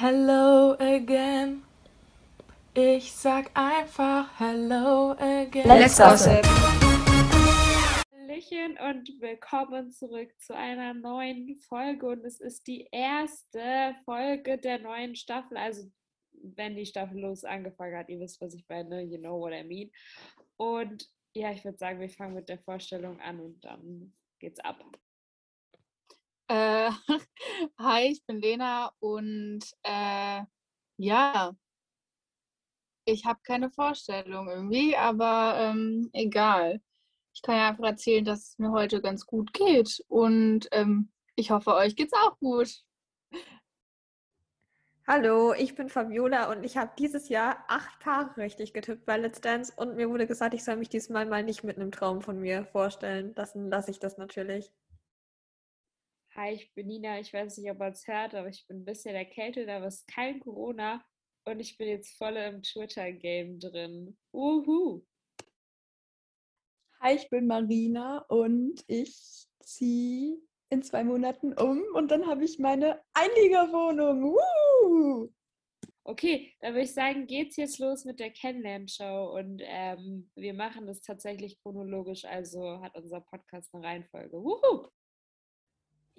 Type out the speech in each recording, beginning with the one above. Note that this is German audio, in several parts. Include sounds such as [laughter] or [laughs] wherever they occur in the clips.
Hello again. Ich sag einfach Hello again. Let's gossip. Hallöchen und willkommen zurück zu einer neuen Folge. Und es ist die erste Folge der neuen Staffel. Also, wenn die Staffel los angefangen hat, ihr wisst, was ich meine. You know what I mean. Und ja, ich würde sagen, wir fangen mit der Vorstellung an und dann geht's ab. Äh, [laughs] hi, ich bin Lena und äh, ja, ich habe keine Vorstellung irgendwie, aber ähm, egal. Ich kann ja einfach erzählen, dass es mir heute ganz gut geht und ähm, ich hoffe, euch geht's auch gut. Hallo, ich bin Fabiola und ich habe dieses Jahr acht Paare richtig getippt bei Let's Dance und mir wurde gesagt, ich soll mich diesmal mal nicht mit einem Traum von mir vorstellen. Dann lasse ich das natürlich. Hi, ich bin Nina. Ich weiß nicht, ob man es hört, aber ich bin ein bisschen erkältet, aber es ist kein Corona und ich bin jetzt voll im Twitter-Game drin. Uhu. Hi, ich bin Marina und ich ziehe in zwei Monaten um und dann habe ich meine Einliegerwohnung. Woo! Okay, dann würde ich sagen, geht's jetzt los mit der Kennenlernshow und ähm, wir machen das tatsächlich chronologisch, also hat unser Podcast eine Reihenfolge. Wuhu!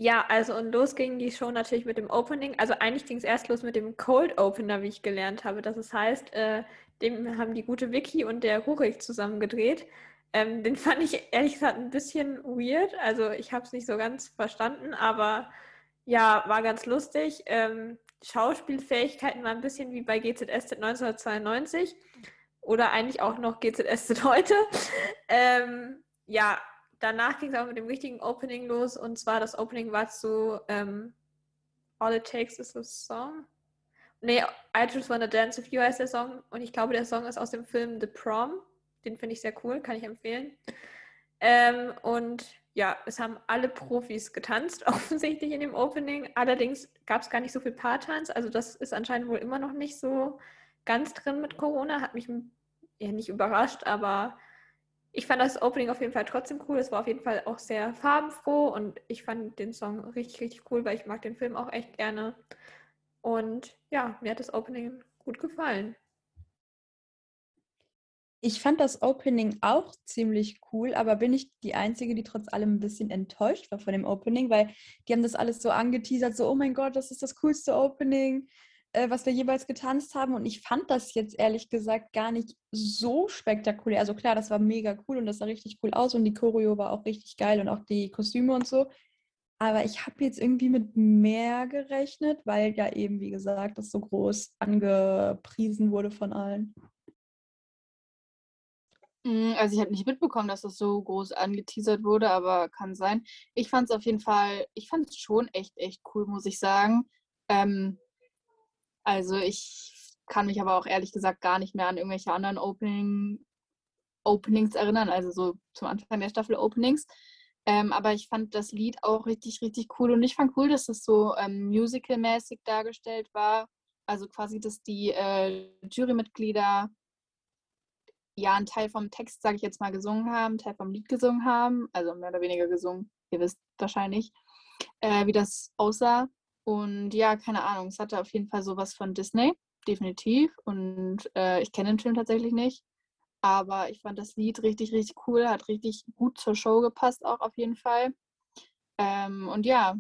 Ja, also und los ging die Show natürlich mit dem Opening. Also eigentlich ging es erst los mit dem Cold Opener, wie ich gelernt habe. Das heißt, äh, dem haben die gute Vicky und der Rurik zusammen gedreht. Ähm, den [laughs] fand ich ehrlich gesagt ein bisschen weird. Also ich habe es nicht so ganz verstanden, aber ja, war ganz lustig. Ähm, Schauspielfähigkeiten waren ein bisschen wie bei GZSZ 1992 oder eigentlich auch noch GZSZ heute. [laughs] Ähm, ja, danach ging es auch mit dem richtigen Opening los und zwar das Opening war zu ähm, All It Takes is a Song. Nee, I Just Wanna Dance With You heißt der Song und ich glaube, der Song ist aus dem Film The Prom. Den finde ich sehr cool, kann ich empfehlen. Ähm, und ja, es haben alle Profis getanzt, [laughs] offensichtlich in dem Opening. Allerdings gab es gar nicht so viel Paartanz. Also das ist anscheinend wohl immer noch nicht so ganz drin mit Corona. Hat mich ja nicht überrascht, aber ich fand das Opening auf jeden Fall trotzdem cool. Es war auf jeden Fall auch sehr farbenfroh und ich fand den Song richtig, richtig cool, weil ich mag den Film auch echt gerne. Und ja, mir hat das Opening gut gefallen. Ich fand das Opening auch ziemlich cool, aber bin ich die Einzige, die trotz allem ein bisschen enttäuscht war von dem Opening, weil die haben das alles so angeteasert, so, oh mein Gott, das ist das coolste Opening äh, was wir jeweils getanzt haben. Und ich fand das jetzt ehrlich gesagt gar nicht so spektakulär. Also klar, das war mega cool und das sah richtig cool aus und die Choreo war auch richtig geil und auch die Kostüme und so. Aber ich habe jetzt irgendwie mit mehr gerechnet, weil ja eben, wie gesagt, das so groß angepriesen wurde von allen. Mm, also ich habe nicht mitbekommen, dass das so groß angeteasert wurde, aber kann sein. Ich fand es auf jeden Fall, ich fand es schon echt, echt cool, muss ich sagen. Ähm, also ich kann mich aber auch ehrlich gesagt gar nicht mehr an irgendwelche anderen Opening, Openings erinnern, also so zum Anfang der Staffel Openings. Ähm, aber ich fand das Lied auch richtig, richtig cool. Und ich fand cool, dass es so ähm, musical-mäßig dargestellt war. Also quasi, dass die äh, Jurymitglieder ja einen Teil vom Text, sage ich jetzt mal, gesungen haben, einen Teil vom Lied gesungen haben. Also mehr oder weniger gesungen. Ihr wisst wahrscheinlich, äh, wie das aussah. Und ja, keine Ahnung, es hatte auf jeden Fall sowas von Disney, definitiv. Und äh, ich kenne den Film tatsächlich nicht. Aber ich fand das Lied richtig, richtig cool, hat richtig gut zur Show gepasst, auch auf jeden Fall. Ähm, und ja,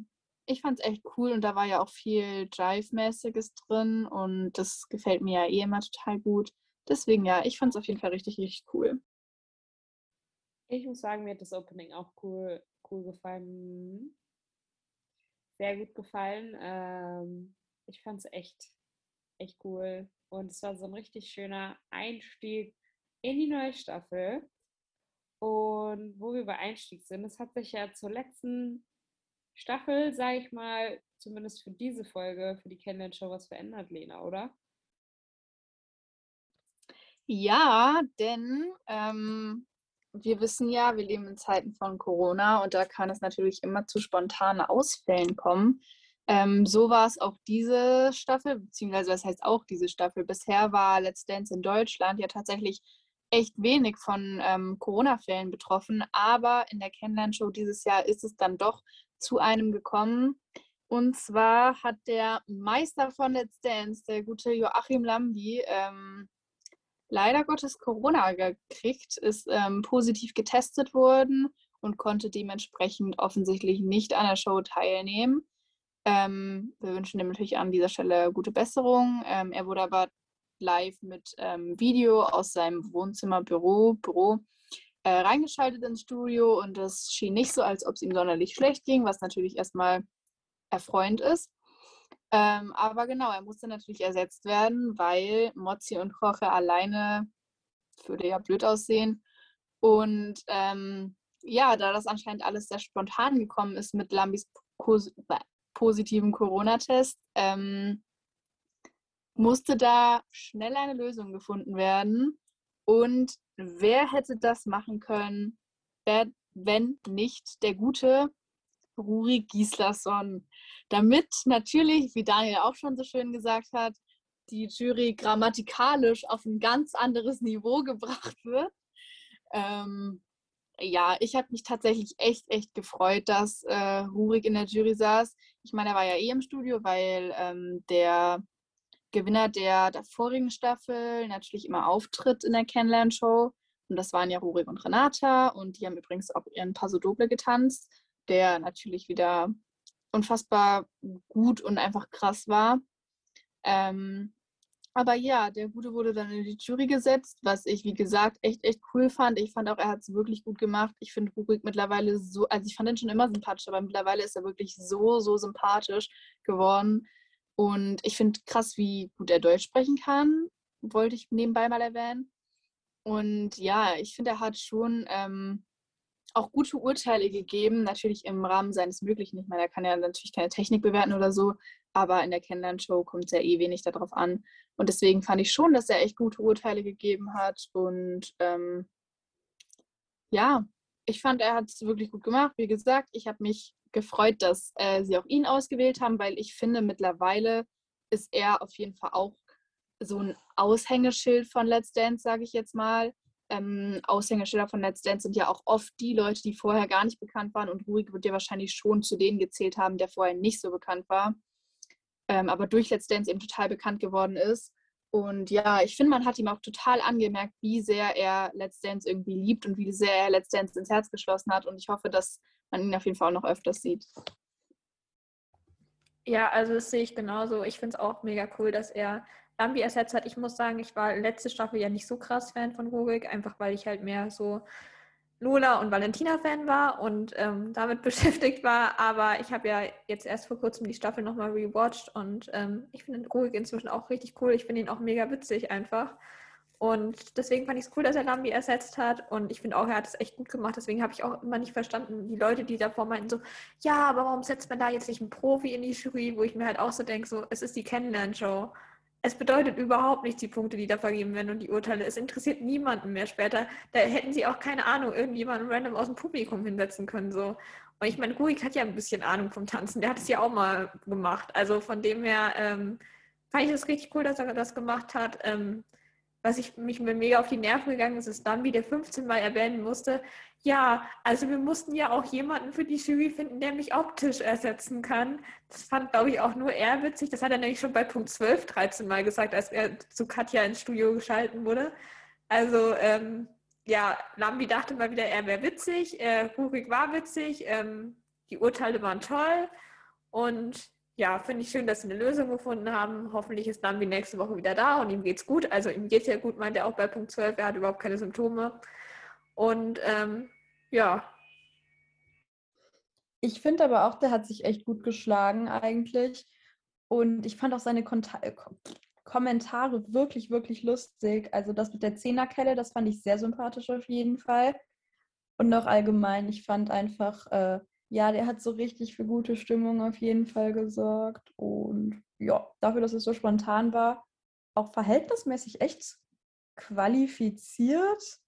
ich fand es echt cool und da war ja auch viel Jive-mäßiges drin und das gefällt mir ja eh immer total gut. Deswegen ja, ich fand es auf jeden Fall richtig, richtig cool. Ich muss sagen, mir hat das Opening auch cool, cool gefallen sehr gut gefallen. Ähm, ich fand es echt, echt cool. Und es war so ein richtig schöner Einstieg in die neue Staffel. Und wo wir bei Einstieg sind, es hat sich ja zur letzten Staffel, sage ich mal, zumindest für diese Folge, für die Kennenlern-Show was verändert, Lena, oder? Ja, denn ähm, wir wissen ja, wir leben in Zeiten von Corona und da kann es natürlich immer zu spontanen Ausfällen kommen. Ähm, so war es auch diese Staffel, beziehungsweise was heißt auch diese Staffel. Bisher war Let's Dance in Deutschland ja tatsächlich echt wenig von ähm, Corona-Fällen betroffen, aber in der Kennenlernshow dieses Jahr ist es dann doch zu einem gekommen. Und zwar hat der Meister von Let's Dance, der gute Joachim Lambi, ähm, leider Gottes Corona gekriegt, ist ähm, positiv getestet worden und konnte dementsprechend offensichtlich nicht an der Show teilnehmen. Ähm, wir wünschen ihm natürlich an dieser Stelle gute Besserung. Ähm, er wurde aber live mit ähm, Video aus seinem Wohnzimmer, Büro, Büro äh, reingeschaltet ins Studio und es schien nicht so, als ob es ihm sonderlich schlecht ging, was natürlich erstmal erfreuend ist. Ähm, aber genau, er musste natürlich ersetzt werden, weil Mozzi und Jorge alleine würde ja blöd aussehen. Und ähm, ja, da das anscheinend alles sehr spontan gekommen ist mit Lambis positiven Corona-Test, ähm, musste da schnell eine Lösung gefunden werden. Und wer hätte das machen können, wenn nicht der gute Ruri Gislason? Damit natürlich, wie Daniel auch schon so schön gesagt hat, die Jury grammatikalisch auf ein ganz anderes Niveau [laughs] gebracht wird. Ähm, ja, ich habe mich tatsächlich echt, echt gefreut, dass äh, Rurik in der Jury saß. Ich meine, er war ja eh im Studio, weil ähm, der Gewinner der, der vorigen Staffel natürlich immer auftritt in der Kennenlern-Show. Und das waren ja Rurik und Renata. Und die haben übrigens auch ihren Paso Doble getanzt, der natürlich wieder unfassbar gut und einfach krass war. Ähm, aber ja, der Gute wurde dann in die Jury gesetzt, was ich, wie gesagt, echt, echt cool fand. Ich fand auch, er hat es wirklich gut gemacht. Ich finde Rubik mittlerweile so, also ich fand ihn schon immer sympathisch, aber mittlerweile ist er wirklich so, so sympathisch geworden. Und ich finde krass, wie gut er Deutsch sprechen kann. Wollte ich nebenbei mal erwähnen. Und ja, ich finde, er hat schon ähm, auch gute Urteile gegeben, natürlich im Rahmen seines Möglichen. Ich meine, er kann ja natürlich keine Technik bewerten oder so, aber in der Kennenlernshow kommt es ja eh wenig darauf an. Und deswegen fand ich schon, dass er echt gute Urteile gegeben hat. Und ähm, ja, ich fand, er hat es wirklich gut gemacht. Wie gesagt, ich habe mich gefreut, dass äh, sie auch ihn ausgewählt haben, weil ich finde, mittlerweile ist er auf jeden Fall auch so ein Aushängeschild von Let's Dance, sage ich jetzt mal ähm, Aushängeschilder von Let's Dance sind ja auch oft die Leute, die vorher gar nicht bekannt waren und Rurik wird ja wahrscheinlich schon zu denen gezählt haben, der vorher nicht so bekannt war, ähm, aber durch Let's Dance eben total bekannt geworden ist. Und ja, ich finde, man hat ihm auch total angemerkt, wie sehr er Let's Dance irgendwie liebt und wie sehr er Let's Dance ins Herz geschlossen hat. Und ich hoffe, dass man ihn auf jeden Fall auch noch öfters sieht. Ja, also das sehe ich genauso. Ich finde es auch mega cool, dass er Bambi ersetzt hat. Ich muss sagen, ich war letzte Staffel ja nicht so krass Fan von Rurik, einfach weil ich halt mehr so Lola und Valentina-Fan war und ähm, damit [laughs] beschäftigt war. Aber ich habe ja jetzt erst vor kurzem die Staffel nochmal rewatcht und ähm, ich finde Rurik inzwischen auch richtig cool. Ich finde ihn auch mega witzig einfach. Und deswegen fand ich es cool, dass er Lambi ersetzt hat. Und ich finde auch, er hat es echt gut gemacht. Deswegen habe ich auch immer nicht verstanden, die Leute, die davor meinten, so, ja, aber warum setzt man da jetzt nicht einen Profi in die Jury, wo ich mir halt auch so denke, so, es ist die Kennenlern-Show es bedeutet überhaupt nichts, die Punkte, die da vergeben werden und die Urteile. Es interessiert niemanden mehr später. Da hätten sie auch keine Ahnung, irgendjemanden random aus dem Publikum hinsetzen können. So. Und ich meine, Rurik hat ja ein bisschen Ahnung vom Tanzen. Der hat es ja auch mal gemacht. Also von dem her ähm, fand ich es richtig cool, dass er das gemacht hat. Ähm, was ich mich mega auf die Nerven gegangen ist, ist dann, der 15 Mal erwähnen musste, ja, also wir mussten ja auch jemanden für die Jury finden, der mich optisch ersetzen kann. Das fand, glaube ich, auch nur er witzig. Das hat er nämlich schon bei Punkt 12 13 Mal gesagt, als er zu Katja ins Studio geschalten wurde. Also, ähm, ja, Lambi dachte mal wieder, er wäre witzig. Äh, Rurik war witzig. Ähm, die Urteile waren toll. Und ja, finde ich schön, dass sie eine Lösung gefunden haben. Hoffentlich ist Lambi nächste Woche wieder da und ihm geht's gut. Also ihm geht's ja gut, meint er auch bei Punkt 12. Er hat überhaupt keine Symptome. Und ähm, ja. Ich finde aber auch, der hat sich echt gut geschlagen eigentlich. Und ich fand auch seine Konta äh, Kommentare wirklich, wirklich lustig. Also das mit der Zehnerkelle, das fand ich sehr sympathisch auf jeden Fall. Und auch allgemein, ich fand einfach, äh, ja, der hat so richtig für gute Stimmung auf jeden Fall gesorgt. Und ja, dafür, dass es so spontan war, auch verhältnismäßig echt qualifiziert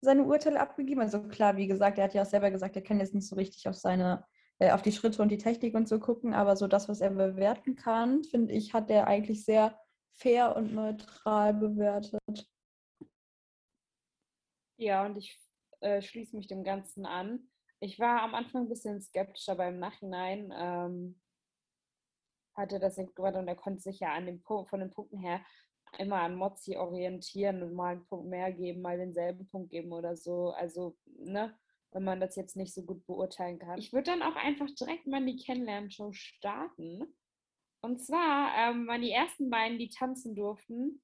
seine Urteile abgegeben. Also klar, wie gesagt, er hat ja auch selber gesagt, er kann jetzt nicht so richtig auf seine, äh, auf die Schritte und die Technik und so gucken, aber so das, was er bewerten kann, finde ich, hat er eigentlich sehr fair und neutral bewertet. Ja, und ich äh, schließe mich dem Ganzen an. Ich war am Anfang ein bisschen skeptisch, aber im Nachhinein ähm, hatte das nicht gewonnen und er konnte sich ja an dem von den Punkten her immer an Mozzi orientieren und mal einen Punkt mehr geben, mal denselben Punkt geben oder so. Also, ne, wenn man das jetzt nicht so gut beurteilen kann. Ich würde dann auch einfach direkt mal die Kennenlernshow starten. Und zwar ähm, waren die ersten beiden, die tanzen durften,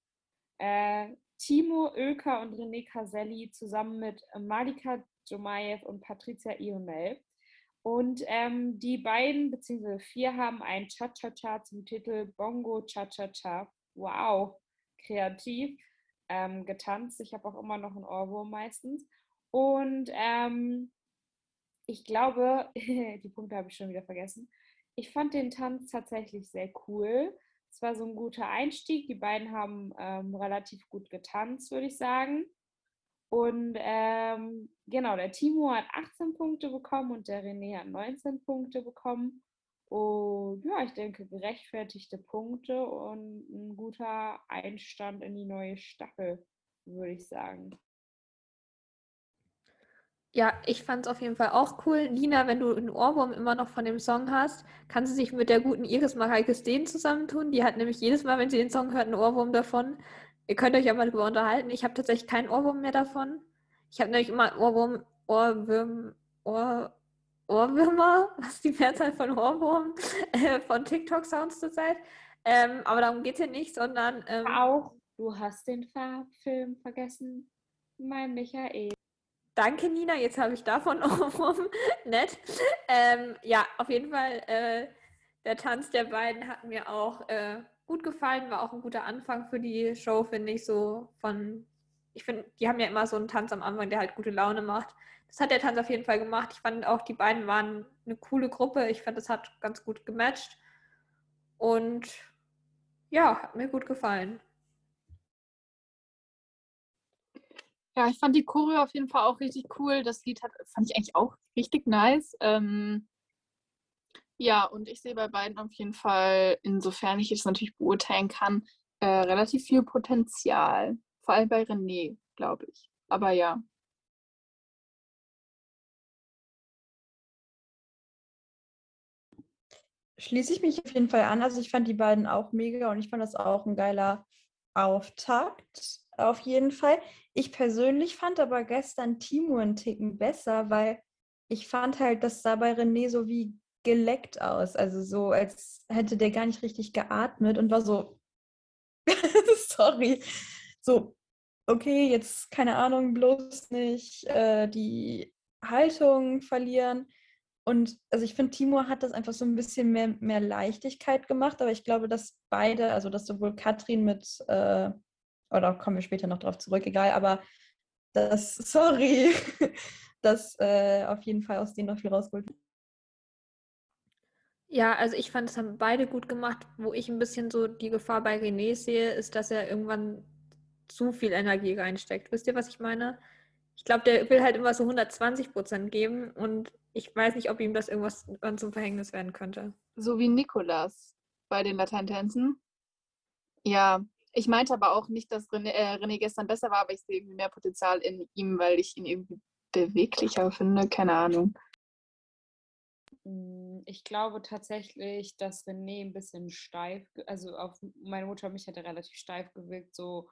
äh, Timo Oelker und René Caselli zusammen mit Malika Jomayev und Patricia Ionel. Und ähm, die beiden, beziehungsweise vier, haben ein Cha-Cha-Cha zum Titel Bongo Cha-Cha-Cha. Wow, kreativ ähm, getanzt. Ich habe auch immer noch einen Ohrwurm meistens. Und ähm, ich glaube, [laughs] die Punkte habe ich schon wieder vergessen. Ich fand den Tanz tatsächlich sehr cool. Es war so ein guter Einstieg. Die beiden haben ähm, relativ gut getanzt, würde ich sagen. Und ähm, genau, der Timo hat 18 Punkte bekommen und der René hat 19 Punkte bekommen. Und ja, ich denke, gerechtfertigte Punkte und ein guter Einstand in die neue Staffel, würde ich sagen. Ja, ich fand es auf jeden Fall auch cool. Nina, wenn du einen Ohrwurm immer noch von dem Song hast, kannst du dich mit der guten Iris Mareike Steen zusammentun. Die hat nämlich jedes Mal, wenn sie den Song hört, einen Ohrwurm davon. Ihr könnt euch mal darüber unterhalten. Ich habe tatsächlich keinen Ohrwurm mehr davon. Ich habe nämlich immer Ohrwurm, Ohrwürm, Ohr, Ohrwürmer, [laughs] was ist die Mehrzahl von Ohrwurm, [laughs] äh, von TikTok-Sounds zurzeit. Ähm, aber darum geht es hier nicht, sondern. Ähm, Auch, du hast den Farbfilm vergessen, mein Michael. Danke, Nina. Jetzt habe ich davon [laughs] Ohrwurm. Nett. Ähm, ja, auf jeden Fall, äh, der Tanz der beiden hat mir auch äh, gut gefallen, war auch ein guter Anfang für die Show, finde ich, so von, ich finde, die haben ja immer so einen Tanz am Anfang, der halt gute Laune macht. Das hat der Tanz auf jeden Fall gemacht. Ich fand auch, die beiden waren eine coole Gruppe. Ich fand, das hat ganz gut gematcht. Und ja, hat mir gut gefallen. Ja, ich fand die Choreo auf jeden Fall auch richtig cool. Das Lied hat, fand ich eigentlich auch richtig nice. Ähm, ja, und ich sehe bei beiden auf jeden Fall, insofern ich es natürlich beurteilen kann, äh, relativ viel Potenzial. Vor allem bei René, glaube ich. Aber ja. Schließe ich mich auf jeden Fall an. Also ich fand die beiden auch mega und ich fand das auch ein geiler Auftakt. Auf jeden Fall. Ich persönlich fand aber gestern Timo einen Ticken besser, weil ich fand halt, das sah bei René so wie geleckt aus. Also so, als hätte der gar nicht richtig geatmet und war so, [laughs] sorry, so, okay, jetzt keine Ahnung, bloß nicht äh, die Haltung verlieren. Und also ich finde, Timo hat das einfach so ein bisschen mehr, mehr Leichtigkeit gemacht, aber ich glaube, dass beide, also dass sowohl Katrin mit, äh, oder kommen wir später noch drauf zurück, egal, aber das, [laughs] sorry, dass äh, auf jeden Fall aus denen noch viel rausgeholt ja, also ich fand, es haben beide gut gemacht. Wo ich ein bisschen so die Gefahr bei René sehe, ist, dass er irgendwann zu viel Energie reinsteckt. Wisst ihr, was ich meine? Ich glaube, der will halt immer so 120 Prozent geben und ich weiß nicht, ob ihm das irgendwas zum Verhängnis werden könnte. So wie Nikolas bei den Lateintänzen. Ja, ich meinte aber auch nicht, dass René, äh, René gestern besser war, aber ich sehe irgendwie mehr Potenzial in ihm, weil ich ihn irgendwie beweglicher finde. Keine Ahnung. Hm, ich glaube tatsächlich, dass René ein bisschen steif, also auf meine Mutter mich hat er relativ steif gewirkt. So,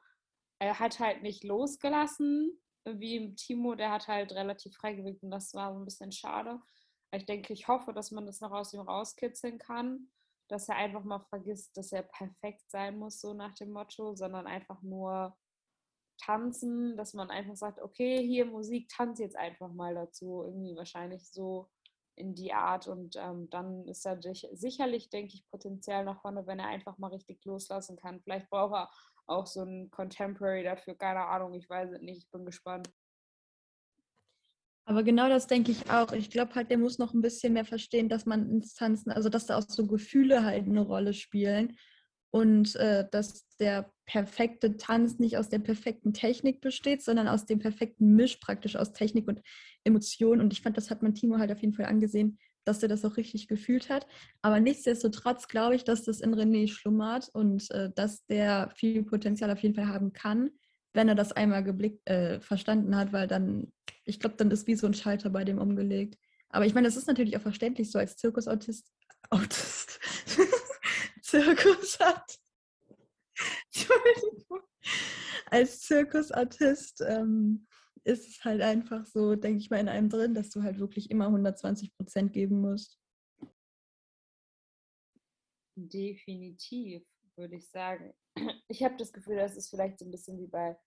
er hat halt nicht losgelassen, wie Timo, der hat halt relativ frei gewirkt und das war so ein bisschen schade. Ich denke, ich hoffe, dass man das noch aus ihm rauskitzeln kann, dass er einfach mal vergisst, dass er perfekt sein muss, so nach dem Motto, sondern einfach nur tanzen, dass man einfach sagt, okay, hier Musik, tanz jetzt einfach mal dazu. Irgendwie wahrscheinlich so in die Art und ähm, dann ist er sicherlich, denke ich, Potenzial nach vorne, wenn er einfach mal richtig loslassen kann. Vielleicht braucht er auch so ein Contemporary dafür, keine Ahnung, ich weiß es nicht, ich bin gespannt. Aber genau das denke ich auch. Ich glaube halt, der muss noch ein bisschen mehr verstehen, dass man ins Tanzen, also dass da auch so Gefühle halt eine Rolle spielen und äh, dass der perfekte Tanz nicht aus der perfekten Technik besteht, sondern aus dem perfekten Misch praktisch aus Technik und Emotion. Und ich fand, das hat man Timo halt auf jeden Fall angesehen, dass er das auch richtig gefühlt hat. Aber nichtsdestotrotz glaube ich, dass das in René schlummert und äh, dass der viel Potenzial auf jeden Fall haben kann, wenn er das einmal geblickt, äh, verstanden hat, weil dann, ich glaube, dann ist wie so ein Schalter bei dem umgelegt. Aber ich meine, das ist natürlich auch verständlich so als Zirkusautist. Autist. [laughs] Als Zirkusartist ähm, ist es halt einfach so, denke ich mal, in einem drin, dass du halt wirklich immer 120 Prozent geben musst. Definitiv, würde ich sagen. Ich habe das Gefühl, das ist vielleicht so ein bisschen wie bei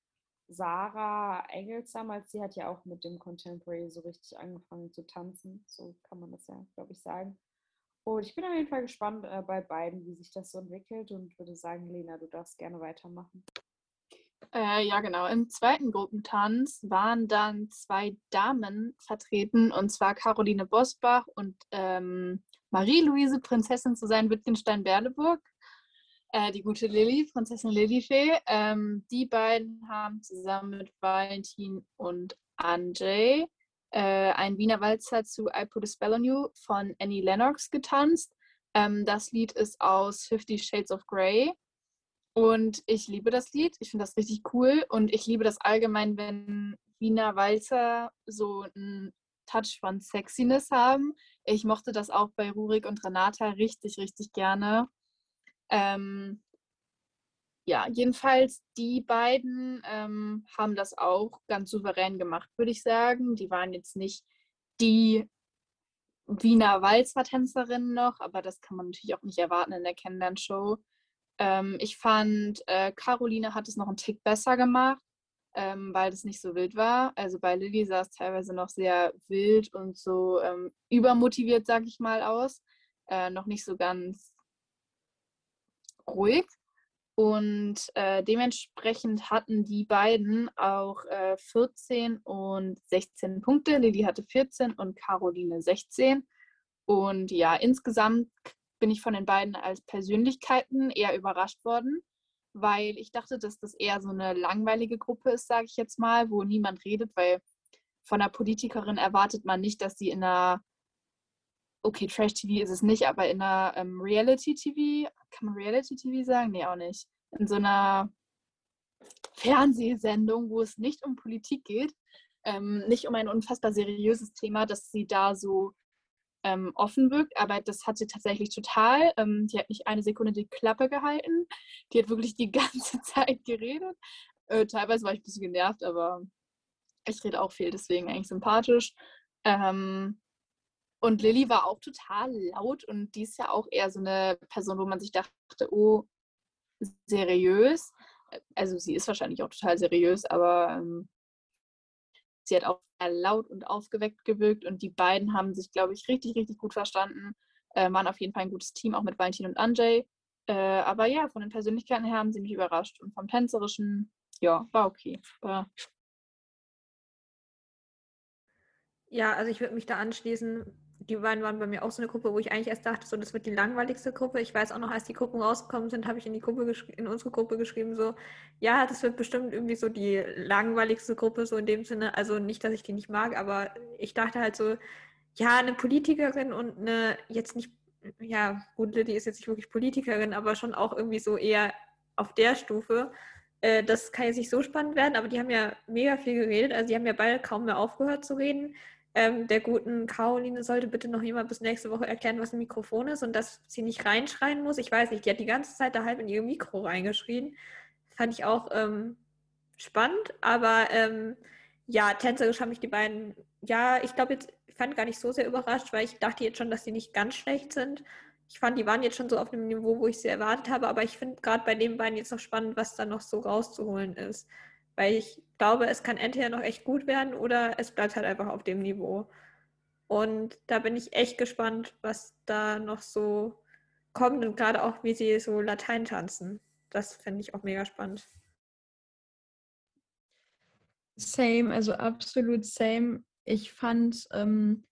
Sarah Engels damals. Sie hat ja auch mit dem Contemporary so richtig angefangen zu tanzen. So kann man das ja, glaube ich, sagen. Und ich bin auf jeden Fall gespannt äh, bei beiden, wie sich das so entwickelt und würde sagen, Lena, du darfst gerne weitermachen. Äh, ja, genau. Im zweiten Gruppentanz waren dann zwei Damen vertreten, und zwar Caroline Bosbach und ähm, Marie-Louise, Prinzessin zu sein, Wittgenstein-Berleburg. Äh, die gute Lilly, Prinzessin Lilifee. Ähm, die beiden haben zusammen mit Valentin und Andrzej äh, ein Wiener Walzer zu I Put a Spell on You von Annie Lennox getanzt. Ähm, das Lied ist aus Fifty Shades of Grey. Und ich liebe das Lied. Ich finde das richtig cool. Und ich liebe das allgemein, wenn Wiener Walzer so einen Touch von Sexiness haben. Ich mochte das auch bei Rurik und Renata richtig, richtig gerne. Ähm, ja, jedenfalls die beiden ähm, haben das auch ganz souverän gemacht, würde ich sagen. Die waren jetzt nicht die Wiener Walzer-Tänzerinnen noch, aber das kann man natürlich auch nicht erwarten in der Kennenlernshow. Ähm, ich fand, äh, Caroline hat es noch einen Tick besser gemacht, ähm, weil es nicht so wild war. Also bei Lilly sah es teilweise noch sehr wild und so ähm, übermotiviert, sag ich mal, aus. Äh, noch nicht so ganz ruhig. Und äh, dementsprechend hatten die beiden auch äh, 14 und 16 Punkte. Lilly hatte 14 und Caroline 16. Und ja, insgesamt bin ich von den beiden als Persönlichkeiten eher überrascht worden, weil ich dachte, dass das eher so eine langweilige Gruppe ist, sage ich jetzt mal, wo niemand redet, weil von einer Politikerin erwartet man nicht, dass sie in einer okay, Trash-TV ist es nicht, aber in einer ähm, Reality-TV, kann man Reality-TV sagen? Nee, auch nicht. In so einer Fernsehsendung, wo es nicht um Politik geht, ähm, nicht um ein unfassbar seriöses Thema, dass sie da so ähm, offen wirkt, aber das hat sie tatsächlich total. Ähm, die hat nicht eine Sekunde die Klappe gehalten. Die hat wirklich die [laughs] ganze Zeit geredet. Äh, teilweise war ich ein bisschen genervt, aber ich rede auch viel, deswegen eigentlich sympathisch. Ähm, und Lilly war auch total laut und die ist ja auch eher so eine Person, wo man sich dachte, oh, seriös. Also sie ist wahrscheinlich auch total seriös, aber ähm, sie hat auch laut und aufgeweckt gewirkt und die beiden haben sich, glaube ich, richtig, richtig gut verstanden. Äh, waren auf jeden Fall ein gutes Team, auch mit Valentin und Anjay. Äh, aber ja, von den Persönlichkeiten her haben sie mich überrascht und vom Tänzerischen, ja, war okay. War ja, also ich würde mich da anschließen die beiden waren bei mir auch so eine Gruppe, wo ich eigentlich erst dachte, so, das wird die langweiligste Gruppe. Ich weiß auch noch, als die Gruppen rausgekommen sind, habe ich in die Gruppe in unsere Gruppe geschrieben, so, ja, das wird bestimmt irgendwie so die langweiligste Gruppe, so in dem Sinne. Also nicht, dass ich die nicht mag, aber ich dachte halt so, ja, eine Politikerin und eine, jetzt nicht, ja, gut, Lilly ist jetzt nicht wirklich Politikerin, aber schon auch irgendwie so eher auf der Stufe. Äh, das kann jetzt nicht so spannend werden, aber die haben ja mega viel geredet. Also die haben ja beide kaum mehr aufgehört zu reden ähm, der guten Caroline sollte bitte noch jemand bis nächste Woche erklären, was ein Mikrofon ist und dass sie nicht reinschreien muss. Ich weiß nicht, die hat die ganze Zeit da halb in ihr Mikro reingeschrien. Fand ich auch ähm, spannend, aber ähm, ja, tänzerisch haben mich die beiden, ja, ich glaube jetzt, ich fand gar nicht so sehr überrascht, weil ich dachte jetzt schon, dass die nicht ganz schlecht sind. Ich fand, die waren jetzt schon so auf einem Niveau, wo ich sie erwartet habe, aber ich finde gerade bei den beiden jetzt noch spannend, was da noch so rauszuholen ist. Weil ich glaube, es kann entweder noch echt gut werden oder es bleibt halt einfach auf dem Niveau. Und da bin ich echt gespannt, was da noch so kommt und gerade auch, wie sie so Latein tanzen. Das finde ich auch mega spannend. Same, also absolut same. Ich fand ähm,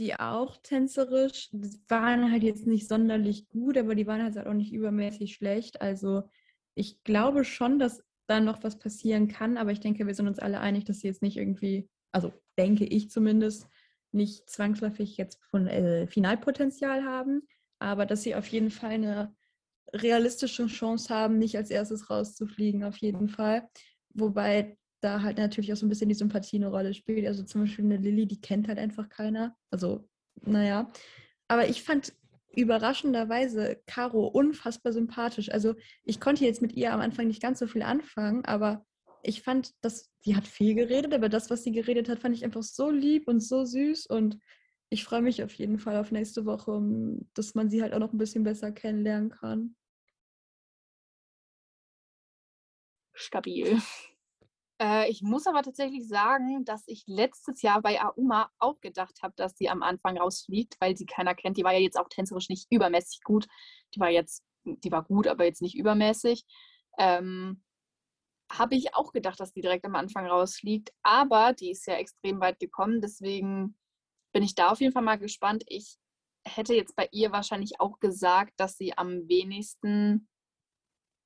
die auch tänzerisch, waren halt jetzt nicht sonderlich gut, aber die waren halt auch nicht übermäßig schlecht. Also ich glaube schon, dass dann noch was passieren kann. Aber ich denke, wir sind uns alle einig, dass sie jetzt nicht irgendwie, also denke ich zumindest, nicht zwangsläufig jetzt von äh, Finalpotenzial haben, aber dass sie auf jeden Fall eine realistische Chance haben, nicht als erstes rauszufliegen, auf jeden Fall. Wobei da halt natürlich auch so ein bisschen die Sympathie eine Rolle spielt. Also zum Beispiel eine Lilly, die kennt halt einfach keiner. Also, naja. Aber ich fand überraschenderweise Caro unfassbar sympathisch. Also ich konnte jetzt mit ihr am Anfang nicht ganz so viel anfangen, aber ich fand, dass sie hat viel geredet, aber das, was sie geredet hat, fand ich einfach so lieb und so süß und ich freue mich auf jeden Fall auf nächste Woche, dass man sie halt auch noch ein bisschen besser kennenlernen kann. Stabil. Äh, ich muss aber tatsächlich sagen, dass ich letztes Jahr bei Auma auch gedacht habe, dass sie am Anfang rausfliegt, weil sie keiner kennt. Die war ja jetzt auch tänzerisch nicht übermäßig gut. Die war jetzt, die war gut, aber jetzt nicht übermäßig. Ähm, habe ich auch gedacht, dass die direkt am Anfang rausfliegt. Aber die ist ja extrem weit gekommen. Deswegen bin ich da auf jeden Fall mal gespannt. Ich hätte jetzt bei ihr wahrscheinlich auch gesagt, dass sie am wenigsten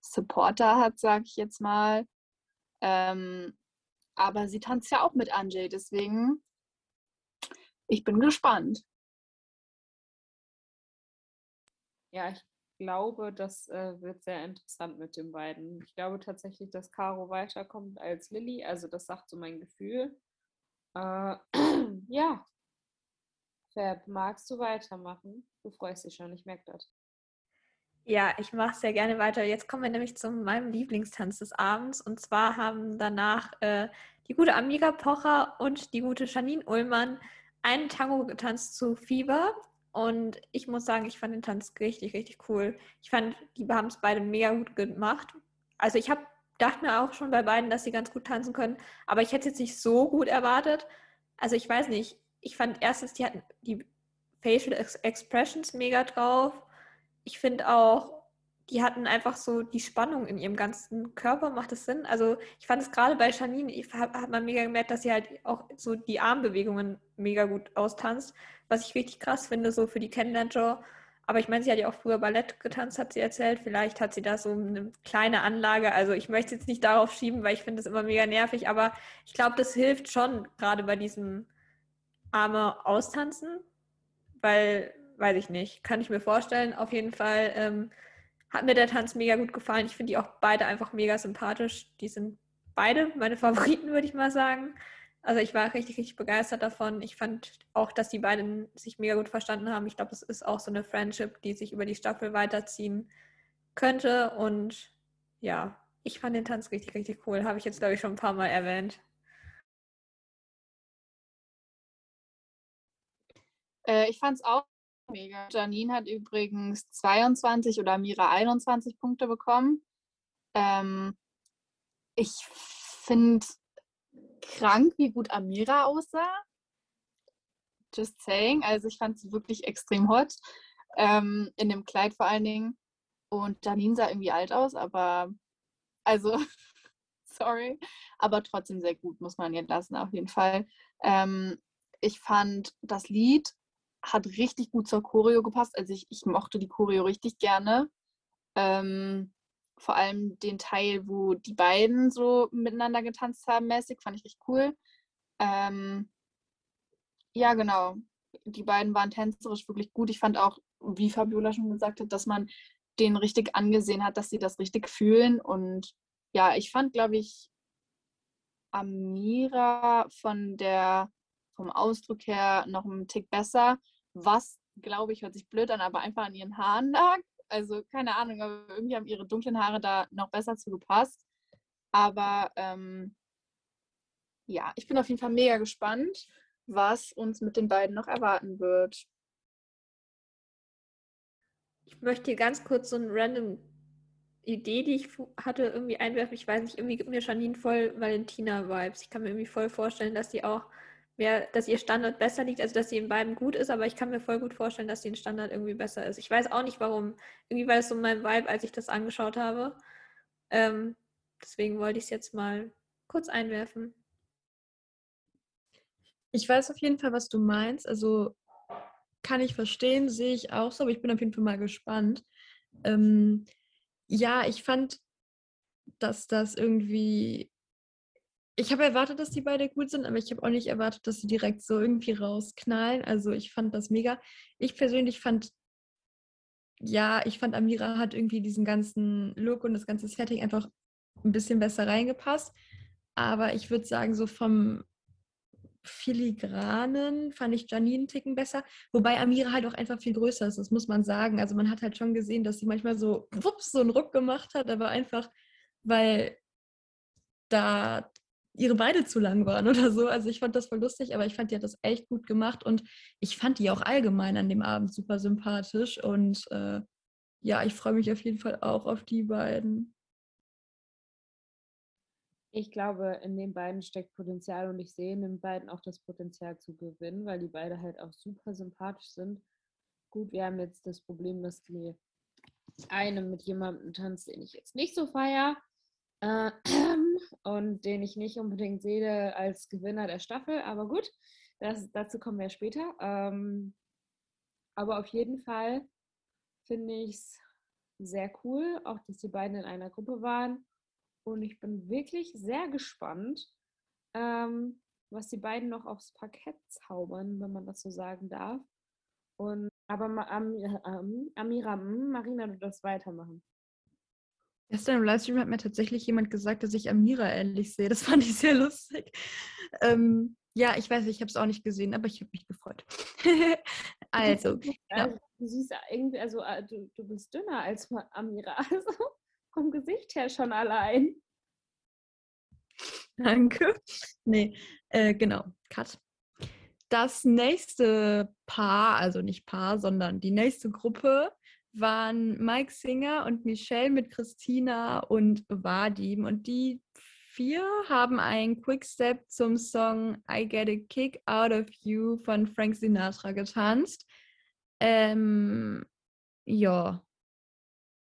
Supporter hat, sage ich jetzt mal. Ähm, aber sie tanzt ja auch mit Anjay, deswegen ich bin gespannt. Ja, ich glaube, das äh, wird sehr interessant mit den beiden. Ich glaube tatsächlich, dass Caro weiterkommt als Lilly. Also das sagt so mein Gefühl. Äh, [clears throat] ja. Fab, magst du weitermachen? Du freust dich schon, ich merke das. Ja, ich mache sehr gerne weiter. Jetzt kommen wir nämlich zu meinem Lieblingstanz des Abends. Und zwar haben danach äh, die gute Amiga Pocher und die gute Janine Ullmann einen Tango getanzt zu Fieber. Und ich muss sagen, ich fand den Tanz richtig, richtig cool. Ich fand, die haben es beide mega gut gemacht. Also ich habe dachte mir auch schon bei beiden, dass sie ganz gut tanzen können. Aber ich hätte es jetzt nicht so gut erwartet. Also ich weiß nicht. Ich fand erstens, die hatten die Facial Expressions mega drauf ich finde auch, die hatten einfach so die Spannung in ihrem ganzen Körper, macht das Sinn? Also ich fand es gerade bei Janine, hat man mega gemerkt, dass sie halt auch so die Armbewegungen mega gut austanzt, was ich richtig krass finde, so für die Kennenlernshow. Aber ich meine, sie hat ja auch früher Ballett getanzt, hat sie erzählt. Vielleicht hat sie da so eine kleine Anlage. Also ich möchte jetzt nicht darauf schieben, weil ich finde das immer mega nervig. Aber ich glaube, das hilft schon, gerade bei diesem Arme austanzen. Weil weiß ich nicht. Kann ich mir vorstellen. Auf jeden Fall ähm, hat mir der Tanz mega gut gefallen. Ich finde die auch beide einfach mega sympathisch. Die sind beide meine [laughs] Favoriten, würde ich mal sagen. Also ich war richtig, richtig begeistert davon. Ich fand auch, dass die beiden sich mega gut verstanden haben. Ich glaube, es ist auch so eine Friendship, die sich über die Staffel weiterziehen könnte. Und ja, ich fand den Tanz richtig, richtig cool. Habe ich jetzt, glaube ich, schon ein paar Mal erwähnt. Äh, ich fand es auch Mega. Janine hat übrigens 22 oder Mira 21 Punkte bekommen. Ähm, ich finde krank, wie gut Amira aussah. Just saying. Also ich fand sie wirklich extrem hot. Ähm, in dem Kleid vor allen Dingen. Und Janine sah irgendwie alt aus, aber also, [laughs] sorry. Aber trotzdem sehr gut, muss man ihr lassen, auf jeden Fall. Ähm, ich fand das Lied hat richtig gut zur Choreo gepasst. Also ich, ich mochte die Choreo richtig gerne. Ähm, vor allem den Teil, wo die beiden so miteinander getanzt haben, mäßig, fand ich richtig cool. Ähm, ja, genau. Die beiden waren tänzerisch wirklich gut. Ich fand auch, wie Fabiola schon gesagt hat, dass man denen richtig angesehen hat, dass sie das richtig fühlen. Und ja, ich fand, glaube ich, Amira von der vom Ausdruck her noch einen Tick besser, was, glaube ich, hört sich blöd an, aber einfach an ihren Haaren lag. Also keine Ahnung, aber irgendwie haben ihre dunklen Haare da noch besser zu gepasst. Aber ähm, ja, ich bin auf jeden Fall mega gespannt, was uns mit den beiden noch erwarten wird. Ich möchte hier ganz kurz so eine random Idee, die ich hatte, irgendwie einwerfen. Ich weiß nicht, irgendwie gibt mir Janine voll Valentina-Vibes. Ich kann mir irgendwie voll vorstellen, dass die auch mehr, dass ihr Standard besser liegt, also dass sie in beiden gut ist, aber ich kann mir voll gut vorstellen, dass sie in Standard irgendwie besser ist. Ich weiß auch nicht warum. Irgendwie war das so mein Vibe, als ich das angeschaut habe. Ähm, deswegen wollte ich es jetzt mal kurz einwerfen. Ich weiß auf jeden Fall, was du meinst. Also kann ich verstehen, sehe ich auch so, aber ich bin auf jeden Fall mal gespannt. Ähm, ja, ich fand, dass das irgendwie ich habe erwartet, dass die beide gut sind, aber ich habe auch nicht erwartet, dass sie direkt so irgendwie rausknallen. Also ich fand das mega. Ich persönlich fand, ja, ich fand Amira hat irgendwie diesen ganzen Look und das ganze Setting einfach ein bisschen besser reingepasst. Aber ich würde sagen, so vom, filigranen fand ich Janine einen Ticken besser, wobei Amira halt auch einfach viel größer ist, das muss man sagen. Also man hat halt schon gesehen, dass sie manchmal so, wups, so einen Ruck gemacht hat, aber einfach, weil da ihre Beine zu lang waren oder so. Also ich fand das voll lustig, aber ich fand, die hat das echt gut gemacht und ich fand die auch allgemein an dem Abend super sympathisch und äh, ja, ich freue mich auf jeden Fall auch auf die beiden. Ich glaube, in den beiden steckt Potenzial und ich sehe in den beiden auch das Potenzial zu gewinnen, weil die beide halt auch super sympathisch sind. Gut, wir haben jetzt das Problem, dass die eine mit jemandem tanzt, den ich jetzt nicht so feier äh, [clears throat] und den ich nicht unbedingt sehe als Gewinner der Staffel, aber gut, das, dazu kommen wir später. Ähm, aber auf jeden Fall finde ich es sehr cool, auch dass die beiden in einer Gruppe waren und ich bin wirklich sehr gespannt, ähm, was die beiden noch aufs Parkett zaubern, wenn man das so sagen darf. Und aber Am Am Amira, hm, Marina, du darfst weitermachen. Gestern im Livestream hat mir tatsächlich jemand gesagt, dass ich Amira ähnlich sehe. Das [laughs] fand ich sehr lustig. Ähm, ja, ich weiß, ich habe es auch nicht gesehen, aber ich habe mich gefreut. [laughs] also, also, du siehst irgendwie, also äh, du, du bist dünner als Amira. [laughs] Also vom Gesicht her schon allein. Danke. Nee, äh, genau, Cut. Das nächste Paar, also nicht Paar, sondern die nächste Gruppe waren Mike Singer und Michelle mit Christina und Vadim. Und die vier haben einen Quickstep zum Song I Get a Kick Out of You von Frank Sinatra getanzt. Ähm, ja,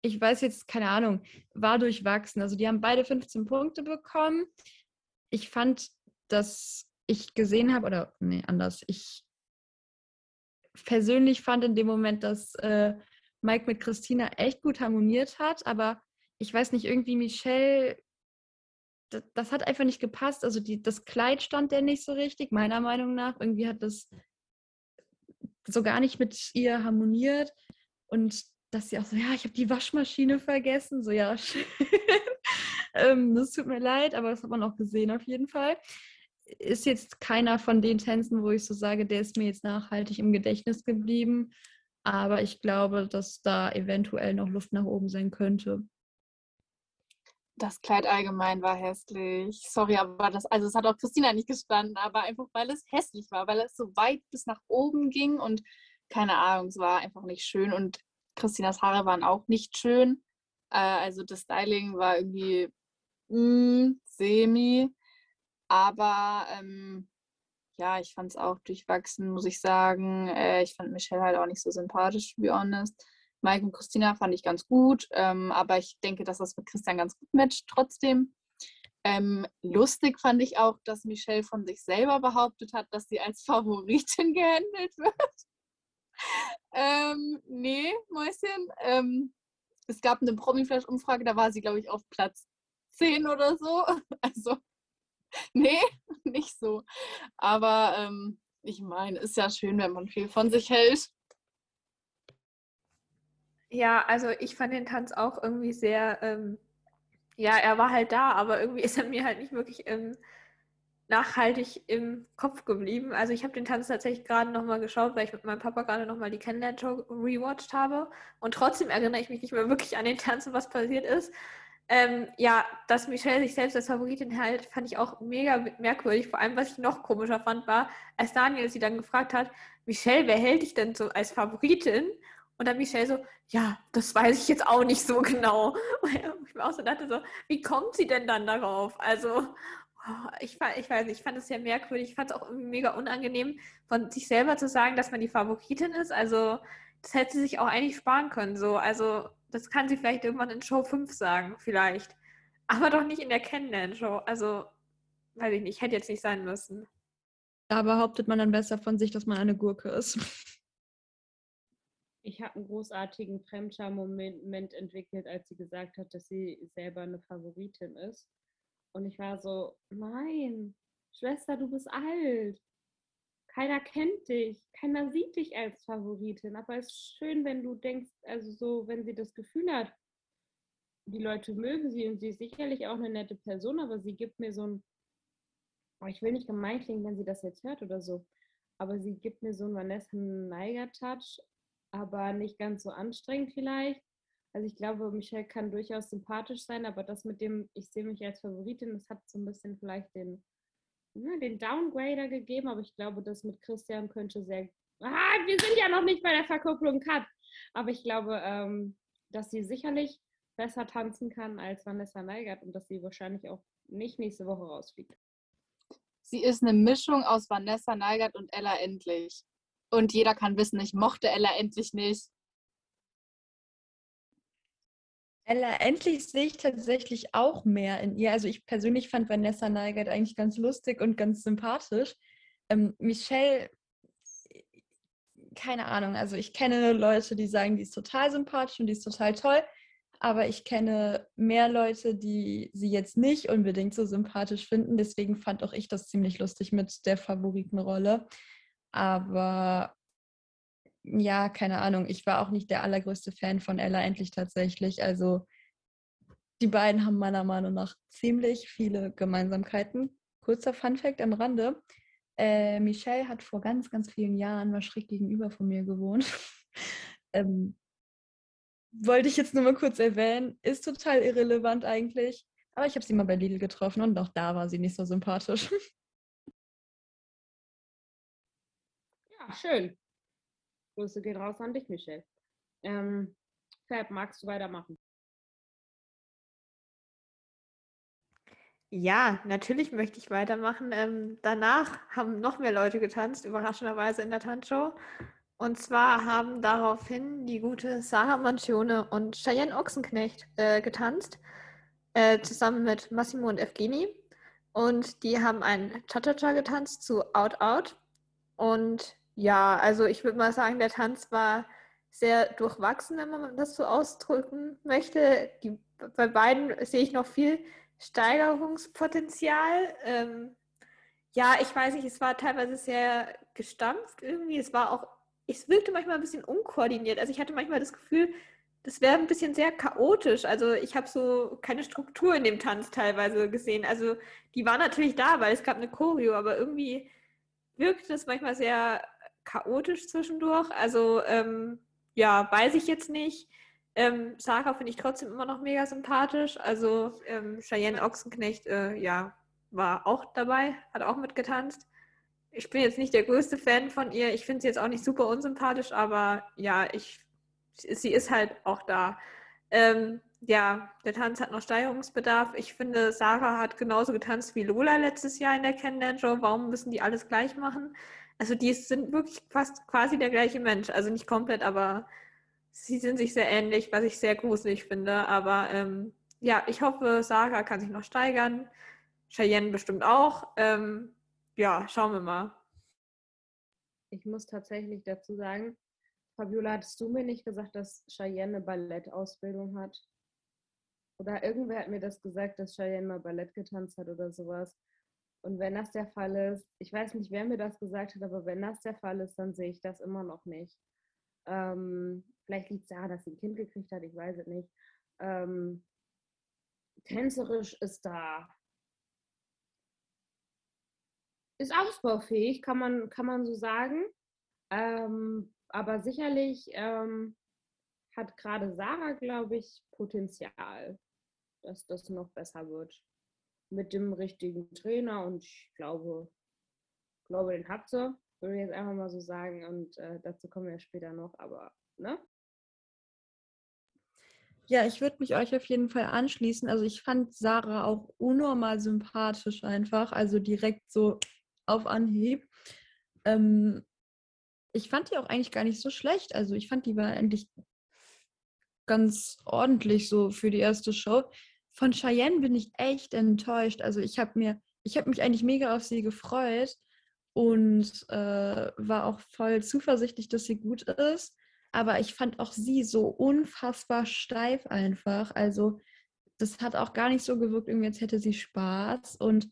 ich weiß jetzt, keine Ahnung, war durchwachsen. Also die haben beide 15 Punkte bekommen. Ich fand, dass ich gesehen habe, oder nee, anders, ich persönlich fand in dem Moment, dass äh, Mike mit Christina echt gut harmoniert hat, aber ich weiß nicht, irgendwie Michelle, das, das hat einfach nicht gepasst. Also die, das Kleid stand der nicht so richtig, meiner Meinung nach. Irgendwie hat das so gar nicht mit ihr harmoniert. Und dass sie auch so, ja, ich habe die Waschmaschine vergessen. So, ja, [laughs] schön. ähm, das tut mir leid, aber das hat man auch gesehen auf jeden Fall. Ist jetzt keiner von den Tänzen, wo ich so sage, der ist mir jetzt nachhaltig im Gedächtnis geblieben. Aber ich glaube, dass da eventuell noch Luft nach oben sein könnte. Das Kleid allgemein war hässlich. Sorry, aber das, also es hat auch Christina nicht gestanden, aber einfach weil es hässlich war, weil es so weit bis nach oben ging und keine Ahnung, es war einfach nicht schön. Und Christinas Haare waren auch nicht schön. Äh, also das Styling war irgendwie mm, semi. Aber ähm, ja, ich fand es auch durchwachsen, muss ich sagen. Äh, ich fand Michelle halt auch nicht so sympathisch, to be honest. Mike und Christina fand ich ganz gut, ähm, aber ich denke, dass das mit Christian ganz gut matcht trotzdem. Ähm, lustig fand ich auch, dass Michelle von sich selber behauptet hat, dass sie als [laughs] Favoritin gehandelt wird. ähm, nee, Mäuschen. Ähm, es gab eine Promi-Flash-Umfrage, da war sie, glaube ich, auf Platz 10 oder so. [laughs] Also, [laughs] nee, [laughs] nicht so. Aber ähm, ich meine, ist ja schön, wenn man viel von sich hält. Ja, also ich fand den Tanz auch irgendwie sehr, ähm, ja, er war halt da, aber irgendwie [laughs] ist er mir halt nicht wirklich ähm, nachhaltig im Kopf geblieben. Also ich habe den Tanz tatsächlich gerade nochmal geschaut, weil ich mit meinem Papa gerade nochmal die Kennenlern-Show rewatcht habe. Und trotzdem erinnere ich mich nicht mehr wirklich an den Tanz und was passiert ist. Ähm, ja, dass Michelle sich selbst als Favoritin hält, fand ich auch mega merkwürdig. Vor allem, was ich noch komischer fand, war, als Daniel sie dann gefragt hat, Michelle, wer hält dich denn so als Favoritin? Und dann Michelle so, ja, das weiß ich jetzt auch nicht so genau. [laughs] Und ich mir auch so dachte so, wie kommt sie denn dann darauf? Also, Oh, ich, ich weiß nicht, ich fand es sehr merkwürdig. Ich fand es auch mega unangenehm, von sich selber zu sagen, dass man die Favoritin ist. Also, das hätte sie sich auch eigentlich sparen können. So. Also, das kann sie vielleicht irgendwann in Show 5 sagen, vielleicht. Aber doch nicht in der Kennenlern-Show. Also, weiß ich nicht, hätte jetzt nicht sein müssen. Da behauptet man dann besser von sich, dass man eine Gurke ist. Ich habe einen großartigen Fremdscham-Moment entwickelt, als sie gesagt hat, dass sie selber eine Favoritin ist. Und ich war so, nein, Schwester, du bist alt. Keiner kennt dich, keiner sieht dich als Favoritin. Aber es ist schön, wenn du denkst, also so, wenn sie das Gefühl hat, die Leute mögen sie und sie ist sicherlich auch eine nette Person, aber sie gibt mir so ein aber ich will nicht gemein klingen, wenn sie das jetzt hört oder so. Aber sie gibt mir so einen Vanessa Neiger-Touch, aber nicht ganz so anstrengend vielleicht. Also ich glaube, Michelle kann durchaus sympathisch sein, aber das mit dem, ich sehe mich als Favoritin, das hat so ein bisschen vielleicht den, ne, den Downgrader gegeben, aber ich glaube, das mit Christian könnte sehr. Ah, wir sind ja noch nicht bei der Verkupplung Cut. Aber ich glaube, ähm, dass sie sicherlich besser tanzen kann als Vanessa Neigert und dass sie wahrscheinlich auch nicht nächste Woche rausfliegt. Sie ist eine Mischung aus Vanessa Neigert und Ella Endlich. Und jeder kann wissen, ich mochte Ella Endlich nicht. Ella, endlich sehe ich tatsächlich auch mehr in ihr. Also ich persönlich fand Vanessa Neigert eigentlich ganz lustig und ganz sympathisch. Ähm, Michelle, keine Ahnung, also ich kenne Leute, die sagen, die ist total sympathisch und die ist total toll, aber ich kenne mehr Leute, die sie jetzt nicht unbedingt so sympathisch finden. Deswegen fand auch ich das ziemlich lustig mit der Favoritenrolle. Aber ja, keine Ahnung. Ich war auch nicht der allergrößte Fan von Ella endlich tatsächlich. Also die beiden haben meiner Meinung nach ziemlich viele Gemeinsamkeiten. Kurzer Funfact am Rande. Äh, Michelle hat vor ganz, ganz vielen Jahren mal schräg gegenüber von mir gewohnt. [laughs] ähm, wollte ich jetzt nur mal kurz erwähnen. Ist total irrelevant eigentlich. Aber ich habe sie mal bei Lidl getroffen und auch da war sie nicht so sympathisch. [laughs] Ja, schön. Grüße gehen raus an dich, Michelle. Ähm, Fab, magst du weitermachen? Ja, natürlich möchte ich weitermachen. Ähm, danach haben noch mehr Leute getanzt, überraschenderweise in der Tanzshow. Und zwar haben daraufhin die gute Sarah Mancione und Cheyenne Ochsenknecht äh, getanzt, äh, zusammen mit Massimo und Evgeni. Und die haben ein Cha-Cha-Cha getanzt zu Out Out. Und ja, also ich würde mal sagen, der Tanz war sehr durchwachsen, wenn man das so ausdrücken möchte. Die, bei beiden sehe ich noch viel Steigerungspotenzial. Ähm, ja, ich weiß nicht, es war teilweise sehr gestampft irgendwie. Es war auch, es wirkte manchmal ein bisschen unkoordiniert. Also ich hatte manchmal das Gefühl, das wäre ein bisschen sehr chaotisch. Also ich habe so keine Struktur in dem Tanz teilweise gesehen. Also die war natürlich da, weil es gab eine Choreo, aber irgendwie wirkte es manchmal sehr chaotisch zwischendurch. Also ähm, ja, weiß ich jetzt nicht. Ähm, Sarah finde ich trotzdem immer noch mega sympathisch. Also ähm, Cheyenne Ochsenknecht, äh, ja, war auch dabei, hat auch mitgetanzt. Ich bin jetzt nicht der größte Fan von ihr. Ich finde sie jetzt auch nicht super unsympathisch, aber ja, ich, sie ist halt auch da. Ähm, ja, der Tanz hat noch Steigerungsbedarf. Ich finde, Sarah hat genauso getanzt wie Lola letztes Jahr in der Kennenlern-Show. Warum müssen die alles gleich machen? Also die sind wirklich fast quasi der gleiche Mensch. Also nicht komplett, aber sie sind sich sehr ähnlich, was ich sehr gruselig finde. Aber ähm, ja, ich hoffe, Sarah kann sich noch steigern. Cheyenne bestimmt auch. Ähm, ja, schauen wir mal. Ich muss tatsächlich dazu sagen, Fabiola, hattest du mir nicht gesagt, dass Cheyenne eine Ballettausbildung hat? Oder irgendwer hat mir das gesagt, dass Cheyenne mal Ballett getanzt hat oder sowas. Und wenn das der Fall ist, ich weiß nicht, wer mir das gesagt hat, aber wenn das der Fall ist, dann sehe ich das immer noch nicht. Ähm, vielleicht liegt es daran, dass sie ein Kind gekriegt hat, ich weiß es nicht. Ähm, tänzerisch ist da. Ist ausbaufähig, kann man, kann man so sagen. Ähm, aber sicherlich ähm, hat gerade Sarah, glaube ich, Potenzial, dass das noch besser wird mit dem richtigen Trainer und ich glaube, glaube, den hat sie, würde ich jetzt einfach mal so sagen und äh, dazu kommen wir später noch, aber ne? Ja, ich würde mich euch auf jeden Fall anschließen. Also ich fand Sarah auch unnormal sympathisch einfach, also direkt so auf Anhieb. Ähm, ich fand die auch eigentlich gar nicht so schlecht. Also ich fand die war eigentlich ganz ordentlich so für die erste Show von Cheyenne bin ich echt enttäuscht. Also ich habe mir, ich habe mich eigentlich mega auf sie gefreut und äh, war auch voll zuversichtlich, dass sie gut ist. Aber ich fand auch sie so unfassbar steif einfach. Also das hat auch gar nicht so gewirkt, irgendwie als hätte sie Spaß. Und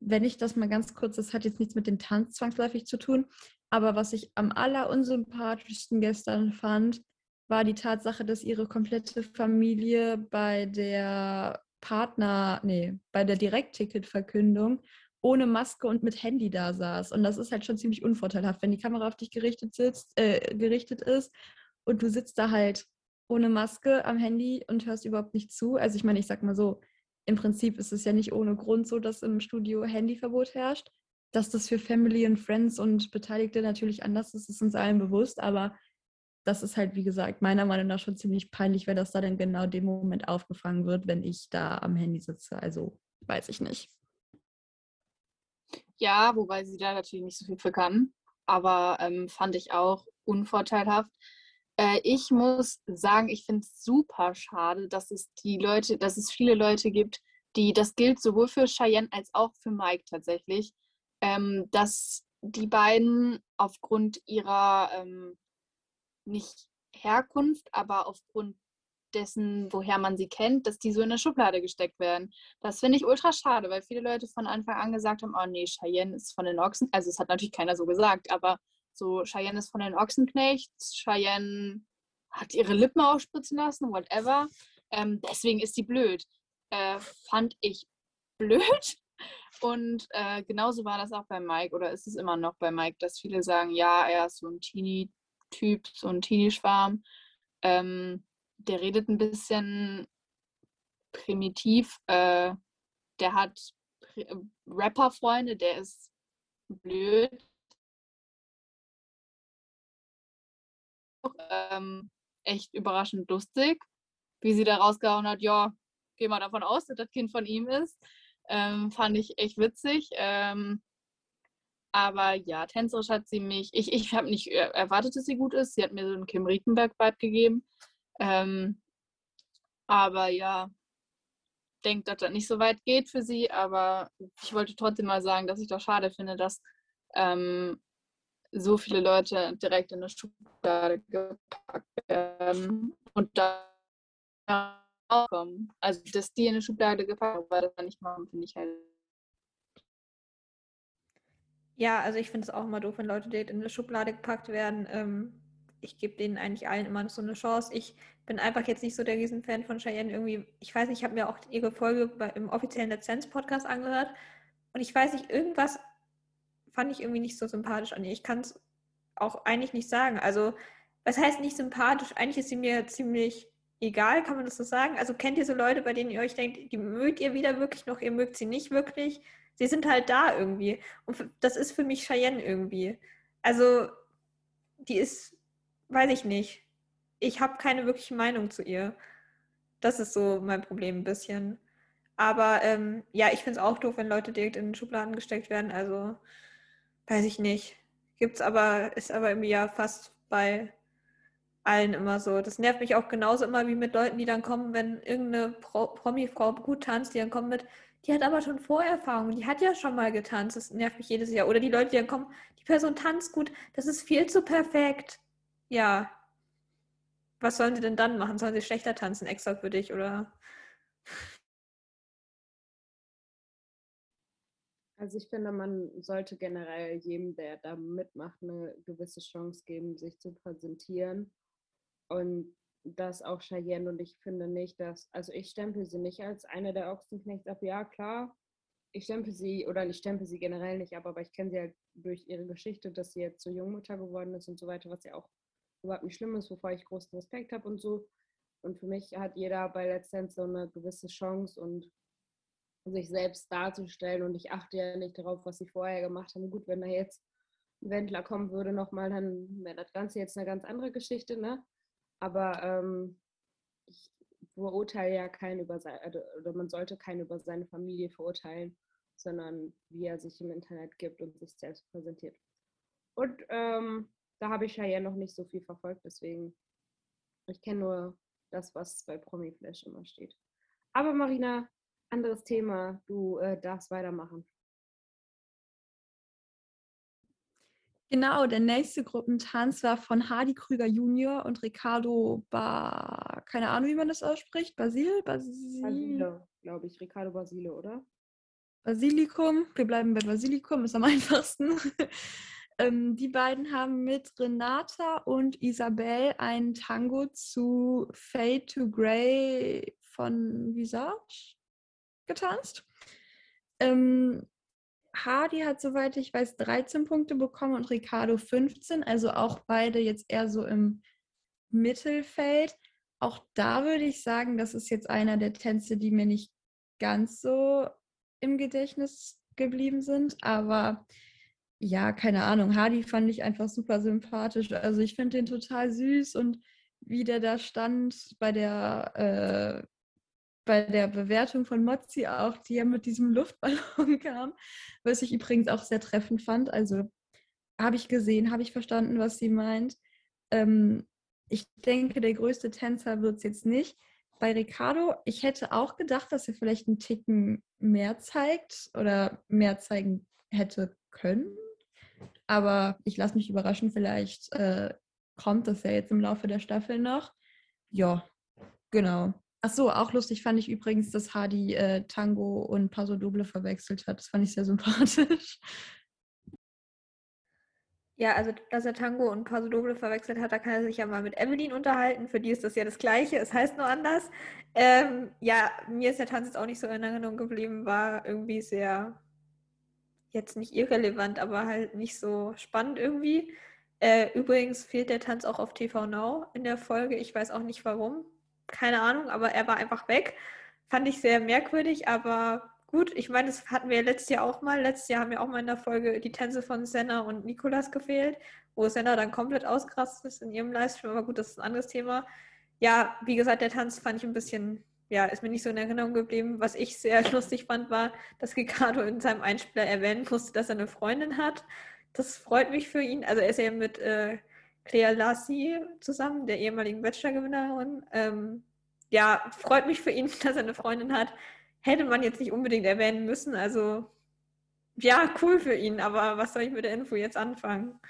wenn ich das mal ganz kurz, das hat jetzt nichts mit dem Tanz zwangsläufig zu tun, aber was ich am allerunsympathischsten gestern fand, war die Tatsache, dass ihre komplette Familie bei der Partner, nee, bei der Direktticketverkündung ohne Maske und mit Handy da saß. Und das ist halt schon ziemlich unvorteilhaft, wenn die Kamera auf dich gerichtet, sitzt, äh, gerichtet ist und du sitzt da halt ohne Maske am Handy und hörst überhaupt nicht zu. Also ich meine, ich sag mal so, im Prinzip ist es ja nicht ohne Grund so, dass im Studio Handyverbot herrscht. Dass das für Family und Friends und Beteiligte natürlich anders ist, ist uns allen bewusst, aber das ist halt, wie gesagt, meiner Meinung nach schon ziemlich peinlich, wenn das da dann genau dem Moment aufgefangen wird, wenn ich da am Handy sitze. Also weiß ich nicht. Ja, wobei sie da natürlich nicht so viel für kann. Aber ähm, fand ich auch unvorteilhaft. Äh, ich muss sagen, ich finde es super schade, dass es die Leute, dass es viele Leute gibt, die, das gilt sowohl für Cheyenne als auch für Mike tatsächlich, ähm, dass die beiden aufgrund ihrer ähm, nicht Herkunft, aber aufgrund dessen, woher man sie kennt, dass die so in eine Schublade gesteckt werden. Das finde ich ultra schade, weil viele Leute von Anfang an gesagt haben, oh nee, Cheyenne ist von den Ochsen. Also es hat natürlich keiner so gesagt, aber so Cheyenne ist von den Ochsenknechts, Cheyenne hat ihre Lippen ausspritzen lassen, whatever. Ähm, deswegen ist sie blöd. Äh, fand ich blöd. Und äh, genauso war das auch bei Mike, oder ist es immer noch bei Mike, dass viele sagen, ja, er ist so ein Teenie-Typ, so ein Teenie-Schwarm. Ähm, der redet ein bisschen primitiv. Äh, der hat Rapper-Freunde, der ist blöd. Ähm, echt überraschend lustig, wie sie da rausgehauen hat, ja, geh mal davon aus, dass das Kind von ihm ist. Ähm, fand ich echt witzig. Ähm, aber ja, tänzerisch hat sie mich, ich, ich habe nicht erwartet, dass sie gut ist. Sie hat mir so einen Kim Riekenberg-Vibe gegeben. Ähm, aber ja, denke, dass das nicht so weit geht für sie. Aber ich wollte trotzdem mal sagen, dass ich doch schade finde, dass ähm, so viele Leute direkt in eine Schublade gepackt werden und da kommen. Also, dass die in eine Schublade gepackt werden, das nicht machen, finde ich halt. Ja, also ich finde es auch immer doof, wenn Leute direkt in eine Schublade gepackt werden. Ähm, ich gebe denen eigentlich allen immer so eine Chance. Ich bin einfach jetzt nicht so der Riesenfan von Cheyenne irgendwie. Ich weiß nicht, ich habe mir auch ihre Folge bei, im offiziellen Lizenz-Podcast angehört und ich weiß nicht, irgendwas fand ich irgendwie nicht so sympathisch an ihr. Ich kann es auch eigentlich nicht sagen. Also, was heißt nicht sympathisch? Eigentlich ist sie mir ziemlich egal, kann man das so sagen? Also, kennt ihr so Leute, bei denen ihr euch denkt, die mögt ihr wieder wirklich noch, ihr mögt sie nicht wirklich? Sie sind halt da irgendwie. Und das ist für mich Cheyenne irgendwie. Also, die ist, weiß ich nicht. Ich habe keine wirkliche Meinung zu ihr. Das ist so mein Problem ein bisschen. Aber ähm, ja, ich finde es auch doof, wenn Leute direkt in Schubladen gesteckt werden. Also, Weiß ich nicht. Gibt's aber, ist aber irgendwie ja fast bei allen immer so. Das nervt mich auch genauso immer wie mit Leuten, die dann kommen, wenn irgendeine Pro Promi-Frau gut tanzt, die dann kommen mit, die hat aber schon Vorerfahrung, die hat ja schon mal getanzt. Das nervt mich jedes Jahr. Oder die Leute, die dann kommen, die Person tanzt gut, das ist viel zu perfekt. Ja. Was sollen sie denn dann machen? Sollen sie schlechter tanzen extra für dich oder? Also ich finde, man sollte generell jedem, der da mitmacht, eine gewisse Chance geben, sich zu präsentieren. Und das auch Cheyenne. Und ich finde nicht, dass, also ich stempel sie nicht als eine der Ochsenknechts ab. Ja, klar, ich stempel sie, oder ich stempel sie generell nicht ab, aber ich kenne sie halt durch ihre Geschichte, dass sie jetzt zur Jungmutter geworden ist und so weiter, was ja auch überhaupt nicht schlimm ist, wovor ich großen Respekt habe und so. Und für mich hat jeder bei Dance so eine gewisse Chance und sich selbst darzustellen und ich achte ja nicht darauf, was sie vorher gemacht haben. Gut, wenn da jetzt ein Wendler kommen würde nochmal, dann wäre das Ganze jetzt eine ganz andere Geschichte, ne? Aber ähm, ich verurteile ja keinen über sein, also, oder man sollte keinen über seine Familie verurteilen, sondern wie er sich im Internet gibt und sich selbst präsentiert. Und ähm, da habe ich ja ja noch nicht so viel verfolgt, deswegen ich kenne nur das, was bei Promi Flash immer steht. Aber Marina, anderes Thema. Du äh, darfst weitermachen. Genau, der nächste Gruppentanz war von Hardy Krüger Junior und Ricardo ba keine Ahnung, wie man das ausspricht. Basil? Basil Basile, glaube ich. Ricardo Basile, oder? Basilikum. Wir bleiben bei Basilikum, ist am [laughs] einfachsten. ähm, die beiden haben mit Renata und Isabel einen Tango zu Fade to Grey von Visage getanzt. Ähm, Hardy hat, soweit ich weiß, 13 Punkte bekommen und Ricardo 15. Also auch beide jetzt eher so im Mittelfeld. Auch da würde ich sagen, das ist jetzt einer der Tänze, die mir nicht ganz so im Gedächtnis geblieben sind. Aber ja, keine Ahnung. Hardy fand ich einfach super sympathisch. Also ich finde den total süß und wie der da stand bei der, äh, bei der Bewertung von Mozzi auch, die ja mit diesem Luftballon [laughs] kam, was ich übrigens auch sehr treffend fand. Also habe ich gesehen, habe ich verstanden, was sie meint. Ähm, ich denke, der größte Tänzer wird es jetzt nicht. Bei Ricardo, ich hätte auch gedacht, dass er vielleicht einen Ticken mehr zeigt oder mehr zeigen hätte können. Aber ich lasse mich überraschen, vielleicht äh, kommt das ja jetzt im Laufe der Staffel noch. Ja, genau. Ach so, auch lustig fand ich übrigens, dass Hardy äh, Tango und Paso Doble verwechselt hat. Das fand ich sehr sympathisch. Ja, also dass er Tango und Paso Doble verwechselt hat, da kann er sich ja mal mit Evelyn unterhalten. Für die ist das ja das Gleiche, es heißt nur anders. Ähm, ja, mir ist der Tanz jetzt auch nicht so in Erinnerung geblieben, war irgendwie sehr, jetzt nicht irrelevant, aber halt nicht so spannend irgendwie. Äh, übrigens fehlt der Tanz auch auf TV Now in der Folge. Ich weiß auch nicht warum. Keine Ahnung, aber er war einfach weg. Fand ich sehr merkwürdig, aber Gut, ich meine, das hatten wir letztes Jahr auch mal. Letztes Jahr haben wir auch mal in der Folge die Tänze von Senna und Nikolas gefehlt, wo Senna dann komplett ausgerastet ist in ihrem Livestream. Aber gut, das ist ein anderes Thema. Ja, wie gesagt, der Tanz fand ich ein bisschen, ja, ist mir nicht so in Erinnerung geblieben. Was ich sehr [laughs] lustig fand, war, dass Ricardo in seinem Einspieler erwähnen musste, dass er eine Freundin hat. Das freut mich für ihn. Also er ist ja mit äh, Claire Lassie zusammen, der ehemaligen Bachelor-Gewinnerin. Ähm, ja, freut mich für ihn, [laughs] dass er eine Freundin hat hätte man jetzt nicht unbedingt erwähnen müssen. Also ja, cool für ihn, aber was soll ich mit der Info jetzt anfangen?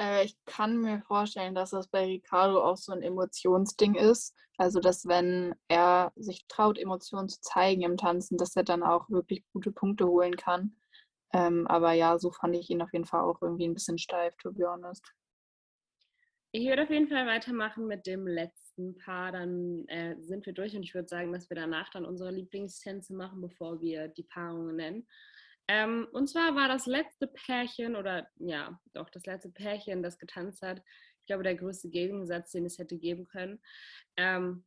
Äh, ich kann mir vorstellen, dass das bei Ricardo auch so ein Emotionsding ist. Also, dass wenn er sich traut, Emotionen zu zeigen im Tanzen, dass er dann auch wirklich gute Punkte holen kann. Ähm, aber ja, so fand ich ihn auf jeden Fall auch irgendwie ein bisschen steif, to be honest. Ich würde auf jeden Fall weitermachen mit dem letzten Paar. Dann äh, sind wir durch und ich würde sagen, dass wir danach dann unsere Lieblingstänze machen, bevor wir die Paarungen nennen. Ähm, und zwar war das letzte Pärchen oder ja, doch das letzte Pärchen, das getanzt hat. Ich glaube, der größte Gegensatz, den es hätte geben können. Ähm,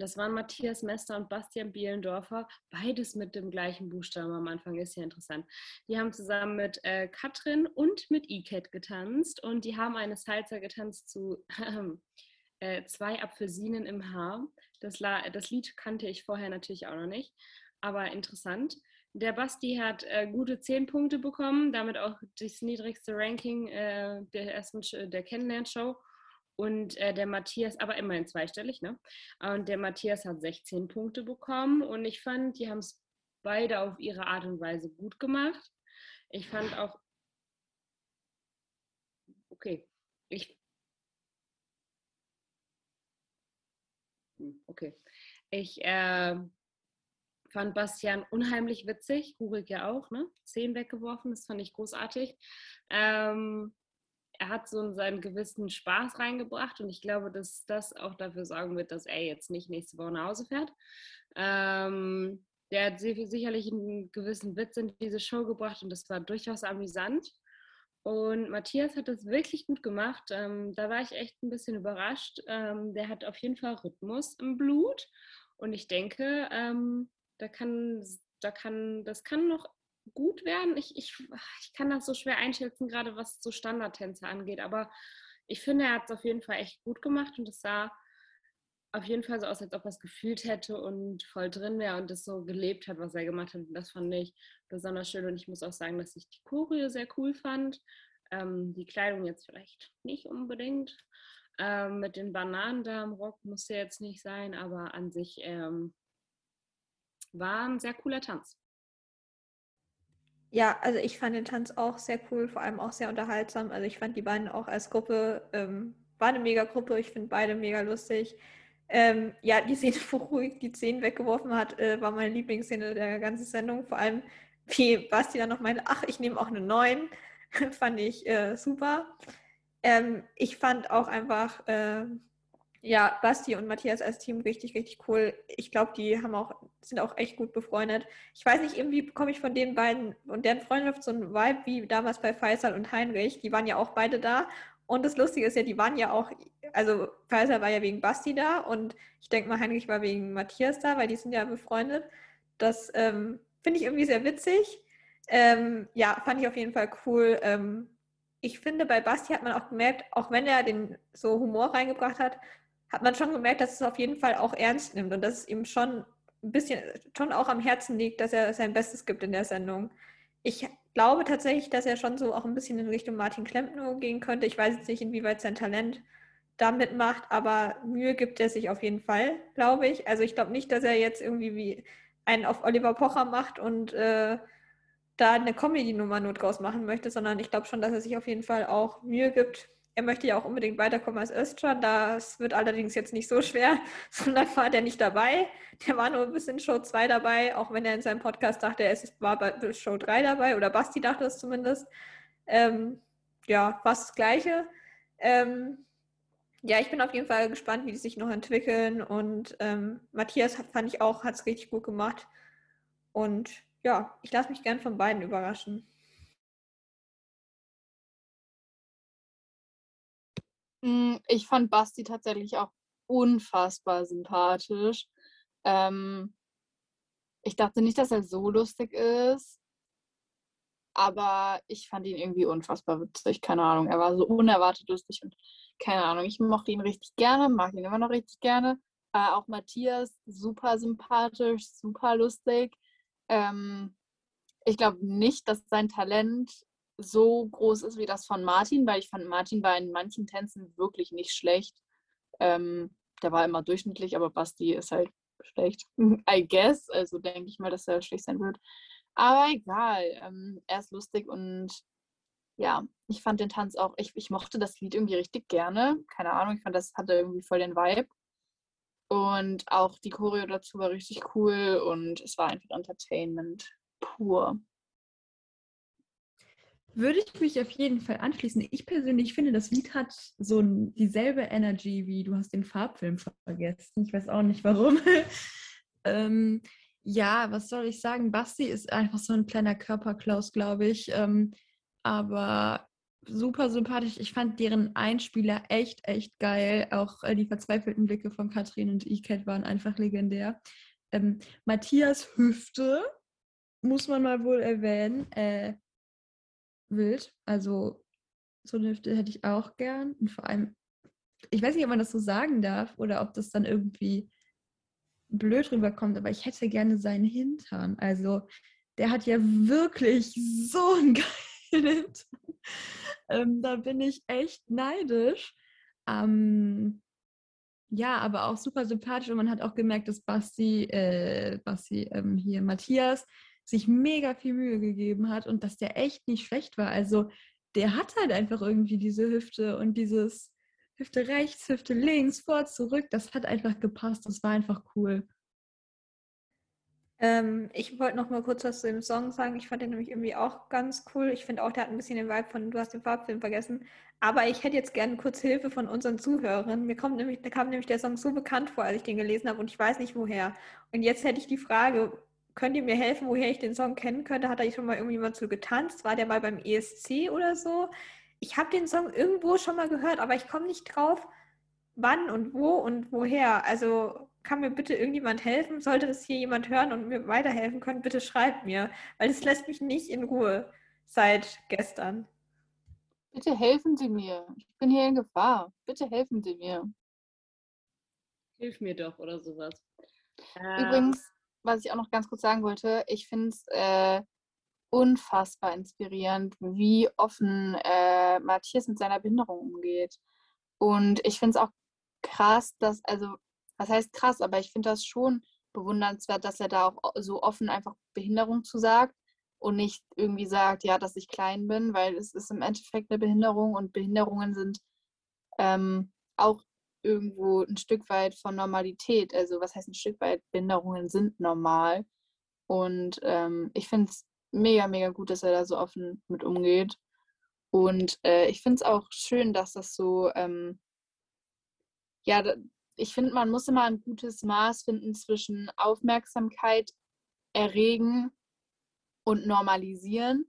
das waren Matthias Mester und Bastian Bielendorfer, beides mit dem gleichen Buchstaben am Anfang, ist ja interessant. Die haben zusammen mit äh, Katrin und mit Iket getanzt und die haben eine Salsa getanzt zu [clears throat] äh, zwei Apfelsinen im Haar. Das, das, Lied kannte ich vorher natürlich auch noch nicht, aber interessant. Der Basti hat äh, gute zehn Punkte bekommen, damit auch das niedrigste Ranking äh, der ersten der Kennenlernshow. Und äh, der Matthias, aber immerhin zweistellig, ne? Und der Matthias hat 16 Punkte bekommen und ich fand, die haben es beide auf ihre Art und Weise gut gemacht. Ich fand auch, okay, ich, hm, okay, ich äh, fand Bastian unheimlich witzig, Rurik ja auch, ne? Zehn weggeworfen, das fand ich großartig. Ähm, er hat so seinen gewissen Spaß reingebracht und ich glaube, dass das auch dafür sorgen wird, dass er jetzt nicht nächste Woche nach Hause fährt. Ähm, der hat sicherlich einen gewissen Witz in diese Show gebracht und das war durchaus amüsant. Und Matthias hat das wirklich gut gemacht. Ähm, da war ich echt ein bisschen überrascht. Ähm, der hat auf jeden Fall Rhythmus im Blut und ich denke, ähm, da kann, da kann, das kann noch gut werden. Ich, ich, ich kann das so schwer einschätzen, gerade was so Standardtänze angeht. Aber ich finde, er hat es auf jeden Fall echt gut gemacht und es sah auf jeden Fall so aus, als ob er es gefühlt hätte und voll drin wäre und das so gelebt hat, was er gemacht hat. Und das fand ich besonders schön. Und ich muss auch sagen, dass ich die Choreo sehr cool fand. Ähm, die Kleidung jetzt vielleicht nicht unbedingt. Ähm, mit den Bananen da im Rock muss ja jetzt nicht sein, aber an sich ähm, war ein sehr cooler Tanz. Ja, also ich fand den Tanz auch sehr cool, vor allem auch sehr unterhaltsam. Also ich fand die beiden auch als Gruppe, ähm, war eine mega Gruppe, ich finde beide mega lustig. Ähm, ja, die Szene, [laughs] wo ruhig die Zehen weggeworfen hat, äh, war meine Lieblingsszene der ganzen Sendung. Vor allem, wie Basti dann noch meinte, ach, ich nehme auch eine 9, [laughs] fand ich äh, super. Ähm, ich fand auch einfach, äh, Ja, Basti und Matthias als Team richtig, richtig cool. Ich glaube, die haben auch, sind auch echt gut befreundet. Ich weiß nicht, irgendwie bekomme ich von den beiden und deren Freundschaft so einen Vibe wie damals bei Faisal und Heinrich. Die waren ja auch beide da. Und das Lustige ist ja, die waren ja auch, also Faisal war ja wegen Basti da und ich denke mal, Heinrich war wegen Matthias da, weil die sind ja befreundet. Das ähm, finde ich irgendwie sehr witzig. Ähm, ja, fand ich auf jeden Fall cool. Ähm, ich finde, bei Basti hat man auch gemerkt, auch wenn er den so Humor reingebracht hat, hat man schon gemerkt, dass es auf jeden Fall auch ernst nimmt und dass es ihm schon ein bisschen, schon auch am Herzen liegt, dass er sein Bestes gibt in der Sendung. Ich glaube tatsächlich, dass er schon so auch ein bisschen in Richtung Martin Klempner gehen könnte. Ich weiß jetzt nicht, inwieweit sein Talent da mitmacht, aber Mühe gibt er sich auf jeden Fall, glaube ich. Also ich glaube nicht, dass er jetzt irgendwie wie einen auf Oliver Pocher macht und äh, da eine Comedy-Nummer nur draus machen möchte, sondern ich glaube schon, dass er sich auf jeden Fall auch Mühe gibt, er möchte ja auch unbedingt weiterkommen als Özcan. Das wird allerdings jetzt nicht so schwer. [laughs] So lange war der nicht dabei. Der war nur bis in Show 2 dabei, auch wenn er in seinem Podcast dachte, er war bei Show 3 dabei oder Basti dachte es zumindest. Ähm, ja, fast das Gleiche. Ähm, ja, ich bin auf jeden Fall gespannt, wie die sich noch entwickeln. Und ähm, Matthias hat, fand ich auch, hat es richtig gut gemacht. Und ja, ich lasse mich gern von beiden überraschen. Ich fand Basti tatsächlich auch unfassbar sympathisch. Ähm, ich dachte nicht, dass er so lustig ist, aber ich fand ihn irgendwie unfassbar witzig. Keine Ahnung, er war so unerwartet lustig und keine Ahnung, ich mochte ihn richtig gerne, mag ihn immer noch richtig gerne. Äh, auch Matthias, super sympathisch, super lustig. Ähm, ich glaube nicht, dass sein Talent so groß ist wie das von Martin, weil ich fand, Martin war in manchen Tänzen wirklich nicht schlecht. Ähm, der war immer durchschnittlich, aber Basti ist halt schlecht, [laughs] I guess. Also denke ich mal, dass er schlecht sein wird. Aber egal, ähm, er ist lustig und ja, ich fand den Tanz auch, ich, ich mochte das Lied irgendwie richtig gerne. Keine Ahnung, ich fand, das hatte irgendwie voll den Vibe. Und auch die Choreo dazu war richtig cool und es war einfach Entertainment pur. Würde ich mich auf jeden Fall anschließen. Ich persönlich finde, das Lied hat so dieselbe Energy wie du hast den Farbfilm vergessen. Ich weiß auch nicht warum. [laughs] ähm, ja, was soll ich sagen? Basti ist einfach so ein kleiner Körperklaus, glaube ich. Ähm, aber super sympathisch. Ich fand deren Einspieler echt, echt geil. Auch äh, die verzweifelten Blicke von Katrin und Iket waren einfach legendär. Ähm, Matthias Hüfte, muss man mal wohl erwähnen. Äh, wild. Also so eine Hüfte hätte ich auch gern. Und vor allem, ich weiß nicht, ob man das so sagen darf oder ob das dann irgendwie blöd rüberkommt, aber ich hätte gerne seinen Hintern. Also der hat ja wirklich so einen [laughs] geilen Hintern. Ähm, da bin ich echt neidisch. Ähm, ja, aber auch super sympathisch und man hat auch gemerkt, dass Basti, äh, Basti ähm, hier Matthias sich mega viel Mühe gegeben hat und dass der echt nicht schlecht war. Also der hat halt einfach irgendwie diese Hüfte und dieses Hüfte rechts, Hüfte links, vor, zurück. Das hat einfach gepasst. Das war einfach cool. Ähm, ich wollte noch mal kurz was zu dem Song sagen. Ich fand den nämlich irgendwie auch ganz cool. Ich finde auch, der hat ein bisschen den Vibe von Du hast den Farbfilm vergessen. Aber ich hätte jetzt gerne kurz Hilfe von unseren Zuhörern. Mir kommt nämlich, da kam nämlich der Song so bekannt vor, als ich den gelesen habe und ich weiß nicht woher. Und jetzt hätte ich die Frage, könnt ihr mir helfen, woher ich den Song kennen könnte? Hat da schon mal irgendjemand zu getanzt? War der mal beim ESC oder so? Ich habe den Song irgendwo schon mal gehört, aber ich komme nicht drauf, wann und wo und woher. Also kann mir bitte irgendjemand helfen? Sollte das hier jemand hören und mir weiterhelfen können, bitte schreibt mir, weil es lässt mich nicht in Ruhe seit gestern. Bitte helfen Sie mir. Ich bin hier in Gefahr. Bitte helfen Sie mir. Hilf mir doch oder sowas. Übrigens, was ich auch noch ganz kurz sagen wollte, ich finde es äh, unfassbar inspirierend, wie offen äh, Matthias mit seiner Behinderung umgeht. Und ich finde es auch krass, dass, also, was heißt krass, aber ich finde das schon bewundernswert, dass er da auch so offen einfach Behinderung zu sagt und nicht irgendwie sagt, ja, dass ich klein bin, weil es ist im Endeffekt eine Behinderung und Behinderungen sind ähm, auch irgendwo ein Stück weit von Normalität. Also was heißt ein Stück weit? Behinderungen sind normal. Und ähm, ich finde es mega, mega gut, dass er da so offen mit umgeht. Und äh, ich finde es auch schön, dass das so, ähm, ja, ich finde, man muss immer ein gutes Maß finden zwischen Aufmerksamkeit erregen und normalisieren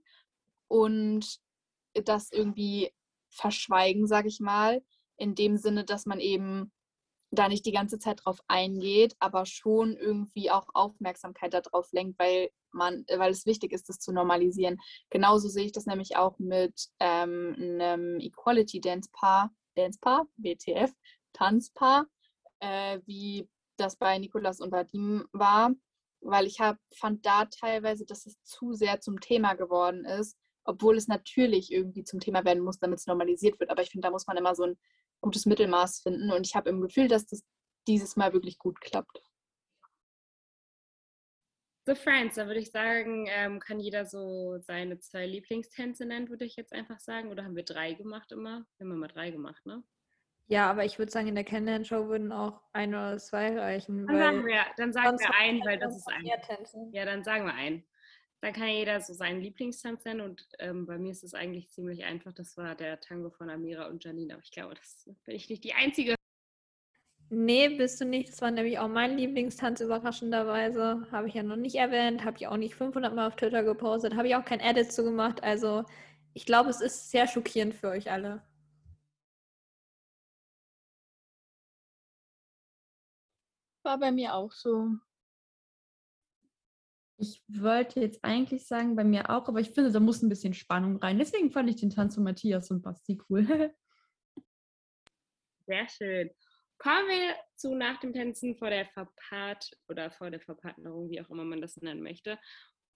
und das irgendwie verschweigen, sage ich mal, in dem Sinne, dass man eben da nicht die ganze Zeit drauf eingeht, aber schon irgendwie auch Aufmerksamkeit darauf lenkt, weil man, weil es wichtig ist, das zu normalisieren. Genauso sehe ich das nämlich auch mit ähm, einem Equality Dance Paar, Dance Paar, WTF, Tanzpaar, äh, wie das bei Nikolas und Vadim war, weil ich hab, fand da teilweise, dass es zu sehr zum Thema geworden ist, obwohl es natürlich irgendwie zum Thema werden muss, damit es normalisiert wird. Aber ich finde, da muss man immer so ein gutes Mittelmaß finden und ich habe im Gefühl, dass das dieses Mal wirklich gut klappt. The Friends, da würde ich sagen, ähm, kann jeder so seine zwei Lieblingstänze nennen, würde ich jetzt einfach sagen. Oder haben wir drei gemacht immer? Wir haben immer drei gemacht, ne? Ja, aber ich würde sagen, in der Kennenlernshow würden auch ein oder zwei reichen. Dann sagen weil wir, dann sagen wir ja weil das ist ein. Ja, dann sagen wir einen. Dann kann jeder so seinen Lieblingstanz nennen und ähm, bei mir ist es eigentlich ziemlich einfach. Das war der Tango von Amira und Janine, aber ich glaube, das [laughs] bin ich nicht die Einzige. Nee, bist du nicht. Das war nämlich auch mein Lieblingstanz, überraschenderweise. Habe ich ja noch nicht erwähnt. Habe ich auch nicht 500 Mal auf Twitter gepostet. Habe ich auch kein Edit zu gemacht. Also, ich glaube, es ist sehr schockierend für euch alle. War bei mir auch so. Ich wollte jetzt eigentlich sagen, bei mir auch, aber ich finde, da muss ein bisschen Spannung rein. Deswegen fand ich den Tanz von Matthias und Basti cool. [laughs] Sehr schön. Kommen wir zu nach dem Tänzen vor der Verpart oder vor der Verpartnerung, wie auch immer man das nennen möchte.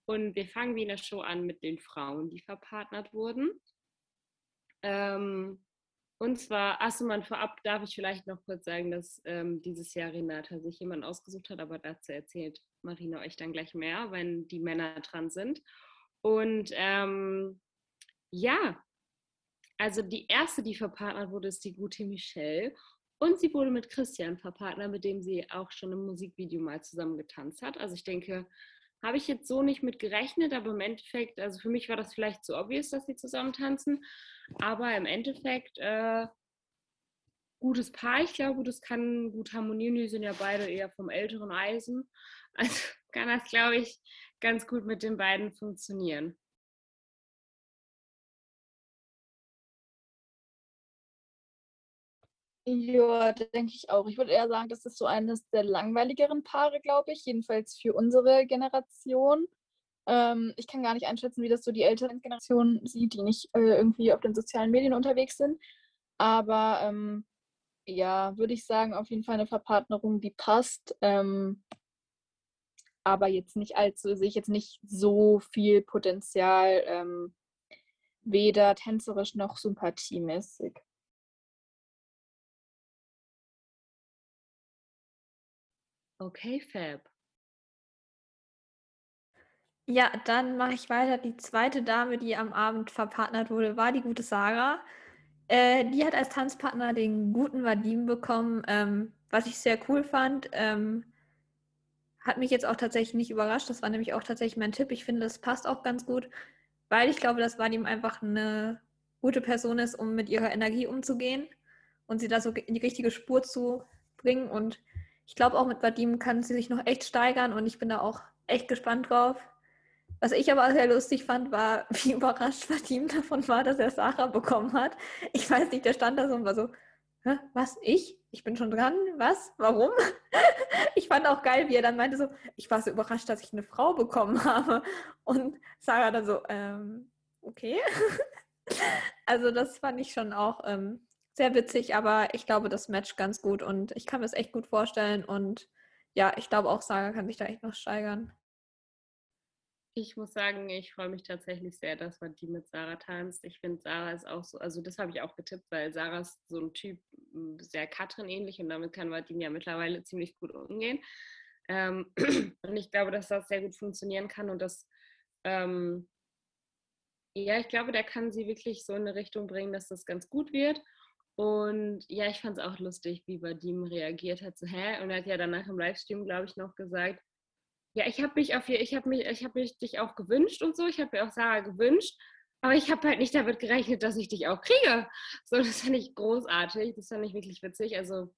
Und wir fangen wie in der Show an mit den Frauen, die verpartnert wurden. Ähm, und zwar, achso, man vorab darf ich vielleicht noch kurz sagen, dass ähm, dieses Jahr Renata sich jemand ausgesucht hat, aber dazu erzählt Marina euch dann gleich mehr, wenn die Männer dran sind. Und ähm, ja, also die erste, die verpartnert wurde, ist die gute Michelle. Und sie wurde mit Christian verpartnert, mit dem sie auch schon im Musikvideo mal zusammen getanzt hat. Also ich denke, habe ich jetzt so nicht mit gerechnet, aber im Endeffekt, also für mich war das vielleicht so obvious, dass sie zusammen tanzen. Aber im Endeffekt, äh, gutes Paar. Ich glaube, das kann gut harmonieren. Die sind ja beide eher vom älteren Eisen. Also [laughs] kann das, glaube ich, ganz gut mit den beiden funktionieren. Ja, denke ich auch. Ich würde eher sagen, das ist so eines der langweiligeren Paare, glaube ich, jedenfalls für unsere Generation. Ähm, ich kann gar nicht einschätzen, wie das so die älteren Generationen sieht, die nicht äh, irgendwie auf den sozialen Medien unterwegs sind. Aber ähm, ja, würde ich sagen, auf jeden Fall eine Verpartnerung, die passt. Ähm, aber jetzt nicht allzu, sehe ich jetzt nicht so viel Potenzial, ähm, weder tänzerisch noch sympathiemäßig. Okay, Fab. Ja, dann mache ich weiter. Die zweite Dame, die am Abend verpartnert wurde, war die gute Sarah. Äh, die hat als Tanzpartner den guten Vadim bekommen, ähm, was ich sehr cool fand. Ähm, hat mich jetzt auch tatsächlich nicht überrascht. Das war nämlich auch tatsächlich mein Tipp. Ich finde, das passt auch ganz gut, weil ich glaube, dass Vadim einfach eine gute Person ist, um mit ihrer Energie umzugehen und sie da so in die richtige Spur zu bringen. Und ich glaube, auch mit Vadim kann sie sich noch echt steigern und ich bin da auch echt gespannt drauf. Was ich aber sehr lustig fand, war, [laughs] wie überrascht Vadim davon war, dass er Sarah bekommen hat. Ich weiß nicht, der stand da so und war so, was, ich? Ich bin schon dran? Was? Warum? [laughs] ich fand auch geil, wie er dann meinte so, ich war so überrascht, dass ich eine Frau bekommen habe. Und Sarah dann so, ähm, okay. [laughs] also das fand ich schon auch ähm, sehr witzig, aber ich glaube, das matcht ganz gut und ich kann mir das echt gut vorstellen und ja, ich glaube auch Sarah kann sich da echt noch steigern. Ich muss sagen, ich freue mich tatsächlich sehr, dass man die mit Sarah tanzt. Ich finde, Sarah ist auch so, also das habe ich auch getippt, weil Sarah ist so ein Typ, m, sehr Katrin ähnlich und damit kann Vadim ja mittlerweile ziemlich gut umgehen. Ähm, [clears throat] und ich glaube, dass das sehr gut funktionieren kann und dass, ähm, ja, ich glaube, der kann sie wirklich so in eine Richtung bringen, dass das ganz gut wird. Und ja, ich fand es auch lustig, wie Vadim reagiert hat. So, hä? Und er hat ja danach im Livestream, glaube ich, noch gesagt, ja, ich habe mich auf ich habe mich, ich habe mich dich auch gewünscht und so. Ich habe mir auch Sarah gewünscht, aber ich habe halt nicht damit gerechnet, dass ich dich auch kriege. So, [laughs] das fand ich großartig. Das fand ich wirklich witzig. Also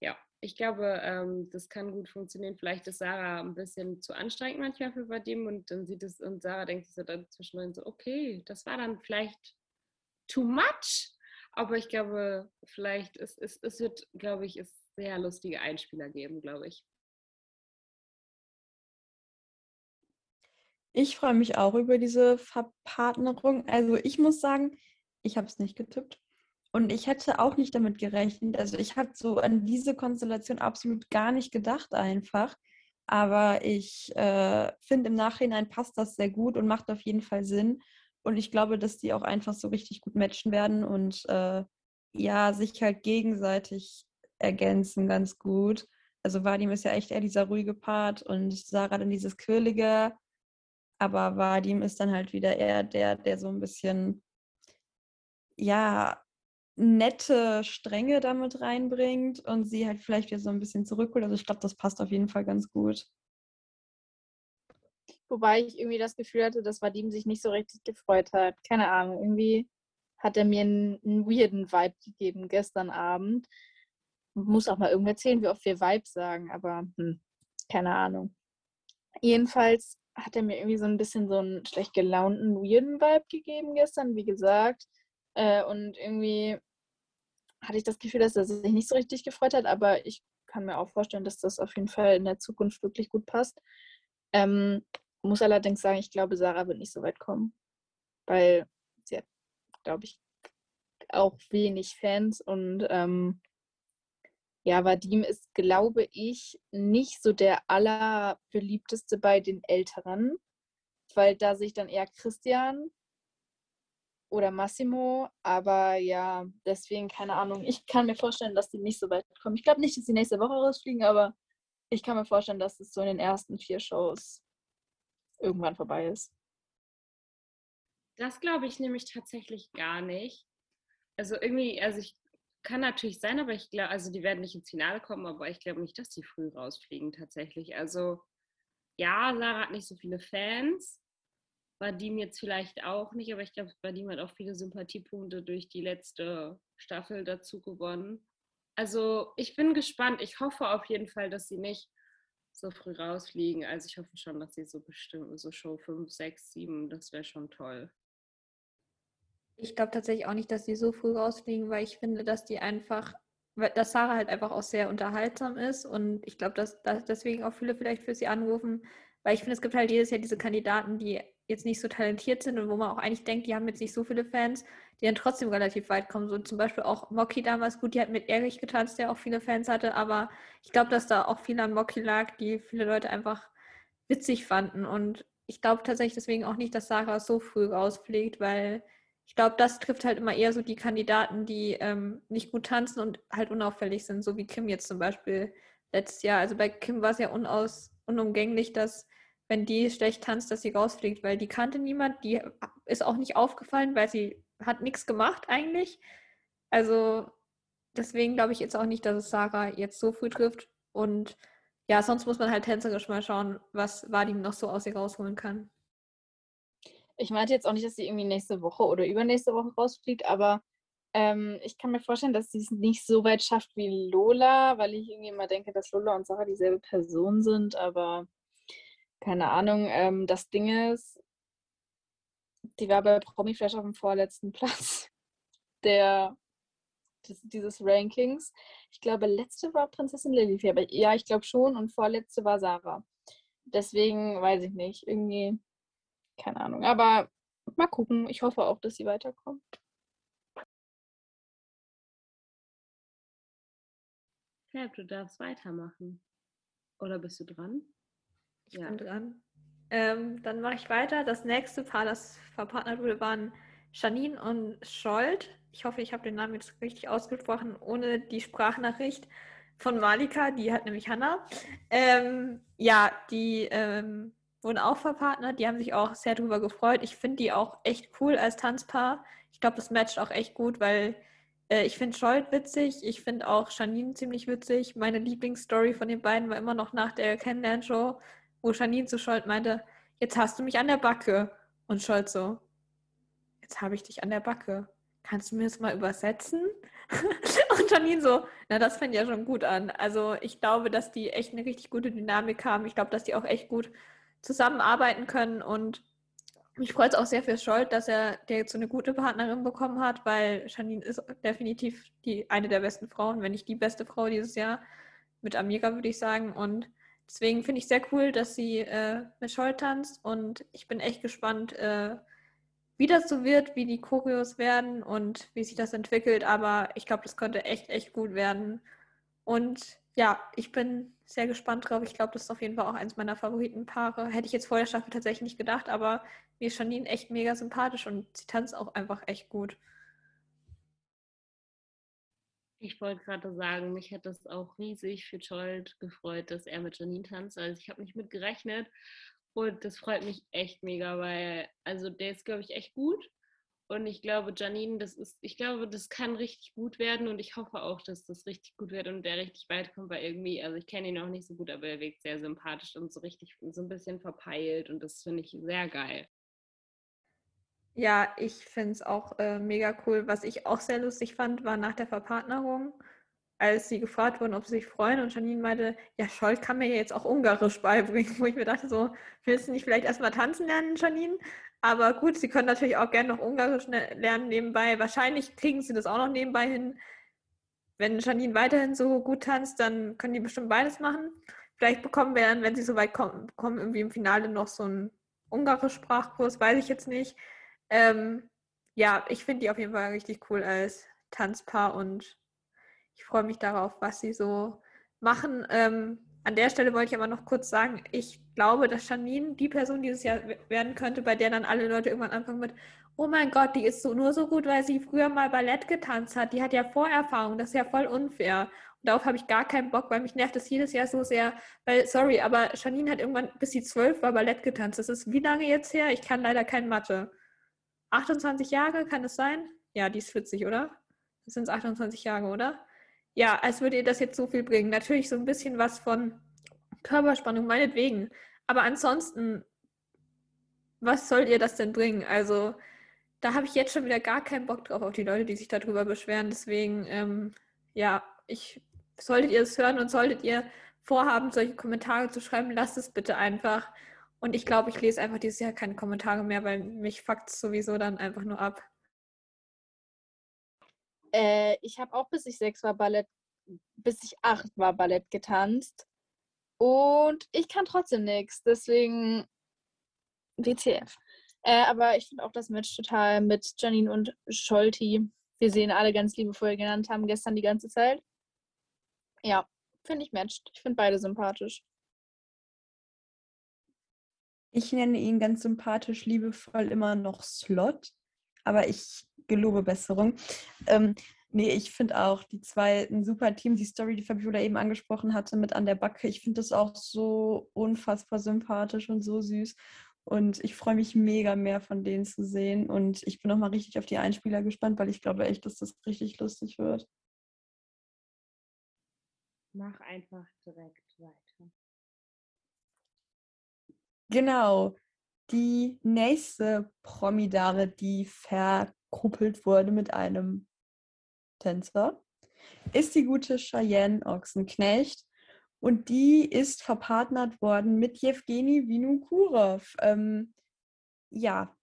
ja, ich glaube, ähm, das kann gut funktionieren. Vielleicht ist Sarah ein bisschen zu anstrengend manchmal für Vadim und dann sieht es und Sarah denkt sich so dann zwischendrin so, okay, das war dann vielleicht too much. Aber ich glaube, vielleicht ist es, es wird, glaube ich, es sehr lustige Einspieler geben, glaube ich. Ich freue mich auch über diese Verpartnerung. Also ich muss sagen, ich habe es nicht getippt. Und ich hätte auch nicht damit gerechnet. Also ich habe so an diese Konstellation absolut gar nicht gedacht einfach. Aber ich äh, finde im Nachhinein passt das sehr gut und macht auf jeden Fall Sinn. Und ich glaube, dass die auch einfach so richtig gut matchen werden und äh, ja, sich halt gegenseitig ergänzen ganz gut. Also Vadim ist ja echt eher dieser ruhige Part und Sarah dann dieses Quirlige. Aber Vadim ist dann halt wieder eher der, der so ein bisschen, ja, nette Stränge damit reinbringt und sie halt vielleicht wieder so ein bisschen zurückholt. Also ich glaube, das passt auf jeden Fall ganz gut. Wobei ich irgendwie das Gefühl hatte, dass Vadim sich nicht so richtig gefreut hat. Keine Ahnung, irgendwie hat er mir einen, einen weirden Vibe gegeben gestern Abend. Muss auch mal irgendwer erzählen, wie oft wir Vibe sagen, aber hm, keine Ahnung. Jedenfalls hat er mir irgendwie so ein bisschen so einen schlecht gelaunten, weirden Vibe gegeben gestern, wie gesagt. Äh, und irgendwie hatte ich das Gefühl, dass er sich nicht so richtig gefreut hat, aber ich kann mir auch vorstellen, dass das auf jeden Fall in der Zukunft wirklich gut passt. Ähm, muss allerdings sagen, ich glaube, Sarah wird nicht so weit kommen, weil sie hat, glaube ich, auch wenig Fans und ähm, ja, Vadim ist, glaube ich, nicht so der allerbeliebteste bei den Älteren, weil da sich dann eher Christian oder Massimo, aber ja, deswegen keine Ahnung. Ich kann mir vorstellen, dass die nicht so weit kommen. Ich glaube nicht, dass die nächste Woche rausfliegen, aber ich kann mir vorstellen, dass es so in den ersten vier Shows irgendwann vorbei ist. Das glaube ich nämlich tatsächlich gar nicht. Also irgendwie, also ich kann natürlich sein, aber ich glaube, also die werden nicht ins Finale kommen, aber ich glaube nicht, dass die früh rausfliegen tatsächlich. Also ja, Sarah hat nicht so viele Fans. Vadim jetzt vielleicht auch nicht, aber ich glaube, Vadim hat auch viele Sympathiepunkte durch die letzte Staffel dazu gewonnen. Also ich bin gespannt. Ich hoffe auf jeden Fall, dass sie nicht so früh rausfliegen. Also ich hoffe schon, dass sie so bestimmt, so Show 5, 6, 7, das wäre schon toll. Ich glaube tatsächlich auch nicht, dass die so früh rausfliegen, weil ich finde, dass die einfach, dass Sarah halt einfach auch sehr unterhaltsam ist und ich glaube, dass, dass deswegen auch viele vielleicht für sie anrufen, weil ich finde, es gibt halt jedes Jahr diese Kandidaten, die jetzt nicht so talentiert sind und wo man auch eigentlich denkt, die haben jetzt nicht so viele Fans, die dann trotzdem relativ weit kommen. So zum Beispiel auch Mocky damals, gut, die hat mit Erich getanzt, der auch viele Fans hatte, aber ich glaube, dass da auch viel an Mocky lag, die viele Leute einfach witzig fanden. Und ich glaube tatsächlich deswegen auch nicht, dass Sarah so früh rausfliegt, weil ich glaube, das trifft halt immer eher so die Kandidaten, die ähm, nicht gut tanzen und halt unauffällig sind, so wie Kim jetzt zum Beispiel letztes Jahr. Also bei Kim war es ja unaus, unumgänglich, dass wenn die schlecht tanzt, dass sie rausfliegt, weil die kannte niemand, die ist auch nicht aufgefallen, weil sie hat nichts gemacht eigentlich. Also deswegen glaube ich jetzt auch nicht, dass es Sarah jetzt so früh trifft. Und ja, sonst muss man halt tänzerisch mal schauen, was Vadim noch so aus ihr rausholen kann. Ich meinte jetzt auch nicht, dass sie irgendwie nächste Woche oder übernächste Woche rausfliegt, aber ähm, ich kann mir vorstellen, dass sie es nicht so weit schafft wie Lola, weil ich irgendwie immer denke, dass Lola und Sarah dieselbe Person sind, aber keine Ahnung. Ähm, das Ding ist, die war bei Promi Flash auf dem vorletzten [laughs] Platz der, des, dieses Rankings. Ich glaube, letzte war Prinzessin Lilly, aber ja, ich glaube schon und vorletzte war Sarah. Deswegen weiß ich nicht, irgendwie, keine Ahnung. Aber mal gucken. Ich hoffe auch, dass sie weiterkommt. Ja, du darfst weitermachen. Oder bist du dran? Ich ja. bin dran. Ähm, dann mache ich weiter. Das nächste Paar, das verpartnert wurde, waren Janine und Scholt. Ich hoffe, ich habe den Namen jetzt richtig ausgesprochen, ohne die Sprachnachricht von Malika, die hat nämlich Hanna. Ähm, ja, die ähm, wurden auch verpartnert. Die haben sich auch sehr darüber gefreut. Ich finde die auch echt cool als Tanzpaar. Ich glaube, das matcht auch echt gut, weil äh, ich finde Scholt witzig. Ich finde auch Janine ziemlich witzig. Meine Lieblingsstory von den beiden war immer noch nach der Kennenlernshow, wo Janine zu Scholt meinte, jetzt hast du mich an der Backe. Und Scholt so, jetzt habe ich dich an der Backe. Kannst du mir das mal übersetzen? [laughs] Und Janine so, na, das fängt ja schon gut an. Also ich glaube, dass die echt eine richtig gute Dynamik haben. Ich glaube, dass die auch echt gut zusammenarbeiten können und mich freut es auch sehr für Scholt, dass er der jetzt so eine gute Partnerin bekommen hat, weil Janine ist definitiv die eine der besten Frauen, wenn nicht die beste Frau dieses Jahr. Mit Amira würde ich sagen. Und deswegen finde ich sehr cool, dass sie äh, mit Scholt tanzt. Und ich bin echt gespannt, äh, wie das so wird, wie die Choreos werden und wie sich das entwickelt. Aber ich glaube, das könnte echt, echt gut werden. Und ja, ich bin sehr gespannt drauf. Ich glaube, das ist auf jeden Fall auch eins meiner Favoritenpaare. Hätte ich jetzt vor der Staffel tatsächlich nicht gedacht, aber mir ist Janine echt mega sympathisch und sie tanzt auch einfach echt gut. Ich wollte gerade sagen, mich hat das auch riesig für Scholt gefreut, dass er mit Janine tanzt. Also ich habe nicht mit gerechnet und das freut mich echt mega, weil also der ist, glaube ich, echt gut. Und ich glaube, Janine, das ist, ich glaube, das kann richtig gut werden und ich hoffe auch, dass das richtig gut wird und der richtig weit kommt, weil irgendwie, also ich kenne ihn auch nicht so gut, aber er wirkt sehr sympathisch und so richtig so ein bisschen verpeilt und das finde ich sehr geil. Ja, ich finde es auch äh, mega cool. Was ich auch sehr lustig fand, war nach der Verpartnerung, als sie gefragt wurden, ob sie sich freuen und Janine meinte, ja, Scholt kann mir jetzt auch Ungarisch beibringen, [laughs] wo ich mir dachte, so, willst du nicht vielleicht erstmal tanzen lernen, Janine? Aber gut, sie können natürlich auch gerne noch Ungarisch ne, lernen nebenbei. Wahrscheinlich kriegen sie das auch noch nebenbei hin. Wenn Janine weiterhin so gut tanzt, dann können die bestimmt beides machen. Vielleicht bekommen wir dann, wenn sie so weit kommen, bekommen irgendwie im Finale noch so einen Ungarisch-Sprachkurs, weiß ich jetzt nicht. Ähm, ja, ich finde die auf jeden Fall richtig cool als Tanzpaar und ich freue mich darauf, was sie so machen. Ähm, an der Stelle wollte ich aber noch kurz sagen, ich glaube, dass Janine die Person dieses Jahr werden könnte, bei der dann alle Leute irgendwann anfangen mit, oh mein Gott, die ist so nur so gut, weil sie früher mal Ballett getanzt hat. Die hat ja Vorerfahrung, das ist ja voll unfair. Und darauf habe ich gar keinen Bock, weil mich nervt das jedes Jahr so sehr. Weil, sorry, aber Janine hat irgendwann, bis sie zwölf war, Ballett getanzt. Das ist wie lange jetzt her? Ich kann leider kein Mathe. 28 Jahre, kann es sein? Ja, die ist 40, oder? Das sind 28 Jahre, oder? Ja, als würde ihr das jetzt so viel bringen. Natürlich so ein bisschen was von Körperspannung, meinetwegen. Aber ansonsten, was soll ihr das denn bringen? Also, da habe ich jetzt schon wieder gar keinen Bock drauf auf die Leute, die sich darüber beschweren. Deswegen, ähm, ja, ich solltet ihr es hören und solltet ihr vorhaben, solche Kommentare zu schreiben, lasst es bitte einfach. Und ich glaube, ich lese einfach dieses Jahr keine Kommentare mehr, weil mich fuckt es sowieso dann einfach nur ab. Äh, ich habe auch bis ich sechs war Ballett, bis ich acht war Ballett getanzt. Und ich kann trotzdem nichts. Deswegen WTF. Äh, aber ich finde auch das Match total mit Janine und Scholti. Wir sehen alle ganz liebevoll genannt haben gestern die ganze Zeit. Ja, finde ich matcht. Ich finde beide sympathisch. Ich nenne ihn ganz sympathisch, liebevoll immer noch Slot, aber ich gelobe Besserung. Ähm, nee, ich finde auch die zwei ein super Team. Die Story, die Fabiola eben angesprochen hatte mit An der Backe, ich finde das auch so unfassbar sympathisch und so süß. Und ich freue mich mega mehr von denen zu sehen. Und ich bin auch mal richtig auf die Einspieler gespannt, weil ich glaube echt, dass das richtig lustig wird. Mach einfach direkt weiter. Genau. Die nächste Promidare, die verkuppelt wurde mit einem Tänzer, ist die gute Cheyenne Ochsenknecht. Und die ist verpartnert worden mit Jewgeni Vinokurov. Ähm, ja,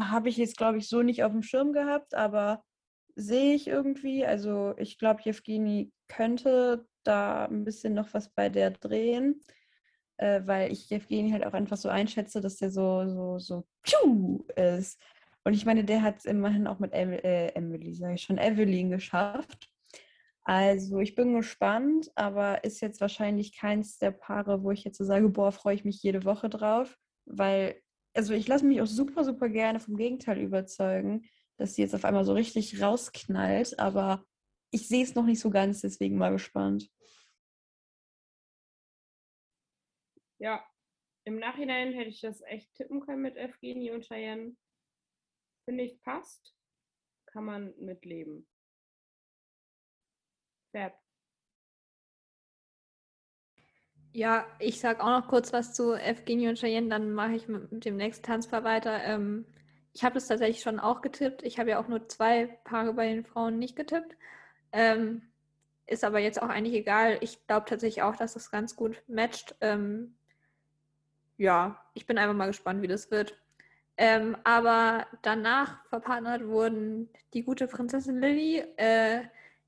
habe ich jetzt, glaube ich, so nicht auf dem Schirm gehabt, aber sehe ich irgendwie. Also ich glaube, Jewgeni könnte da ein bisschen noch was bei der drehen äh, weil ich Evgeny halt auch einfach so einschätze, dass der so, so, so piu ist. Und ich meine, der hat es immerhin auch mit em äh, Emily, sage ich schon, Evelyn geschafft. Also ich bin gespannt, aber ist jetzt wahrscheinlich keins der Paare, wo ich jetzt so sage, boah, freue ich mich jede Woche drauf, weil, also ich lasse mich auch super, super gerne vom Gegenteil überzeugen, dass sie jetzt auf einmal so richtig rausknallt, aber ich sehe es noch nicht so ganz, deswegen mal gespannt. Ja, im Nachhinein hätte ich das echt tippen können mit Evgeny und Cheyenne. Finde ich, passt. Kann man mitleben. Fab. Ja, ich sage auch noch kurz was zu Evgeny und Cheyenne, dann mache ich mit dem nächsten Tanzpaar weiter. Ähm, Ich habe das tatsächlich schon auch getippt. Ich habe ja auch nur zwei Paare bei den Frauen nicht getippt. Ähm, ist aber jetzt auch eigentlich egal. Ich glaube tatsächlich auch, dass das ganz gut matcht. Ähm, ja, ich bin einfach mal gespannt, wie das wird. Ähm, aber danach verpartnert wurden die gute Prinzessin Lilly. Äh,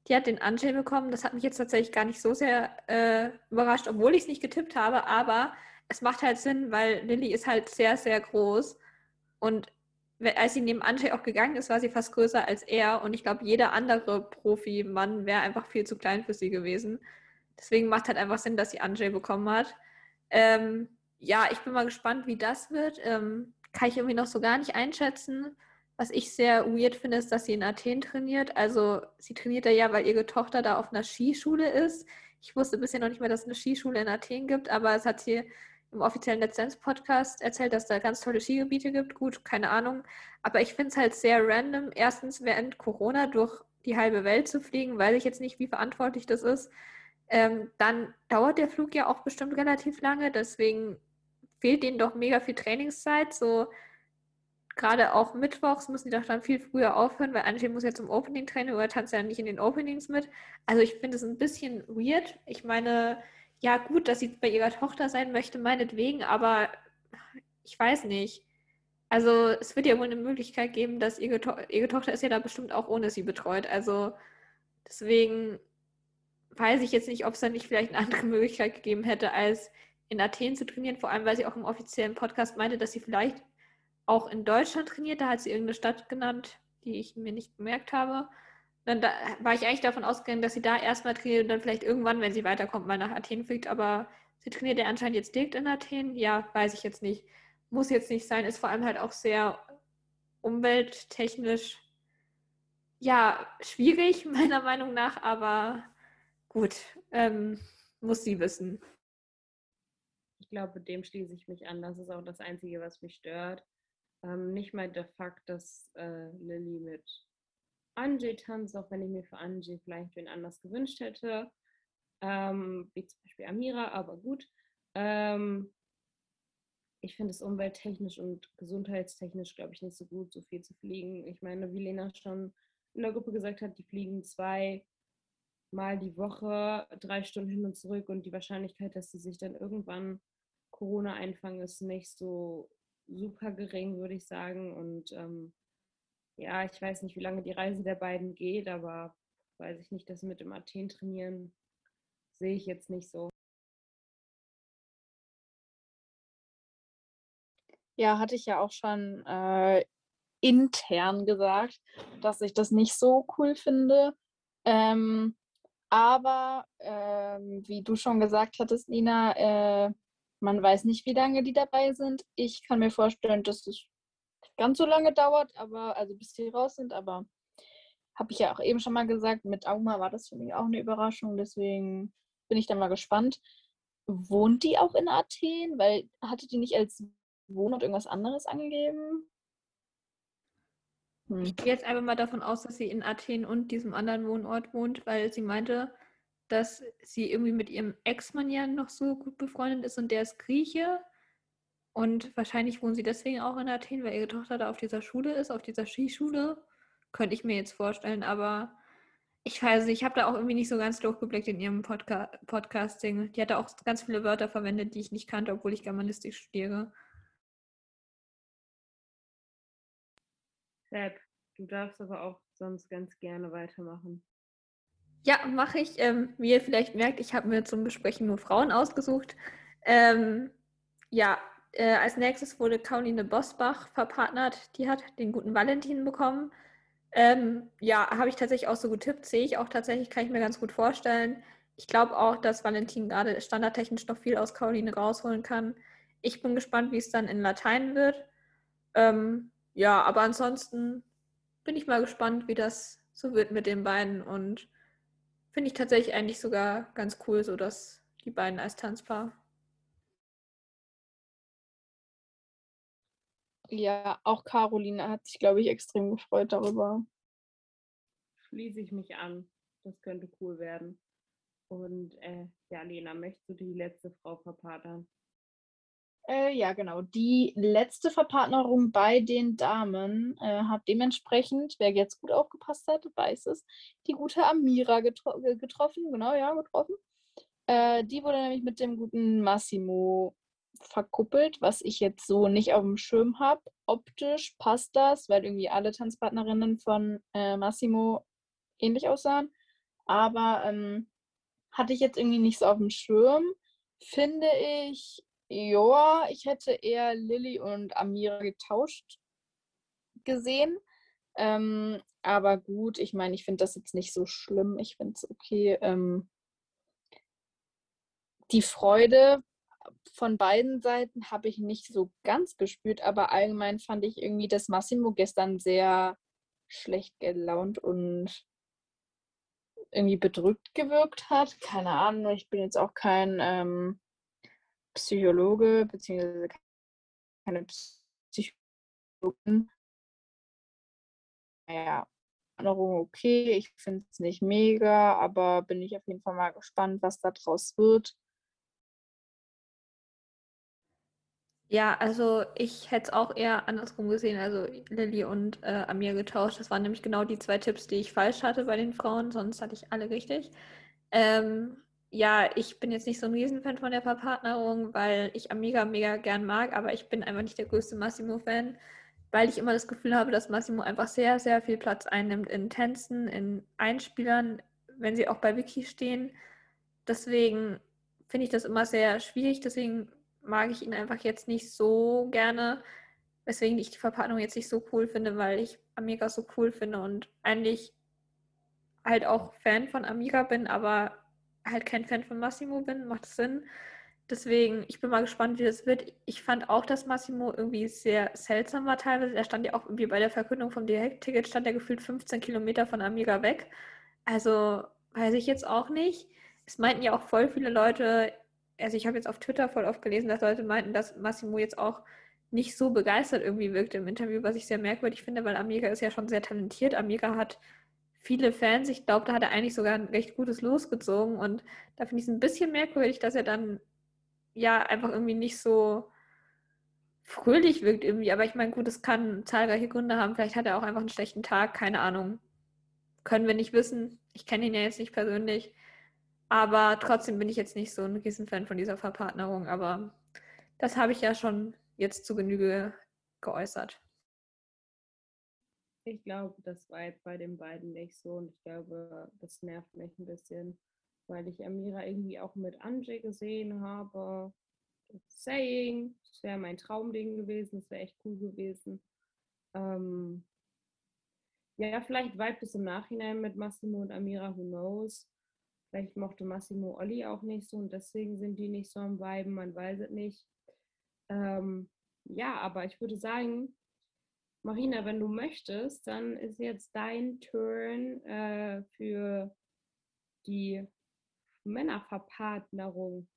die hat den Anjay bekommen. Das hat mich jetzt tatsächlich gar nicht so sehr äh, überrascht, obwohl ich es nicht getippt habe. Aber es macht halt Sinn, weil Lilly ist halt sehr, sehr groß. Und als sie neben Anjay auch gegangen ist, war sie fast größer als er. Und ich glaube, jeder andere Profi-Mann wäre einfach viel zu klein für sie gewesen. Deswegen macht halt einfach Sinn, dass sie Anjay bekommen hat. Ähm, ja, ich bin mal gespannt, wie das wird. Ähm, kann ich irgendwie noch so gar nicht einschätzen. Was ich sehr weird finde, ist, dass sie in Athen trainiert. Also sie trainiert da ja, weil ihre Tochter da auf einer Skischule ist. Ich wusste bisher noch nicht mehr, dass es eine Skischule in Athen gibt, aber es hat sie im offiziellen Lizenz-Podcast erzählt, dass da ganz tolle Skigebiete gibt. Gut, keine Ahnung. Aber ich finde es halt sehr random, erstens während Corona durch die halbe Welt zu fliegen, weiß ich jetzt nicht, wie verantwortlich das ist. Ähm, dann dauert der Flug ja auch bestimmt relativ lange, deswegen fehlt denen doch mega viel Trainingszeit. So gerade auch mittwochs müssen die doch dann viel früher aufhören, weil Angie muss ja zum Opening trainen oder tanzt ja nicht in den Openings mit. Also ich finde es ein bisschen weird. Ich meine, ja gut, dass sie bei ihrer Tochter sein möchte, meinetwegen, aber ich weiß nicht. Also es wird ja wohl eine Möglichkeit geben, dass ihre, to ihre Tochter ist ja da bestimmt auch ohne sie betreut. Also deswegen weiß ich jetzt nicht, ob es da nicht vielleicht eine andere [laughs] Möglichkeit gegeben hätte, als in Athen zu trainieren, vor allem weil sie auch im offiziellen Podcast meinte, dass sie vielleicht auch in Deutschland trainiert. Da hat sie irgendeine Stadt genannt, die ich mir nicht gemerkt habe. Dann da, war ich eigentlich davon ausgegangen, dass sie da erstmal trainiert und dann vielleicht irgendwann, wenn sie weiterkommt, mal nach Athen fliegt. Aber sie trainiert ja anscheinend jetzt direkt in Athen. Ja, weiß ich jetzt nicht. Muss jetzt nicht sein. Ist vor allem halt auch sehr umwelttechnisch ja schwierig, [laughs] meiner Meinung nach. Aber gut, ähm, muss sie wissen glaube, dem schließe ich mich an. Das ist auch das Einzige, was mich stört. Ähm, nicht mal der Fakt, dass äh, Lilly mit Angie tanzt, auch wenn ich mir für Angie vielleicht wen anders gewünscht hätte. Ähm, wie zum Beispiel Amira, aber gut. Ähm, ich finde es umwelttechnisch und gesundheitstechnisch, glaube ich, nicht so gut, so viel zu fliegen. Ich meine, wie Lena schon in der Gruppe gesagt hat, die fliegen zwei Mal die Woche, drei Stunden hin und zurück und die Wahrscheinlichkeit, dass sie sich dann irgendwann Corona einfangen ist nicht so super gering, würde ich sagen. Und ähm, ja, ich weiß nicht, wie lange die Reise der beiden geht, aber weiß ich nicht, dass mit dem Athen trainieren, sehe ich jetzt nicht so. Ja, hatte ich ja auch schon äh, intern gesagt, dass ich das nicht so cool finde. Ähm, aber ähm, wie du schon gesagt hattest, Nina, äh, man weiß nicht, wie lange die dabei sind. Ich kann mir vorstellen, dass es ganz so lange dauert, aber also bis die raus sind, aber habe ich ja auch eben schon mal gesagt, mit Auma war das für mich auch eine Überraschung, deswegen bin ich da mal gespannt. Wohnt die auch in Athen? Weil hatte die nicht als Wohnort irgendwas anderes angegeben? Hm. Ich gehe jetzt einfach mal davon aus, dass sie in Athen und diesem anderen Wohnort wohnt, weil sie meinte, dass sie irgendwie mit ihrem Ex-Mann ja noch so gut befreundet ist und der ist Grieche. Und wahrscheinlich wohnen sie deswegen auch in Athen, weil ihre Tochter da auf dieser Schule ist, auf dieser Skischule. Könnte ich mir jetzt vorstellen, aber ich weiß nicht, ich habe da auch irgendwie nicht so ganz durchgeblickt in ihrem Podca Podcasting. Die hat da auch ganz viele Wörter verwendet, die ich nicht kannte, obwohl ich Germanistik studiere. Sepp, du darfst aber auch sonst ganz gerne weitermachen. Ja, mache ich. Ähm, wie ihr vielleicht merkt, ich habe mir zum Besprechen nur Frauen ausgesucht. Ähm, ja, äh, als nächstes wurde Caroline Bosbach verpartnert. Die hat den guten Valentin bekommen. Ähm, ja, habe ich tatsächlich auch so getippt. Sehe ich auch tatsächlich, kann ich mir ganz gut vorstellen. Ich glaube auch, dass Valentin gerade standardtechnisch noch viel aus Caroline rausholen kann. Ich bin gespannt, wie es dann in Latein wird. Ähm, ja, aber ansonsten bin ich mal gespannt, wie das so wird mit den beiden und Finde ich tatsächlich eigentlich sogar ganz cool, so dass die beiden als Tanzpaar. Ja, auch Caroline hat sich, glaube ich, extrem gefreut darüber. Schließe ich mich an. Das könnte cool werden. Und äh, ja, Lena, möchtest du die letzte Frau verpatern? Äh, ja, genau. Die letzte Verpartnerung bei den Damen äh, hat dementsprechend, wer jetzt gut aufgepasst hat, weiß es, die gute Amira getro getroffen. Genau, ja, getroffen. Äh, die wurde nämlich mit dem guten Massimo verkuppelt, was ich jetzt so nicht auf dem Schirm habe. Optisch passt das, weil irgendwie alle Tanzpartnerinnen von äh, Massimo ähnlich aussahen. Aber ähm, hatte ich jetzt irgendwie nicht so auf dem Schirm. Finde ich, ja, ich hätte eher Lilly und Amira getauscht gesehen. Ähm, aber gut, ich meine, ich finde das jetzt nicht so schlimm. Ich finde es okay. Ähm, die Freude von beiden Seiten habe ich nicht so ganz gespürt, aber allgemein fand ich irgendwie, dass Massimo gestern sehr schlecht gelaunt und irgendwie bedrückt gewirkt hat. Keine Ahnung, ich bin jetzt auch kein ähm, Psychologe, beziehungsweise keine Psychologin. Naja, Erinnerung okay, ich finde es nicht mega, aber bin ich auf jeden Fall mal gespannt, was da draus wird. Ja, also ich hätte es auch eher andersrum gesehen, also Lilly und äh, Amir getauscht. Das waren nämlich genau die zwei Tipps, die ich falsch hatte bei den Frauen, sonst hatte ich alle richtig. Ähm, ja, ich bin jetzt nicht so ein Riesenfan von der Verpartnerung, weil ich Amiga mega gern mag, aber ich bin einfach nicht der größte Massimo-Fan, weil ich immer das Gefühl habe, dass Massimo einfach sehr, sehr viel Platz einnimmt in Tänzen, in Einspielern, wenn sie auch bei Wiki stehen. Deswegen finde ich das immer sehr schwierig, deswegen mag ich ihn einfach jetzt nicht so gerne, weswegen ich die Verpackung jetzt nicht so cool finde, weil ich Amiga so cool finde und eigentlich halt auch Fan von Amiga bin, aber halt kein Fan von Massimo bin, macht Sinn. Deswegen, ich bin mal gespannt, wie das wird. Ich fand auch, dass Massimo irgendwie sehr seltsam war teilweise. Er stand ja auch irgendwie bei der Verkündung vom Direktticket, stand er gefühlt 15 Kilometer von Amiga weg. Also weiß ich jetzt auch nicht. Es meinten ja auch voll viele Leute, also ich habe jetzt auf Twitter voll oft gelesen, dass Leute meinten, dass Massimo jetzt auch nicht so begeistert irgendwie wirkt im Interview, was ich sehr merkwürdig finde, weil Amiga ist ja schon sehr talentiert. Amiga hat viele Fans. Ich glaube, da hat er eigentlich sogar ein recht gutes losgezogen und da finde ich es ein bisschen merkwürdig, dass er dann ja einfach irgendwie nicht so fröhlich wirkt irgendwie. Aber ich meine, gut, es kann zahlreiche Gründe haben. Vielleicht hat er auch einfach einen schlechten Tag, keine Ahnung. Können wir nicht wissen. Ich kenne ihn ja jetzt nicht persönlich. Aber trotzdem bin ich jetzt nicht so ein Riesenfan von dieser Verpartnerung. Aber das habe ich ja schon jetzt zu Genüge geäußert. Ich glaube, das war jetzt bei den beiden nicht so und ich glaube, das nervt mich ein bisschen, weil ich Amira irgendwie auch mit Anjay gesehen habe. Saying, das wäre mein Traumding gewesen, das wäre echt cool gewesen. Ähm, ja, vielleicht vibet es im Nachhinein mit Massimo und Amira, who knows. Vielleicht mochte Massimo Olli auch nicht so und deswegen sind die nicht so am Viben, man weiß es nicht. Ähm, ja, aber ich würde sagen, Marina, wenn du möchtest, dann ist jetzt dein Turn äh, für die Männerverpartnerung.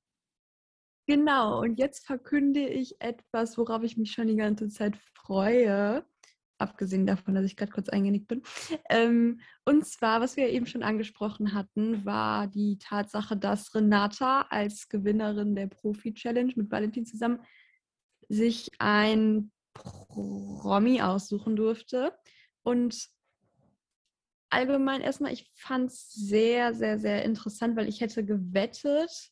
Genau, und jetzt verkünde ich etwas, worauf ich mich schon die ganze Zeit freue abgesehen davon, dass ich gerade kurz eingenickt bin. Ähm, und zwar, was wir eben schon angesprochen hatten, war die Tatsache, dass Renata als Gewinnerin der Profi-Challenge mit Valentin zusammen sich ein Promi aussuchen durfte. Und allgemein erstmal, ich fand es sehr, sehr, sehr interessant, weil ich hätte gewettet,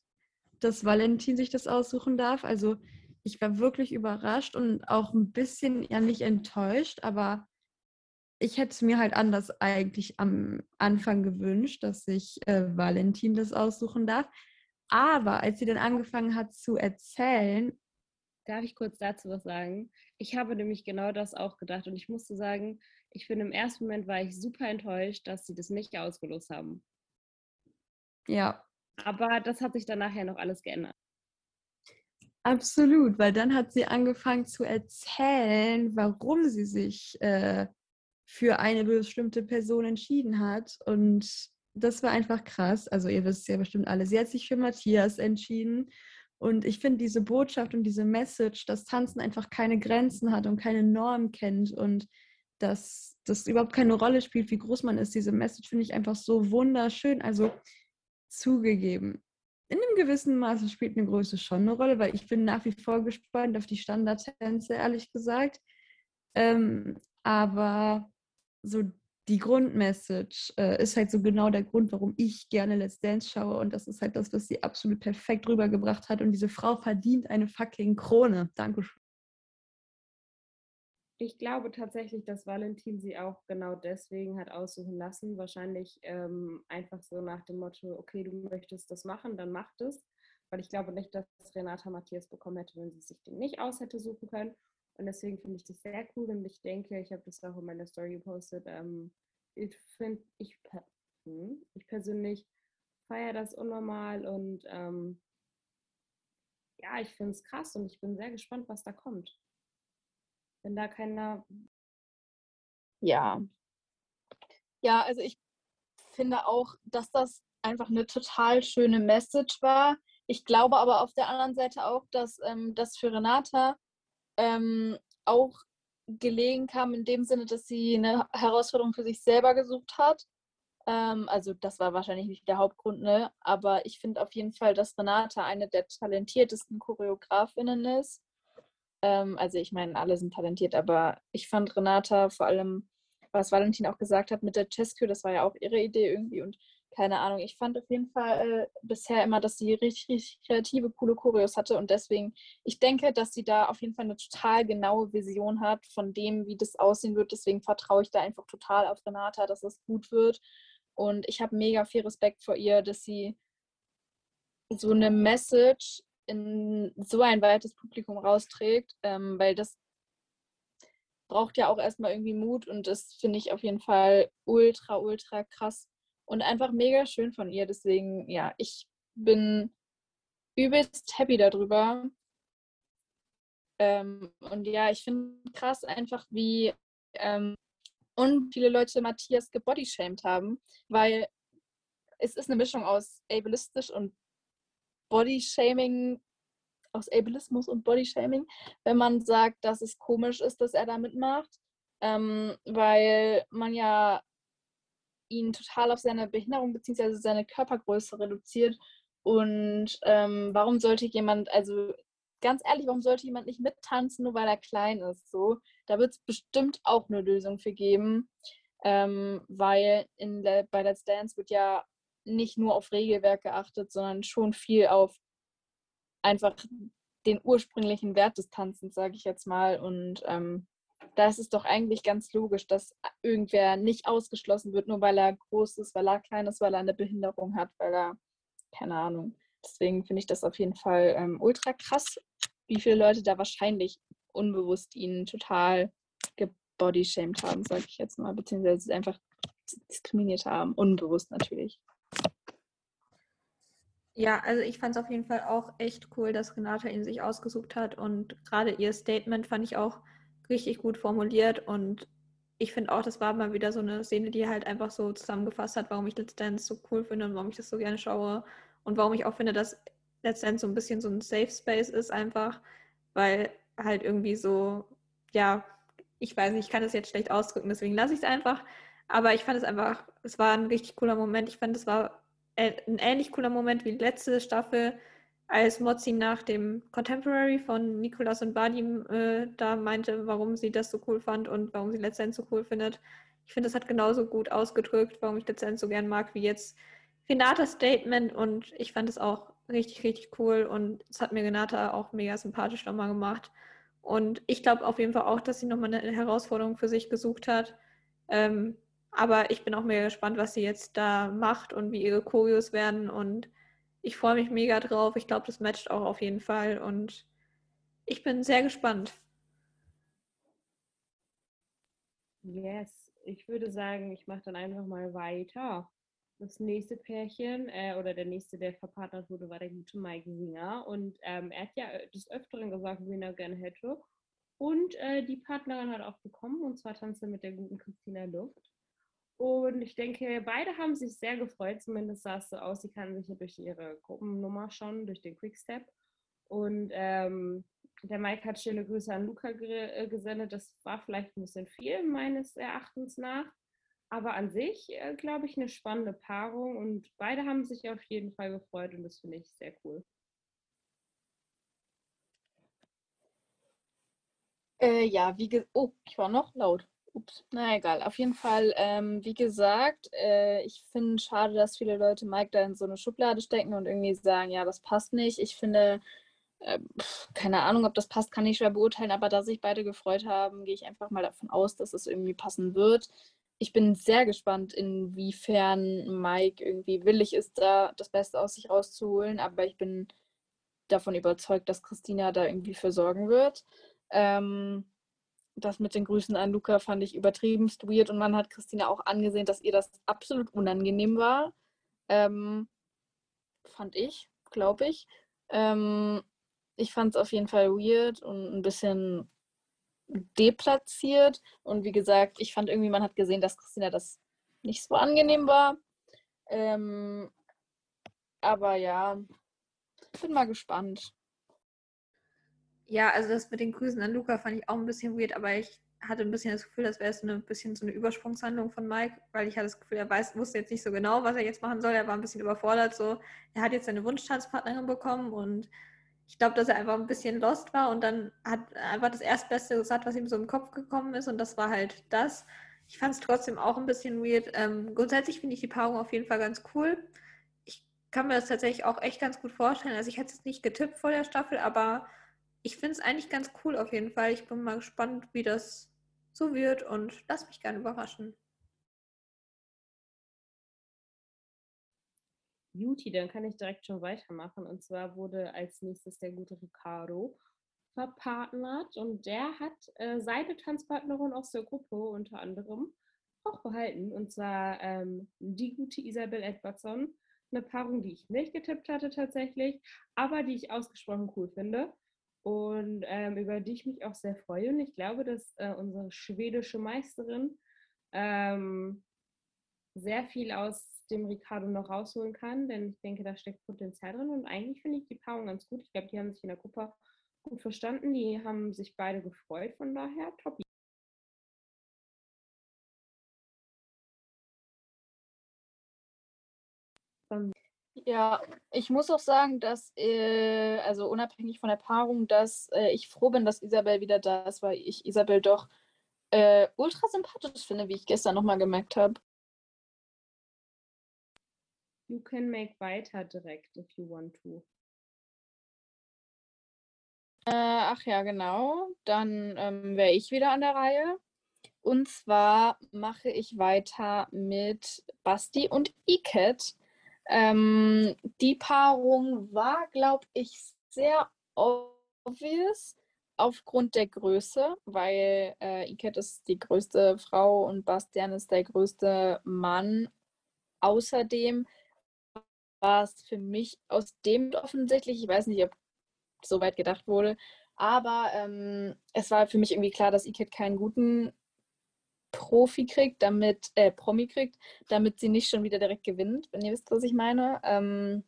dass Valentin sich das aussuchen darf. Also ich war wirklich überrascht und auch ein bisschen ja nicht enttäuscht, aber ich hätte es mir halt anders eigentlich am Anfang gewünscht, dass sich äh, Valentin das aussuchen darf. Aber als sie dann angefangen hat zu erzählen. Darf ich kurz dazu was sagen? Ich habe nämlich genau das auch gedacht und ich musste sagen, ich finde im ersten Moment war ich super enttäuscht, dass sie das nicht ausgelost haben. Ja. Aber das hat sich dann nachher noch alles geändert. Absolut, weil dann hat sie angefangen zu erzählen, warum sie sich äh, für eine bestimmte Person entschieden hat. Und das war einfach krass. Also ihr wisst ja bestimmt alle, sie hat sich für Matthias entschieden. Und ich finde diese Botschaft und diese Message, dass Tanzen einfach keine Grenzen hat und keine Norm kennt und dass das überhaupt keine Rolle spielt, wie groß man ist, diese Message finde ich einfach so wunderschön. Also zugegeben, in einem gewissen Maße spielt eine Größe schon eine Rolle, weil ich bin nach wie vor gespannt auf die Standardtänze, ehrlich gesagt. Ähm, aber so die Grundmessage äh, ist halt so genau der Grund, warum ich gerne Let's Dance schaue. Und das ist halt das, was sie absolut perfekt rübergebracht hat. Und diese Frau verdient eine fucking Krone. Dankeschön. Ich glaube tatsächlich, dass Valentin sie auch genau deswegen hat aussuchen lassen. Wahrscheinlich ähm, einfach so nach dem Motto, okay, du möchtest das machen, dann mach das. Weil ich glaube nicht, dass Renata Matthias bekommen hätte, wenn sie sich den nicht aus hätte suchen können. Und deswegen finde ich das sehr cool und ich denke, ich habe das auch in meiner Story gepostet. Ähm, ich finde, ich, hm, ich persönlich feiere das unnormal und ähm, ja, ich finde es krass und ich bin sehr gespannt, was da kommt. Wenn da keiner. Ja. Ja, also ich finde auch, dass das einfach eine total schöne Message war. Ich glaube aber auf der anderen Seite auch, dass ähm, das für Renata ähm, auch gelegen kam, in dem Sinne, dass sie eine Herausforderung für sich selber gesucht hat. Ähm, also das war wahrscheinlich nicht der Hauptgrund, ne? aber ich finde auf jeden Fall, dass Renata eine der talentiertesten Choreografinnen ist. Ähm, also ich meine, alle sind talentiert, aber ich fand Renata vor allem, was Valentin auch gesagt hat mit der Chesco, das war ja auch ihre Idee irgendwie und keine Ahnung, ich fand auf jeden Fall äh, bisher immer, dass sie richtig, richtig kreative, coole Choreos hatte und deswegen, ich denke, dass sie da auf jeden Fall eine total genaue Vision hat von dem, wie das aussehen wird. Deswegen vertraue ich da einfach total auf Renata, dass es gut wird. Und ich habe mega viel Respekt vor ihr, dass sie so eine Message in so ein weites Publikum rausträgt, ähm, weil das braucht ja auch erstmal irgendwie Mut und das finde ich auf jeden Fall ultra, ultra krass und einfach mega schön von ihr. Deswegen, ja, ich bin übelst happy darüber. Ähm, und ja, ich finde krass einfach, wie ähm, und viele Leute Matthias gebodyshamed haben, weil es ist eine Mischung aus ableistisch und Bodyshaming, aus Ableismus und Bodyshaming, wenn man sagt, dass es komisch ist, dass er da mitmacht, ähm, weil man ja ihn total auf seine Behinderung bzw. seine Körpergröße reduziert. Und ähm, warum sollte jemand, also ganz ehrlich, warum sollte jemand nicht mittanzen, nur weil er klein ist? So, da wird es bestimmt auch eine Lösung für geben, ähm, weil in bei Let's Dance wird ja nicht nur auf Regelwerk geachtet, sondern schon viel auf einfach den ursprünglichen Wert des Tanzens, sage ich jetzt mal. Und ähm, da ist es doch eigentlich ganz logisch, dass irgendwer nicht ausgeschlossen wird, nur weil er groß ist, weil er klein ist, weil er eine Behinderung hat, weil er, keine Ahnung. Deswegen finde ich das auf jeden Fall ähm, ultra krass, wie viele Leute da wahrscheinlich unbewusst ihn total gebodyshamed haben, sage ich jetzt mal, beziehungsweise einfach diskriminiert haben, unbewusst natürlich. Ja, also ich fand es auf jeden Fall auch echt cool, dass Renata ihn sich ausgesucht hat und gerade ihr Statement fand ich auch richtig gut formuliert und ich finde auch, das war mal wieder so eine Szene, die halt einfach so zusammengefasst hat, warum ich Let's Dance so cool finde und warum ich das so gerne schaue und warum ich auch finde, dass Let's Dance so ein bisschen so ein Safe Space ist einfach, weil halt irgendwie so, ja, ich weiß nicht, ich kann das jetzt schlecht ausdrücken, deswegen lasse ich es einfach, aber ich fand es einfach, es war ein richtig cooler Moment. Ich fand, es war ein ähnlich cooler Moment wie die letzte Staffel, als Mozzi nach dem Contemporary von Nicolas und Badim äh, da meinte, warum sie das so cool fand und warum sie letztendlich so cool findet. Ich finde, das hat genauso gut ausgedrückt, warum ich letztendlich so gern mag, wie jetzt Renatas Statement und ich fand es auch richtig, richtig cool und es hat mir Renata auch mega sympathisch nochmal gemacht. Und ich glaube auf jeden Fall auch, dass sie nochmal eine Herausforderung für sich gesucht hat. Ähm, aber ich bin auch mega gespannt, was sie jetzt da macht und wie ihre Choreos werden und ich freue mich mega drauf. Ich glaube, das matcht auch auf jeden Fall und ich bin sehr gespannt. Yes, ich würde sagen, ich mache dann einfach mal weiter. Das nächste Pärchen äh, oder der nächste, der verpartnert wurde, war der gute Mike Singer. Und ähm, er hat ja des Öfteren gesagt, wen er gerne hätte. Und äh, die Partnerin hat auch bekommen, und zwar tanzt er mit der guten Christina Luft. Und ich denke, beide haben sich sehr gefreut, zumindest sah es so aus. Sie kannten sich ja durch ihre Gruppennummer schon, durch den Quickstep. Und ähm, der Mike hat schöne Grüße an Luca äh, gesendet. Das war vielleicht ein bisschen viel, meines Erachtens nach. aber an sich, äh, glaube ich, eine spannende Paarung und beide haben sich auf jeden Fall gefreut und das finde ich sehr cool. Äh, ja, wie gesagt, oh, ich war noch laut. Ups, na egal. Auf jeden Fall, ähm, wie gesagt, äh, ich finde schade, dass viele Leute Mike da in so eine Schublade stecken und irgendwie sagen, ja, das passt nicht. Ich finde, äh, keine Ahnung, ob das passt, kann ich schwer beurteilen, aber da sich beide gefreut haben, gehe ich einfach mal davon aus, dass es irgendwie passen wird. Ich bin sehr gespannt, inwiefern Mike irgendwie willig ist, da das Beste aus sich rauszuholen, aber ich bin davon überzeugt, dass Christina da irgendwie für sorgen wird. Ähm, das mit den Grüßen an Luca fand ich übertriebenst weird und man hat Christina auch angesehen, dass ihr das absolut unangenehm war. Ähm, fand ich, glaube ich. Ähm, ich fand es auf jeden Fall weird und ein bisschen deplatziert. Und wie gesagt, ich fand irgendwie, man hat gesehen, dass Christina das nicht so angenehm war. Ähm, aber ja, bin mal gespannt. Ja, also das mit den Grüßen an Luca fand ich auch ein bisschen weird, aber ich hatte ein bisschen das Gefühl, das wäre so ein bisschen so eine Übersprungshandlung von Mike, weil ich hatte das Gefühl, er weiß, wusste jetzt nicht so genau, was er jetzt machen soll. Er war ein bisschen überfordert. So, er hat jetzt seine Wunschtanzpartnerin bekommen und ich glaube, dass er einfach ein bisschen lost war und dann hat einfach das Erstbeste gesagt, was ihm so im Kopf gekommen ist und das war halt das. Ich fand es trotzdem auch ein bisschen weird. Ähm, grundsätzlich finde ich die Paarung auf jeden Fall ganz cool. Ich kann mir das tatsächlich auch echt ganz gut vorstellen. Also ich hätte es nicht getippt vor der Staffel, aber ich finde es eigentlich ganz cool auf jeden Fall. Ich bin mal gespannt, wie das so wird und lass mich gerne überraschen. Beauty, dann kann ich direkt schon weitermachen. Und zwar wurde als nächstes der gute Ricardo verpartnert und der hat äh, seine Tanzpartnerin aus der Gruppe unter anderem auch behalten. Und zwar ähm, die gute Isabel Edwardson. Eine Paarung, die ich nicht getippt hatte tatsächlich, aber die ich ausgesprochen cool finde und ähm, über die ich mich auch sehr freue. Und ich glaube, dass äh, unsere schwedische Meisterin ähm, sehr viel aus dem Ricardo noch rausholen kann, denn ich denke, da steckt Potenzial drin und eigentlich finde ich die Paarung ganz gut. Ich glaube, die haben sich in der Gruppe gut verstanden, die haben sich beide gefreut, von daher top. Ja, ich muss auch sagen, dass, äh, also unabhängig von der Paarung, dass äh, ich froh bin, dass Isabel wieder da ist, weil ich Isabel doch äh, ultra sympathisch finde, wie ich gestern nochmal gemerkt habe. You can make weiter direkt, if you want to. Äh, ach ja, genau. Dann ähm, wäre ich wieder an der Reihe. Und zwar mache ich weiter mit Basti und Iket. Ähm, die Paarung war, glaube ich, sehr obvious aufgrund der Größe, weil äh, Iket ist die größte Frau und Bastian ist der größte Mann. Außerdem war es für mich aus dem offensichtlich, ich weiß nicht, ob so weit gedacht wurde, aber ähm, es war für mich irgendwie klar, dass Iket keinen guten Profi kriegt, damit, äh, Promi kriegt, damit sie nicht schon wieder direkt gewinnt, wenn ihr wisst, was ich meine. Ähm,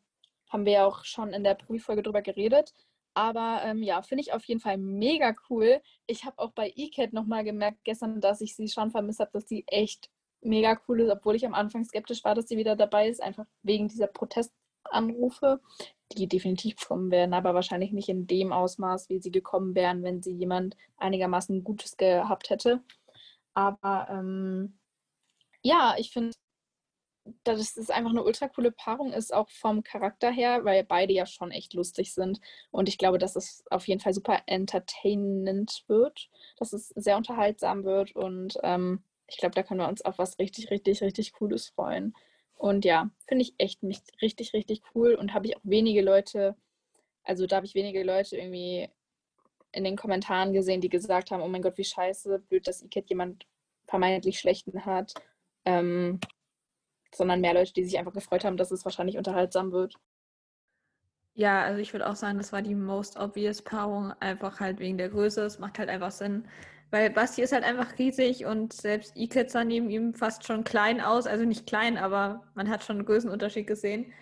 haben wir ja auch schon in der Prüffolge drüber geredet. Aber ähm, ja, finde ich auf jeden Fall mega cool. Ich habe auch bei ECAT nochmal gemerkt gestern, dass ich sie schon vermisst habe, dass sie echt mega cool ist, obwohl ich am Anfang skeptisch war, dass sie wieder dabei ist, einfach wegen dieser Protestanrufe, die definitiv kommen werden, aber wahrscheinlich nicht in dem Ausmaß, wie sie gekommen wären, wenn sie jemand einigermaßen Gutes gehabt hätte. Aber ähm, ja, ich finde, dass es einfach eine ultra coole Paarung ist, auch vom Charakter her, weil beide ja schon echt lustig sind. Und ich glaube, dass es auf jeden Fall super entertainend wird, dass es sehr unterhaltsam wird. Und ähm, ich glaube, da können wir uns auf was richtig, richtig, richtig Cooles freuen. Und ja, finde ich echt mich richtig, richtig cool und habe ich auch wenige Leute, also da habe ich wenige Leute irgendwie in den Kommentaren gesehen, die gesagt haben, oh mein Gott, wie scheiße, blöd, dass Iket jemand vermeintlich schlechten hat. Ähm, sondern mehr Leute, die sich einfach gefreut haben, dass es wahrscheinlich unterhaltsam wird. Ja, also ich würde auch sagen, das war die most obvious Paarung, einfach halt wegen der Größe. Es macht halt einfach Sinn. Weil Basti ist halt einfach riesig und selbst Iket sah neben ihm fast schon klein aus. Also nicht klein, aber man hat schon einen Größenunterschied gesehen.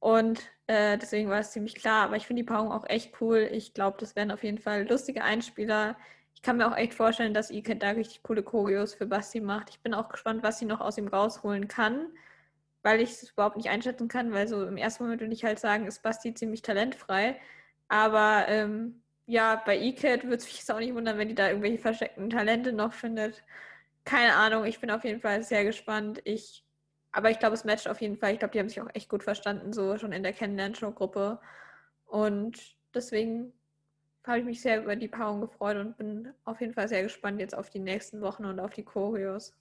Und äh, deswegen war es ziemlich klar. Aber ich finde die Paarung auch echt cool. Ich glaube, das werden auf jeden Fall lustige Einspieler. ich kann mir auch echt vorstellen, dass Iket da richtig coole Choreos für Basti macht. Ich bin auch gespannt, was sie noch aus ihm rausholen kann, weil ich es überhaupt nicht einschätzen kann, weil so im ersten Moment würde ich halt sagen, ist Basti ziemlich talentfrei. Aber ähm, ja, bei Iket würde es mich auch nicht wundern, wenn die da irgendwelche versteckten Talente noch findet. Keine Ahnung, ich bin auf jeden Fall sehr gespannt. Ich, aber ich glaube, es matcht auf jeden Fall. Ich glaube, die haben sich auch echt gut verstanden, so schon in der Kennenlernshow-Gruppe. Und deswegen habe ich mich sehr über die Paarung gefreut und bin auf jeden Fall sehr gespannt jetzt auf die nächsten Wochen und auf die Choreos.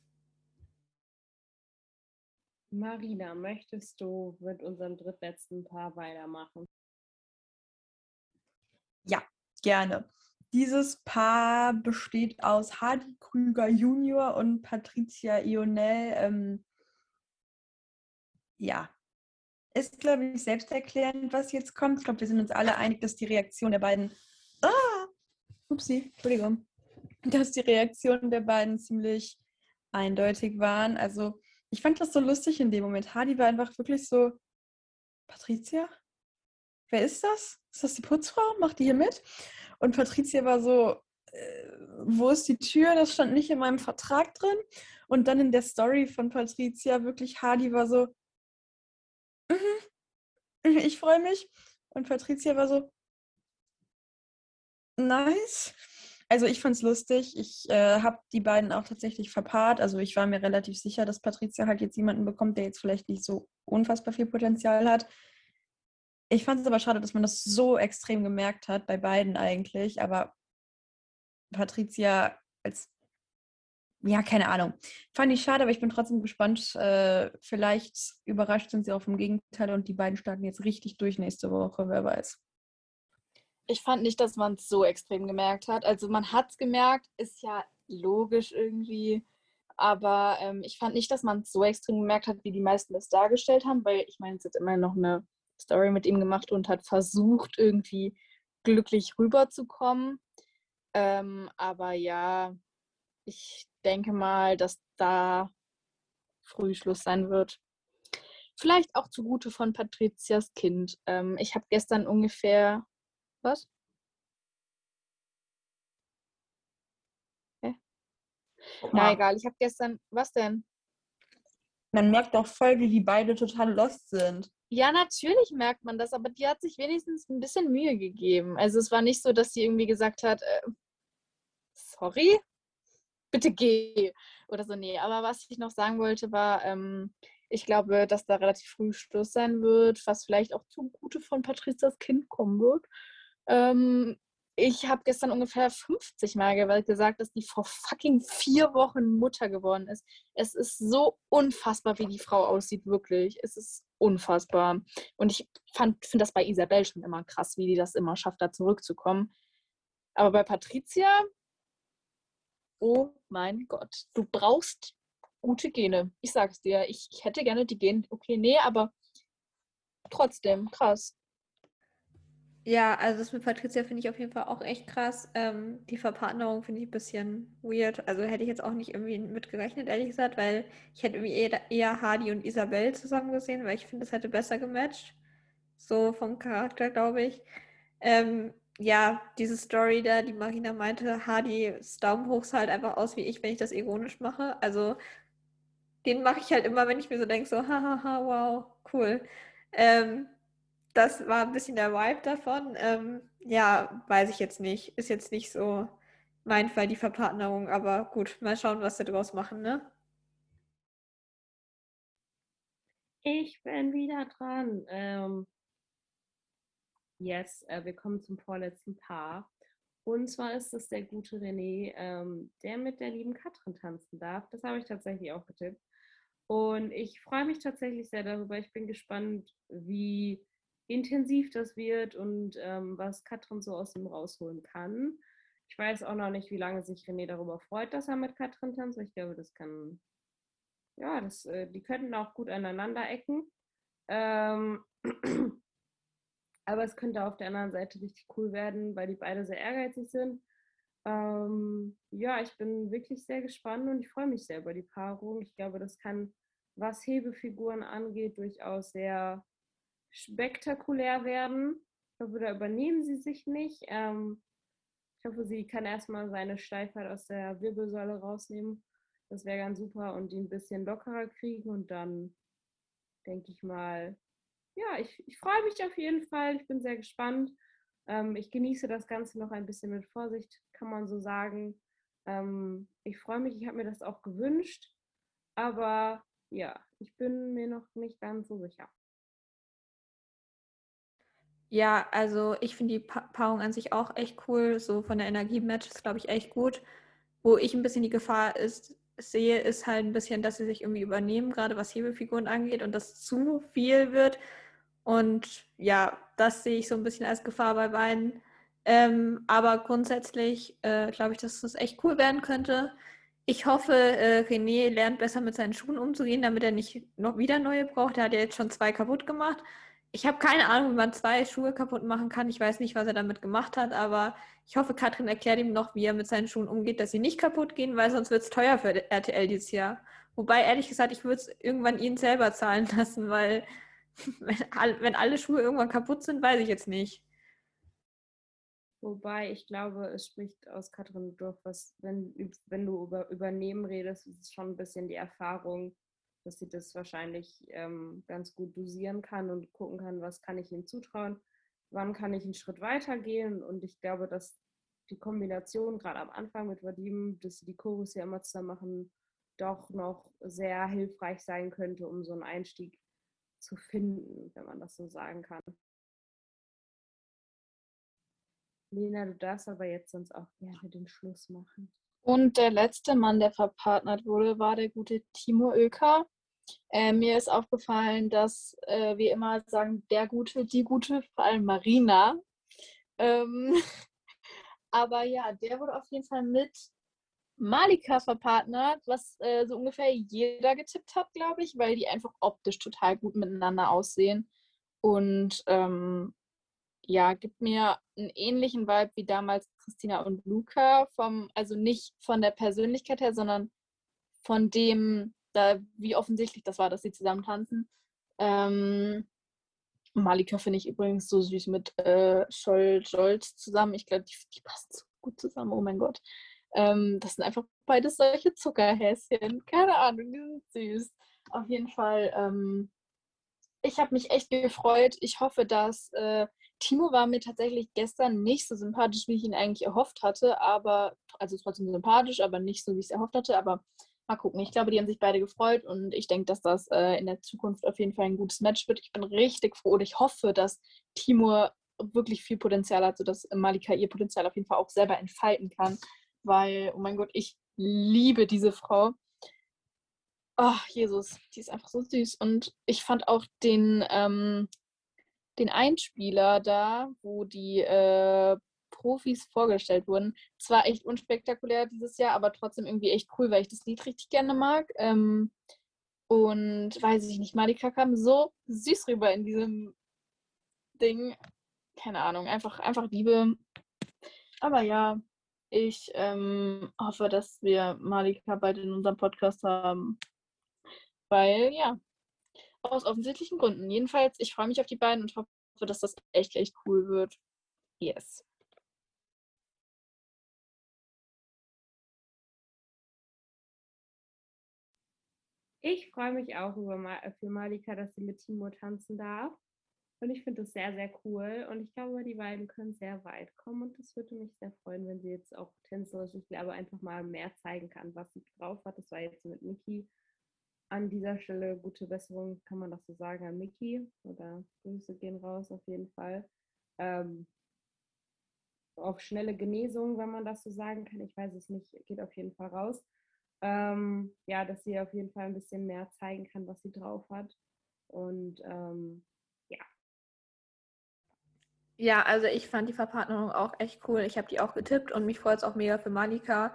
Marina, möchtest du mit unserem drittletzten Paar weitermachen? Ja, gerne. Dieses Paar besteht aus Hardy Krüger Junior und Patricia Ionel. Ähm, ja, ist, glaube ich, selbsterklärend, was jetzt kommt. Ich glaube, wir sind uns alle einig, dass die Reaktion der beiden. Ah! Upsi, Entschuldigung. Dass die Reaktionen der beiden ziemlich eindeutig waren. Also, ich fand das so lustig in dem Moment. Hardy war einfach wirklich so. Patricia? Wer ist das? Ist das die Putzfrau? Macht die hier mit? Und Patricia war so, äh, wo ist die Tür? Das stand nicht in meinem Vertrag drin. Und dann in der Story von Patricia wirklich, Hardy war so, [laughs] ich freue mich. Und Patricia war so, nice. Also ich fand es lustig. Ich äh, habe die beiden auch tatsächlich verpaart. Also ich war mir relativ sicher, dass Patricia halt jetzt jemanden bekommt, der jetzt vielleicht nicht so unfassbar viel Potenzial hat. Ich fand es aber schade, dass man das so extrem gemerkt hat, bei beiden eigentlich. Aber Patricia als ja, keine Ahnung. Fand ich schade, aber ich bin trotzdem gespannt. Äh, vielleicht überrascht sind sie auch vom Gegenteil und die beiden starten jetzt richtig durch nächste Woche, wer weiß. Ich fand nicht, dass man es so extrem gemerkt hat. Also man hat es gemerkt, ist ja logisch irgendwie. Aber ähm, ich fand nicht, dass man es so extrem gemerkt hat, wie die meisten es dargestellt haben, weil ich meine, es hat immer noch eine Story mit ihm gemacht und hat versucht, irgendwie glücklich rüberzukommen. Ähm, aber ja, ich denke mal, dass da früh Schluss sein wird. Vielleicht auch zugute von Patrizias Kind. Ähm, ich habe gestern ungefähr. Was? Hä? Ja, egal. Ich habe gestern. Was denn? Man merkt auch voll, wie die beide total lost sind. Ja, natürlich merkt man das, aber die hat sich wenigstens ein bisschen Mühe gegeben. Also es war nicht so, dass sie irgendwie gesagt hat, äh, sorry, bitte geh oder so. Nee, aber was ich noch sagen wollte, war, ähm, ich glaube, dass da relativ früh Schluss sein wird, was vielleicht auch zugute von Patrizias Kind kommen wird. Ähm, ich habe gestern ungefähr 50 Mal gesagt, dass die vor fucking vier Wochen Mutter geworden ist. Es ist so unfassbar, wie die Frau aussieht, wirklich. Es ist unfassbar. Und ich finde das bei Isabel schon immer krass, wie die das immer schafft, da zurückzukommen. Aber bei Patricia, oh mein Gott, du brauchst gute Gene. Ich sag's dir, ich, hätte gerne die Gene. Okay, nee, aber trotzdem, krass. Ja, also das mit Patricia finde ich auf jeden Fall auch echt krass. Ähm, die Verpartnerung finde ich ein bisschen weird. Also hätte ich jetzt auch nicht irgendwie mit gerechnet, ehrlich gesagt, weil ich hätte irgendwie eher, eher Hardy und Isabel zusammen gesehen, weil ich finde, das hätte besser gematcht. So vom Charakter, glaube ich. Ähm, ja, diese Story da, die Marina meinte, Hardys Daumen hoch sah halt einfach aus wie ich, wenn ich das ironisch mache. Also den mache ich halt immer, wenn ich mir so denke, so, hahaha, wow, cool. Ähm, das war ein bisschen der Vibe davon. Ähm, ja, weiß ich jetzt nicht. Ist jetzt nicht so mein Fall, die Verpartnerung, aber gut, mal schauen, was sie draus machen, ne? Ich bin wieder dran. Ähm, yes, äh, wir kommen zum vorletzten Paar. Und zwar ist es der gute René, ähm, der mit der lieben Katrin tanzen darf. Das habe ich tatsächlich auch getippt. Und ich freue mich tatsächlich sehr darüber. Ich bin gespannt, wie intensiv das wird und ähm, was Katrin so aus ihm rausholen kann. Ich weiß auch noch nicht, wie lange sich René darüber freut, dass er mit Katrin tanzt. Ich glaube, das kann, ja, das, äh, die könnten auch gut aneinander ecken. Ähm, [clears throat] aber es könnte auf der anderen Seite richtig cool werden, weil die beide sehr ehrgeizig sind. Ähm, ja, ich bin wirklich sehr gespannt und ich freue mich sehr über die Paarung. Ich glaube, das kann, was Hebefiguren angeht, durchaus sehr spektakulär werden. Ich glaube, da übernehmen sie sich nicht. Ähm, Ich hoffe, sie kann erstmal seine Steifheit aus der Wirbelsäule rausnehmen. Das wäre ganz super und ihn ein bisschen lockerer kriegen und dann denke ich mal, ja, ich, ich freue mich auf jeden Fall. Ich bin sehr gespannt. Ähm, ich genieße das Ganze noch ein bisschen mit Vorsicht, kann man so sagen. Ähm, ich freue mich, ich habe mir das auch gewünscht, aber ja, ich bin mir noch nicht ganz so sicher. Ja, also ich finde die pa Paarung an sich auch echt cool. So von der Energie-Match ist, glaube ich, echt gut. Wo ich ein bisschen die Gefahr ist, sehe, ist halt ein bisschen, dass sie sich irgendwie übernehmen, gerade was Hebelfiguren angeht und das zu viel wird. Und ja, das sehe ich so ein bisschen als Gefahr bei beiden. Ähm, aber grundsätzlich äh, glaube ich, dass das echt cool werden könnte. Ich hoffe, äh, René lernt besser mit seinen Schuhen umzugehen, damit er nicht noch wieder neue braucht. Er hat ja jetzt schon zwei kaputt gemacht ich habe keine Ahnung, wie man zwei Schuhe kaputt machen kann. Ich weiß nicht, was er damit gemacht hat, aber ich hoffe, Katrin erklärt ihm noch, wie er mit seinen Schuhen umgeht, dass sie nicht kaputt gehen, weil sonst wird es teuer für RTL dieses Jahr. Wobei, ehrlich gesagt, ich würde es irgendwann ihn selber zahlen [laughs] lassen, weil [laughs] wenn, wenn alle Schuhe irgendwann kaputt sind, weiß ich jetzt nicht. Wobei ich glaube, es spricht aus Katrin durch, was, wenn, wenn du über Übernehmen redest, ist es schon ein bisschen die Erfahrung, dass sie das wahrscheinlich ähm, ganz gut dosieren kann und gucken kann, was kann ich ihm zutrauen, wann kann ich einen Schritt weiter gehen. Und ich glaube, dass die Kombination gerade am Anfang mit Vadim, dass sie die Chorus ja immer zusammen machen, doch noch sehr hilfreich sein könnte, um so einen Einstieg zu finden, wenn man das so sagen kann. Lena, du darfst aber jetzt sonst auch gerne den Schluss machen. Und der letzte Mann, der verpartnert wurde, war der gute Timo Oeker. Äh, mir ist aufgefallen, dass äh, wir immer sagen, der Gute, die Gute, vor allem Marina. Ähm, [laughs] aber ja, der wurde auf jeden Fall mit Malika verpartnert, was äh, so ungefähr jeder getippt hat, glaube ich, weil die einfach optisch total gut miteinander aussehen. Und ähm, ja, gibt mir einen ähnlichen Vibe wie damals Christina und Luca, vom, also nicht von der Persönlichkeit her, sondern von dem, da, wie offensichtlich das war, dass sie zusammen tanzen. Ähm, Malika finde ich übrigens so süß mit äh, Scholl Scholz zusammen. Ich glaube, die, die passen so gut zusammen. Oh mein Gott. Ähm, das sind einfach beides solche Zuckerhäschen. Keine Ahnung, die sind süß. Auf jeden Fall, ähm, ich habe mich echt gefreut. Ich hoffe, dass äh, Timo war mir tatsächlich gestern nicht so sympathisch, wie ich ihn eigentlich erhofft hatte, aber also trotzdem sympathisch, aber nicht so, wie ich es erhofft hatte. Aber Mal gucken. Ich glaube, die haben sich beide gefreut und ich denke, dass das äh, in der Zukunft auf jeden Fall ein gutes Match wird. Ich bin richtig froh und ich hoffe, dass Timur wirklich viel Potenzial hat, sodass Malika ihr Potenzial auf jeden Fall auch selber entfalten kann. Weil, oh mein Gott, ich liebe diese Frau. Ach, Jesus, die ist einfach so süß. Und ich fand auch den, ähm, den Einspieler da, wo die äh, Profis vorgestellt wurden. Zwar echt unspektakulär dieses Jahr, aber trotzdem irgendwie echt cool, weil ich das Lied richtig gerne mag. Ähm, und weiß ich nicht, Malika kam so süß rüber in diesem Ding. Keine Ahnung, einfach, einfach Liebe. Aber ja, ich ähm, hoffe, dass wir Malika bald in unserem Podcast haben. Weil, ja, aus offensichtlichen Gründen. Jedenfalls, ich freue mich auf die beiden und hoffe, dass das echt, echt cool wird. Yes. Ich freue mich auch über äh, für Malika, dass sie mit Timo tanzen darf. Und ich finde das sehr, sehr cool. Und ich glaube, die beiden können sehr weit kommen. Und das würde mich sehr freuen, wenn sie jetzt auch tänzerisch, ich glaube, einfach mal mehr zeigen kann, was sie drauf hat. Das war jetzt mit Miki. An dieser Stelle gute Besserung, kann man das so sagen, an Miki. Oder Grüße gehen raus auf jeden Fall. Ähm, auf schnelle Genesung, wenn man das so sagen kann. Ich weiß es nicht, geht auf jeden Fall raus ähm, ja, dass sie auf jeden Fall ein bisschen mehr zeigen kann, was sie drauf hat. Und ähm. Ja, also ich fand die Verpartnerung auch echt cool. Ich habe die auch getippt und mich freut es auch mega für Malika,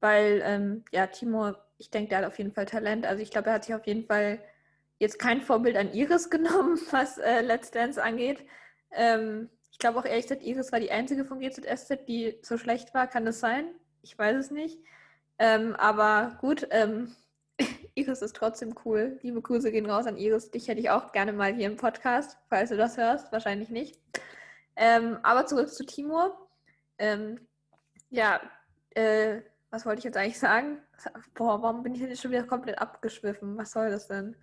weil ähm, ja, Timo, ich denke, der hat auf jeden Fall Talent. Also ich glaube, er hat sich auf jeden Fall jetzt kein Vorbild an Iris [laughs] genommen, was äh, Let's Dance angeht. Ähm, ich glaube auch ehrlich gesagt, Iris war die einzige von GZSZ, die so schlecht war. Kann das sein? Ich weiß es nicht. Ähm, aber gut, ähm, [laughs] Iris ist trotzdem cool. Liebe Grüße gehen raus an Iris. Dich hätte ich auch gerne mal hier im Podcast, falls du das hörst. Wahrscheinlich nicht. Ähm, aber zurück zu Timur. Ähm, Ja, äh, was wollte ich jetzt eigentlich sagen? Boah, warum bin ich jetzt schon wieder komplett abgeschwiffen? Was soll das denn?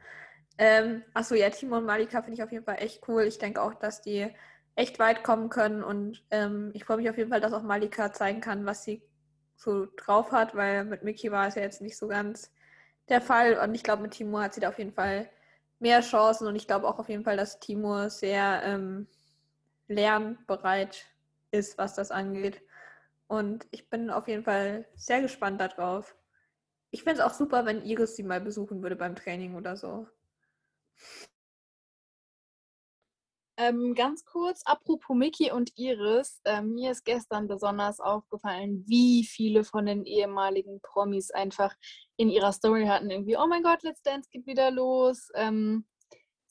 Ähm, achso, ja, Timo und Malika finde ich auf jeden Fall echt cool. Ich denke auch, dass die echt weit kommen können und ähm, ich freue mich auf jeden Fall, dass auch Malika zeigen kann, was sie so drauf hat, weil mit Miki war es ja jetzt nicht so ganz der Fall und ich glaube, mit Timo hat sie da auf jeden Fall mehr Chancen und ich glaube auch auf jeden Fall, dass Timo sehr ähm, lernbereit ist, was das angeht. Und ich bin auf jeden Fall sehr gespannt darauf. Ich fände es auch super, wenn Iris sie mal besuchen würde beim Training oder so. Ähm, ganz kurz, apropos Miki und Iris, äh, mir ist gestern besonders aufgefallen, wie viele von den ehemaligen Promis einfach in ihrer Story hatten. Irgendwie, oh mein Gott, Let's Dance geht wieder los. Ähm,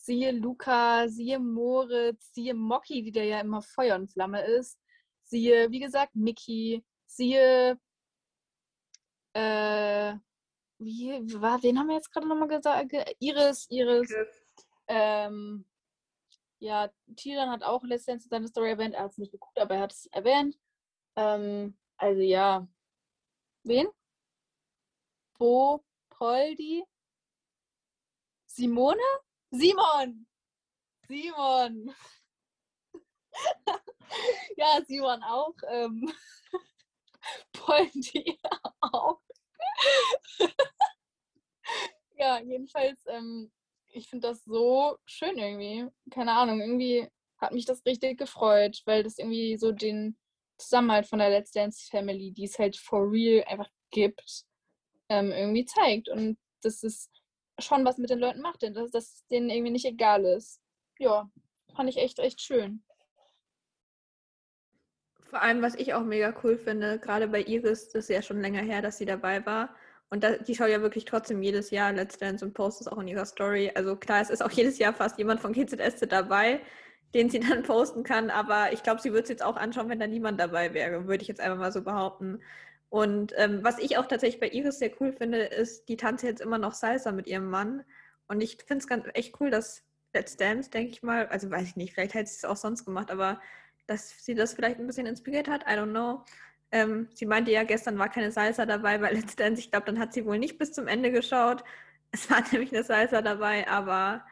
siehe Luca, siehe Moritz, siehe Mocky, der ja immer Feuer und Flamme ist. Siehe, wie gesagt, Miki, siehe, äh, wie, war, wen haben wir jetzt gerade nochmal gesagt? Iris, Iris. Ähm, ja, Tiran hat auch letztens seine Story erwähnt. Er hat es nicht geguckt, aber er hat es erwähnt. Ähm, also ja. Wen? Bo, Poldi, Simone? Simon! Simon! [laughs] ja, Simon auch. Ähm, [laughs] Poldi auch. [laughs] ja, jedenfalls ähm, ich finde das so schön irgendwie. Keine Ahnung, irgendwie hat mich das richtig gefreut, weil das irgendwie so den Zusammenhalt von der Let's Dance Family, die es halt for real einfach gibt, ähm, irgendwie zeigt. Und das ist schon was mit den Leuten macht, denn dass das denen irgendwie nicht egal ist. Ja, fand ich echt, echt schön. Vor allem, was ich auch mega cool finde, gerade bei Iris, das ist ja schon länger her, dass sie dabei war, und da, die schaut ja wirklich trotzdem jedes Jahr Let's Dance und postet es auch in ihrer Story. Also klar, es ist auch [laughs] jedes Jahr fast jemand von GZSZ dabei, den sie dann [laughs] posten kann. Aber ich glaube, sie wird es jetzt auch anschauen, wenn da niemand dabei wäre, würde ich jetzt einfach mal so behaupten. Und ähm, was ich auch tatsächlich bei Iris sehr cool finde, ist, die tanzt jetzt immer noch Salsa mit ihrem Mann. Und ich finde es ganz echt cool, dass Let's Dance, denke ich mal, also weiß ich nicht, vielleicht hätte sie es auch sonst gemacht, aber dass sie das vielleicht ein bisschen inspiriert hat, I don't know. Ähm, sie meinte ja, gestern war keine Salsa dabei bei [laughs] Let's Dance. Ich glaube, dann hat sie wohl nicht bis zum Ende geschaut. [laughs] Es war nämlich eine Salsa dabei, aber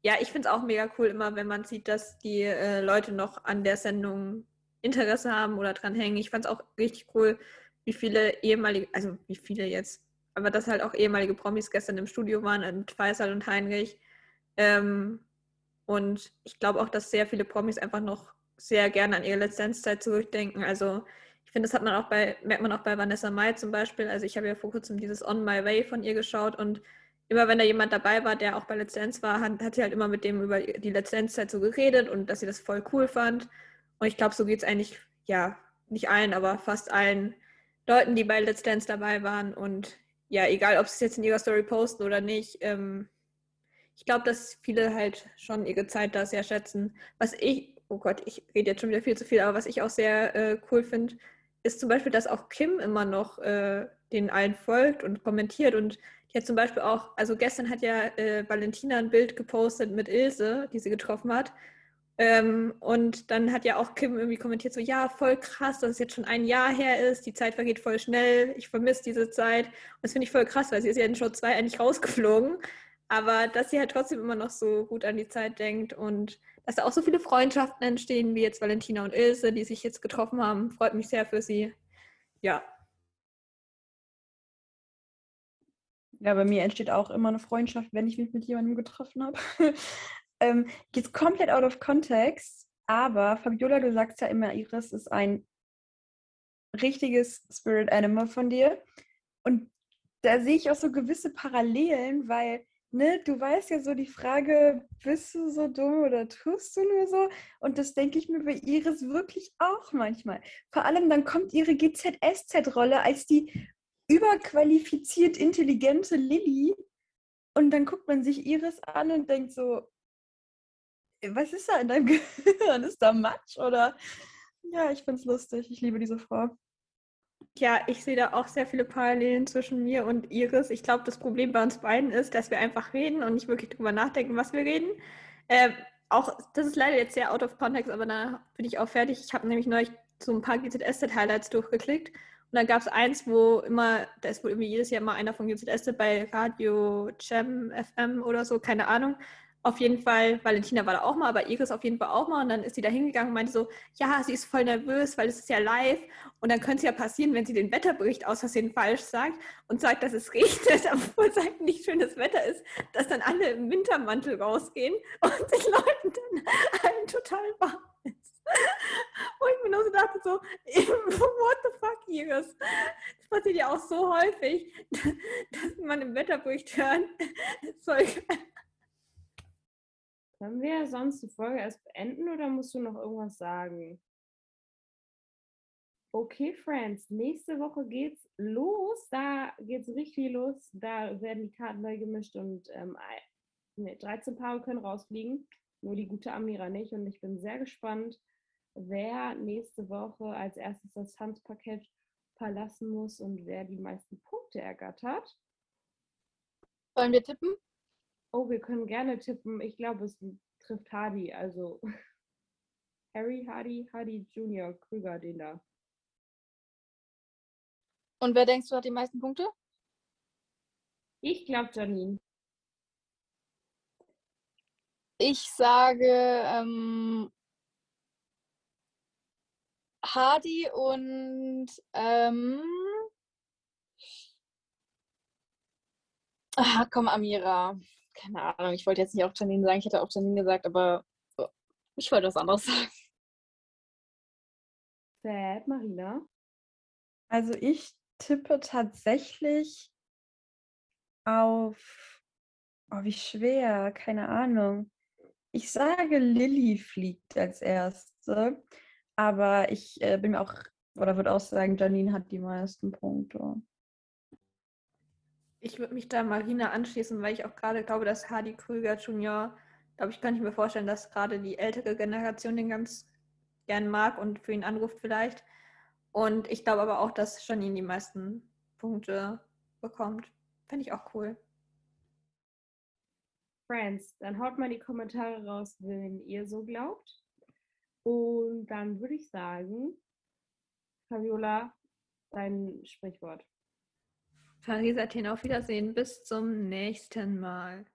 ja, ich finde es auch mega cool, immer wenn man sieht, dass die äh, Leute noch an der Sendung Interesse haben oder dran hängen. Ich fand es auch richtig cool, wie viele ehemalige, also wie viele jetzt, aber dass halt auch ehemalige Promis gestern im Studio waren, mit Faisal und Heinrich. Ähm, und ich glaube auch, dass sehr viele Promis einfach noch sehr gerne an ihre Dance-Zeit zurückdenken. Also finde, das hat man auch bei, merkt man auch bei Vanessa Mai zum Beispiel. Also ich habe ja vor kurzem dieses On My Way von ihr geschaut und immer wenn da jemand dabei war, der auch bei Dance war, hat, hat sie halt immer mit dem über die Dance-Zeit so geredet und dass sie das voll cool fand. Und ich glaube, so geht es eigentlich, ja, nicht allen, aber fast allen Leuten, die bei Let's Dance dabei waren. Und ja, egal, ob sie es jetzt in ihrer Story posten oder nicht, ähm, ich glaube, dass viele halt schon ihre Zeit da sehr schätzen. Was ich, oh Gott, ich rede jetzt schon wieder viel zu viel, aber was ich auch sehr äh, cool finde, ist zum Beispiel, dass auch Kim immer noch äh, den allen folgt und kommentiert. Und die hat zum Beispiel auch, also gestern hat ja äh, Valentina ein Bild gepostet mit Ilse, die sie getroffen hat. Ähm, und dann hat ja auch Kim irgendwie kommentiert, so ja, voll krass, dass es jetzt schon ein Jahr her ist, die Zeit vergeht voll schnell, ich vermisse diese Zeit. Und das finde ich voll krass, weil sie ist ja in Show 2 eigentlich rausgeflogen. Aber dass sie halt trotzdem immer noch so gut an die Zeit denkt und dass da auch so viele Freundschaften entstehen, wie jetzt Valentina und Ilse, die sich jetzt getroffen haben. Freut mich sehr für sie. Ja. Ja, bei mir entsteht auch immer eine Freundschaft, wenn ich mich mit jemandem getroffen habe. [laughs] ähm, jetzt komplett out of context, aber Fabiola, du sagst ja immer, Iris ist ein richtiges Spirit Animal von dir. Und da sehe ich auch so gewisse Parallelen, weil ne, du weißt ja so die Frage, bist du so dumm oder tust du nur so? Und das denke ich mir bei Iris wirklich auch manchmal. Vor allem dann kommt ihre GZSZ-Rolle als die überqualifiziert intelligente Lilly und dann guckt man sich Iris an und denkt so, was ist da in deinem [laughs] Gehirn? Ist da Matsch oder? Ja, ich finde es lustig. Ich liebe diese Frau. Ja, ich sehe da auch sehr viele Parallelen zwischen mir und Iris. Ich glaube, das Problem bei uns beiden ist, dass wir einfach reden und nicht wirklich drüber nachdenken, was wir reden. Äh, auch, das ist leider jetzt sehr out of context, aber da bin ich auch fertig. Ich habe nämlich neulich so ein paar GZSZ-Highlights durchgeklickt. Und dann gab es eins, wo immer, da ist wohl irgendwie jedes Jahr mal einer von GZSZ bei Radio Cem FM oder so, keine Ahnung. Auf jeden Fall, Valentina war da auch mal, aber Iris auf jeden Fall auch mal. Und dann ist sie da hingegangen und meinte so, ja, sie ist voll nervös, weil es ist ja live. Und dann könnte es ja passieren, wenn sie den Wetterbericht aus Versehen falsch sagt und sagt, dass es [laughs] regnet, obwohl es halt nicht schönes Wetter ist, dass dann alle im Wintermantel rausgehen und den Leuten dann allen total warm ist. [laughs] Wo ich mir nur so dachte, so, [laughs] what the fuck, Iris? Das passiert ja auch so häufig, dass man im Wetterbericht. Voll geil. Können wir sonst die Folge erst beenden oder musst du noch irgendwas sagen? Okay, Friends, nächste Woche geht's los. Da geht's richtig los. Da werden die Karten neu gemischt und ähm, nee, 13 Paare können rausfliegen. Nur die gute Amira nicht. Und ich bin sehr gespannt, wer nächste Woche als erstes das Tanzpaket verlassen muss und wer die meisten Punkte ergattert. Wollen wir tippen? Oh, wir können gerne tippen. Ich glaube, es trifft Hardy, also [laughs] Harry, Hardy, Hardy Junior, Krüger, den da. Und wer denkst du hat die meisten Punkte? Ich glaube Janine. Ich sage ähm, Hardy und ähm, ah, komm, Amira. Keine Ahnung, ich wollte jetzt nicht auch Janine sagen, ich hätte auch Janine gesagt, aber oh, ich wollte was anderes [laughs] sagen. Sad, Marina. Also ich tippe tatsächlich auf, oh, wie schwer, keine Ahnung. Ich sage, Lilly fliegt als erste, aber ich äh, bin mir auch, oder würde auch sagen, Janine hat die meisten Punkte. Ich würde mich da Marina anschließen, weil ich auch gerade glaube, dass Hardy Krüger Junior, glaube ich, kann ich mir vorstellen, dass gerade die ältere Generation den ganz gern mag und für ihn anruft vielleicht. Und ich glaube aber auch, dass Janine die meisten Punkte bekommt. Fände ich auch cool. Friends, dann haut mal die Kommentare raus, wenn ihr so glaubt. Und dann würde ich sagen, Fabiola, dein Sprichwort. Paris Athen, auf Wiedersehen. Bis zum nächsten Mal.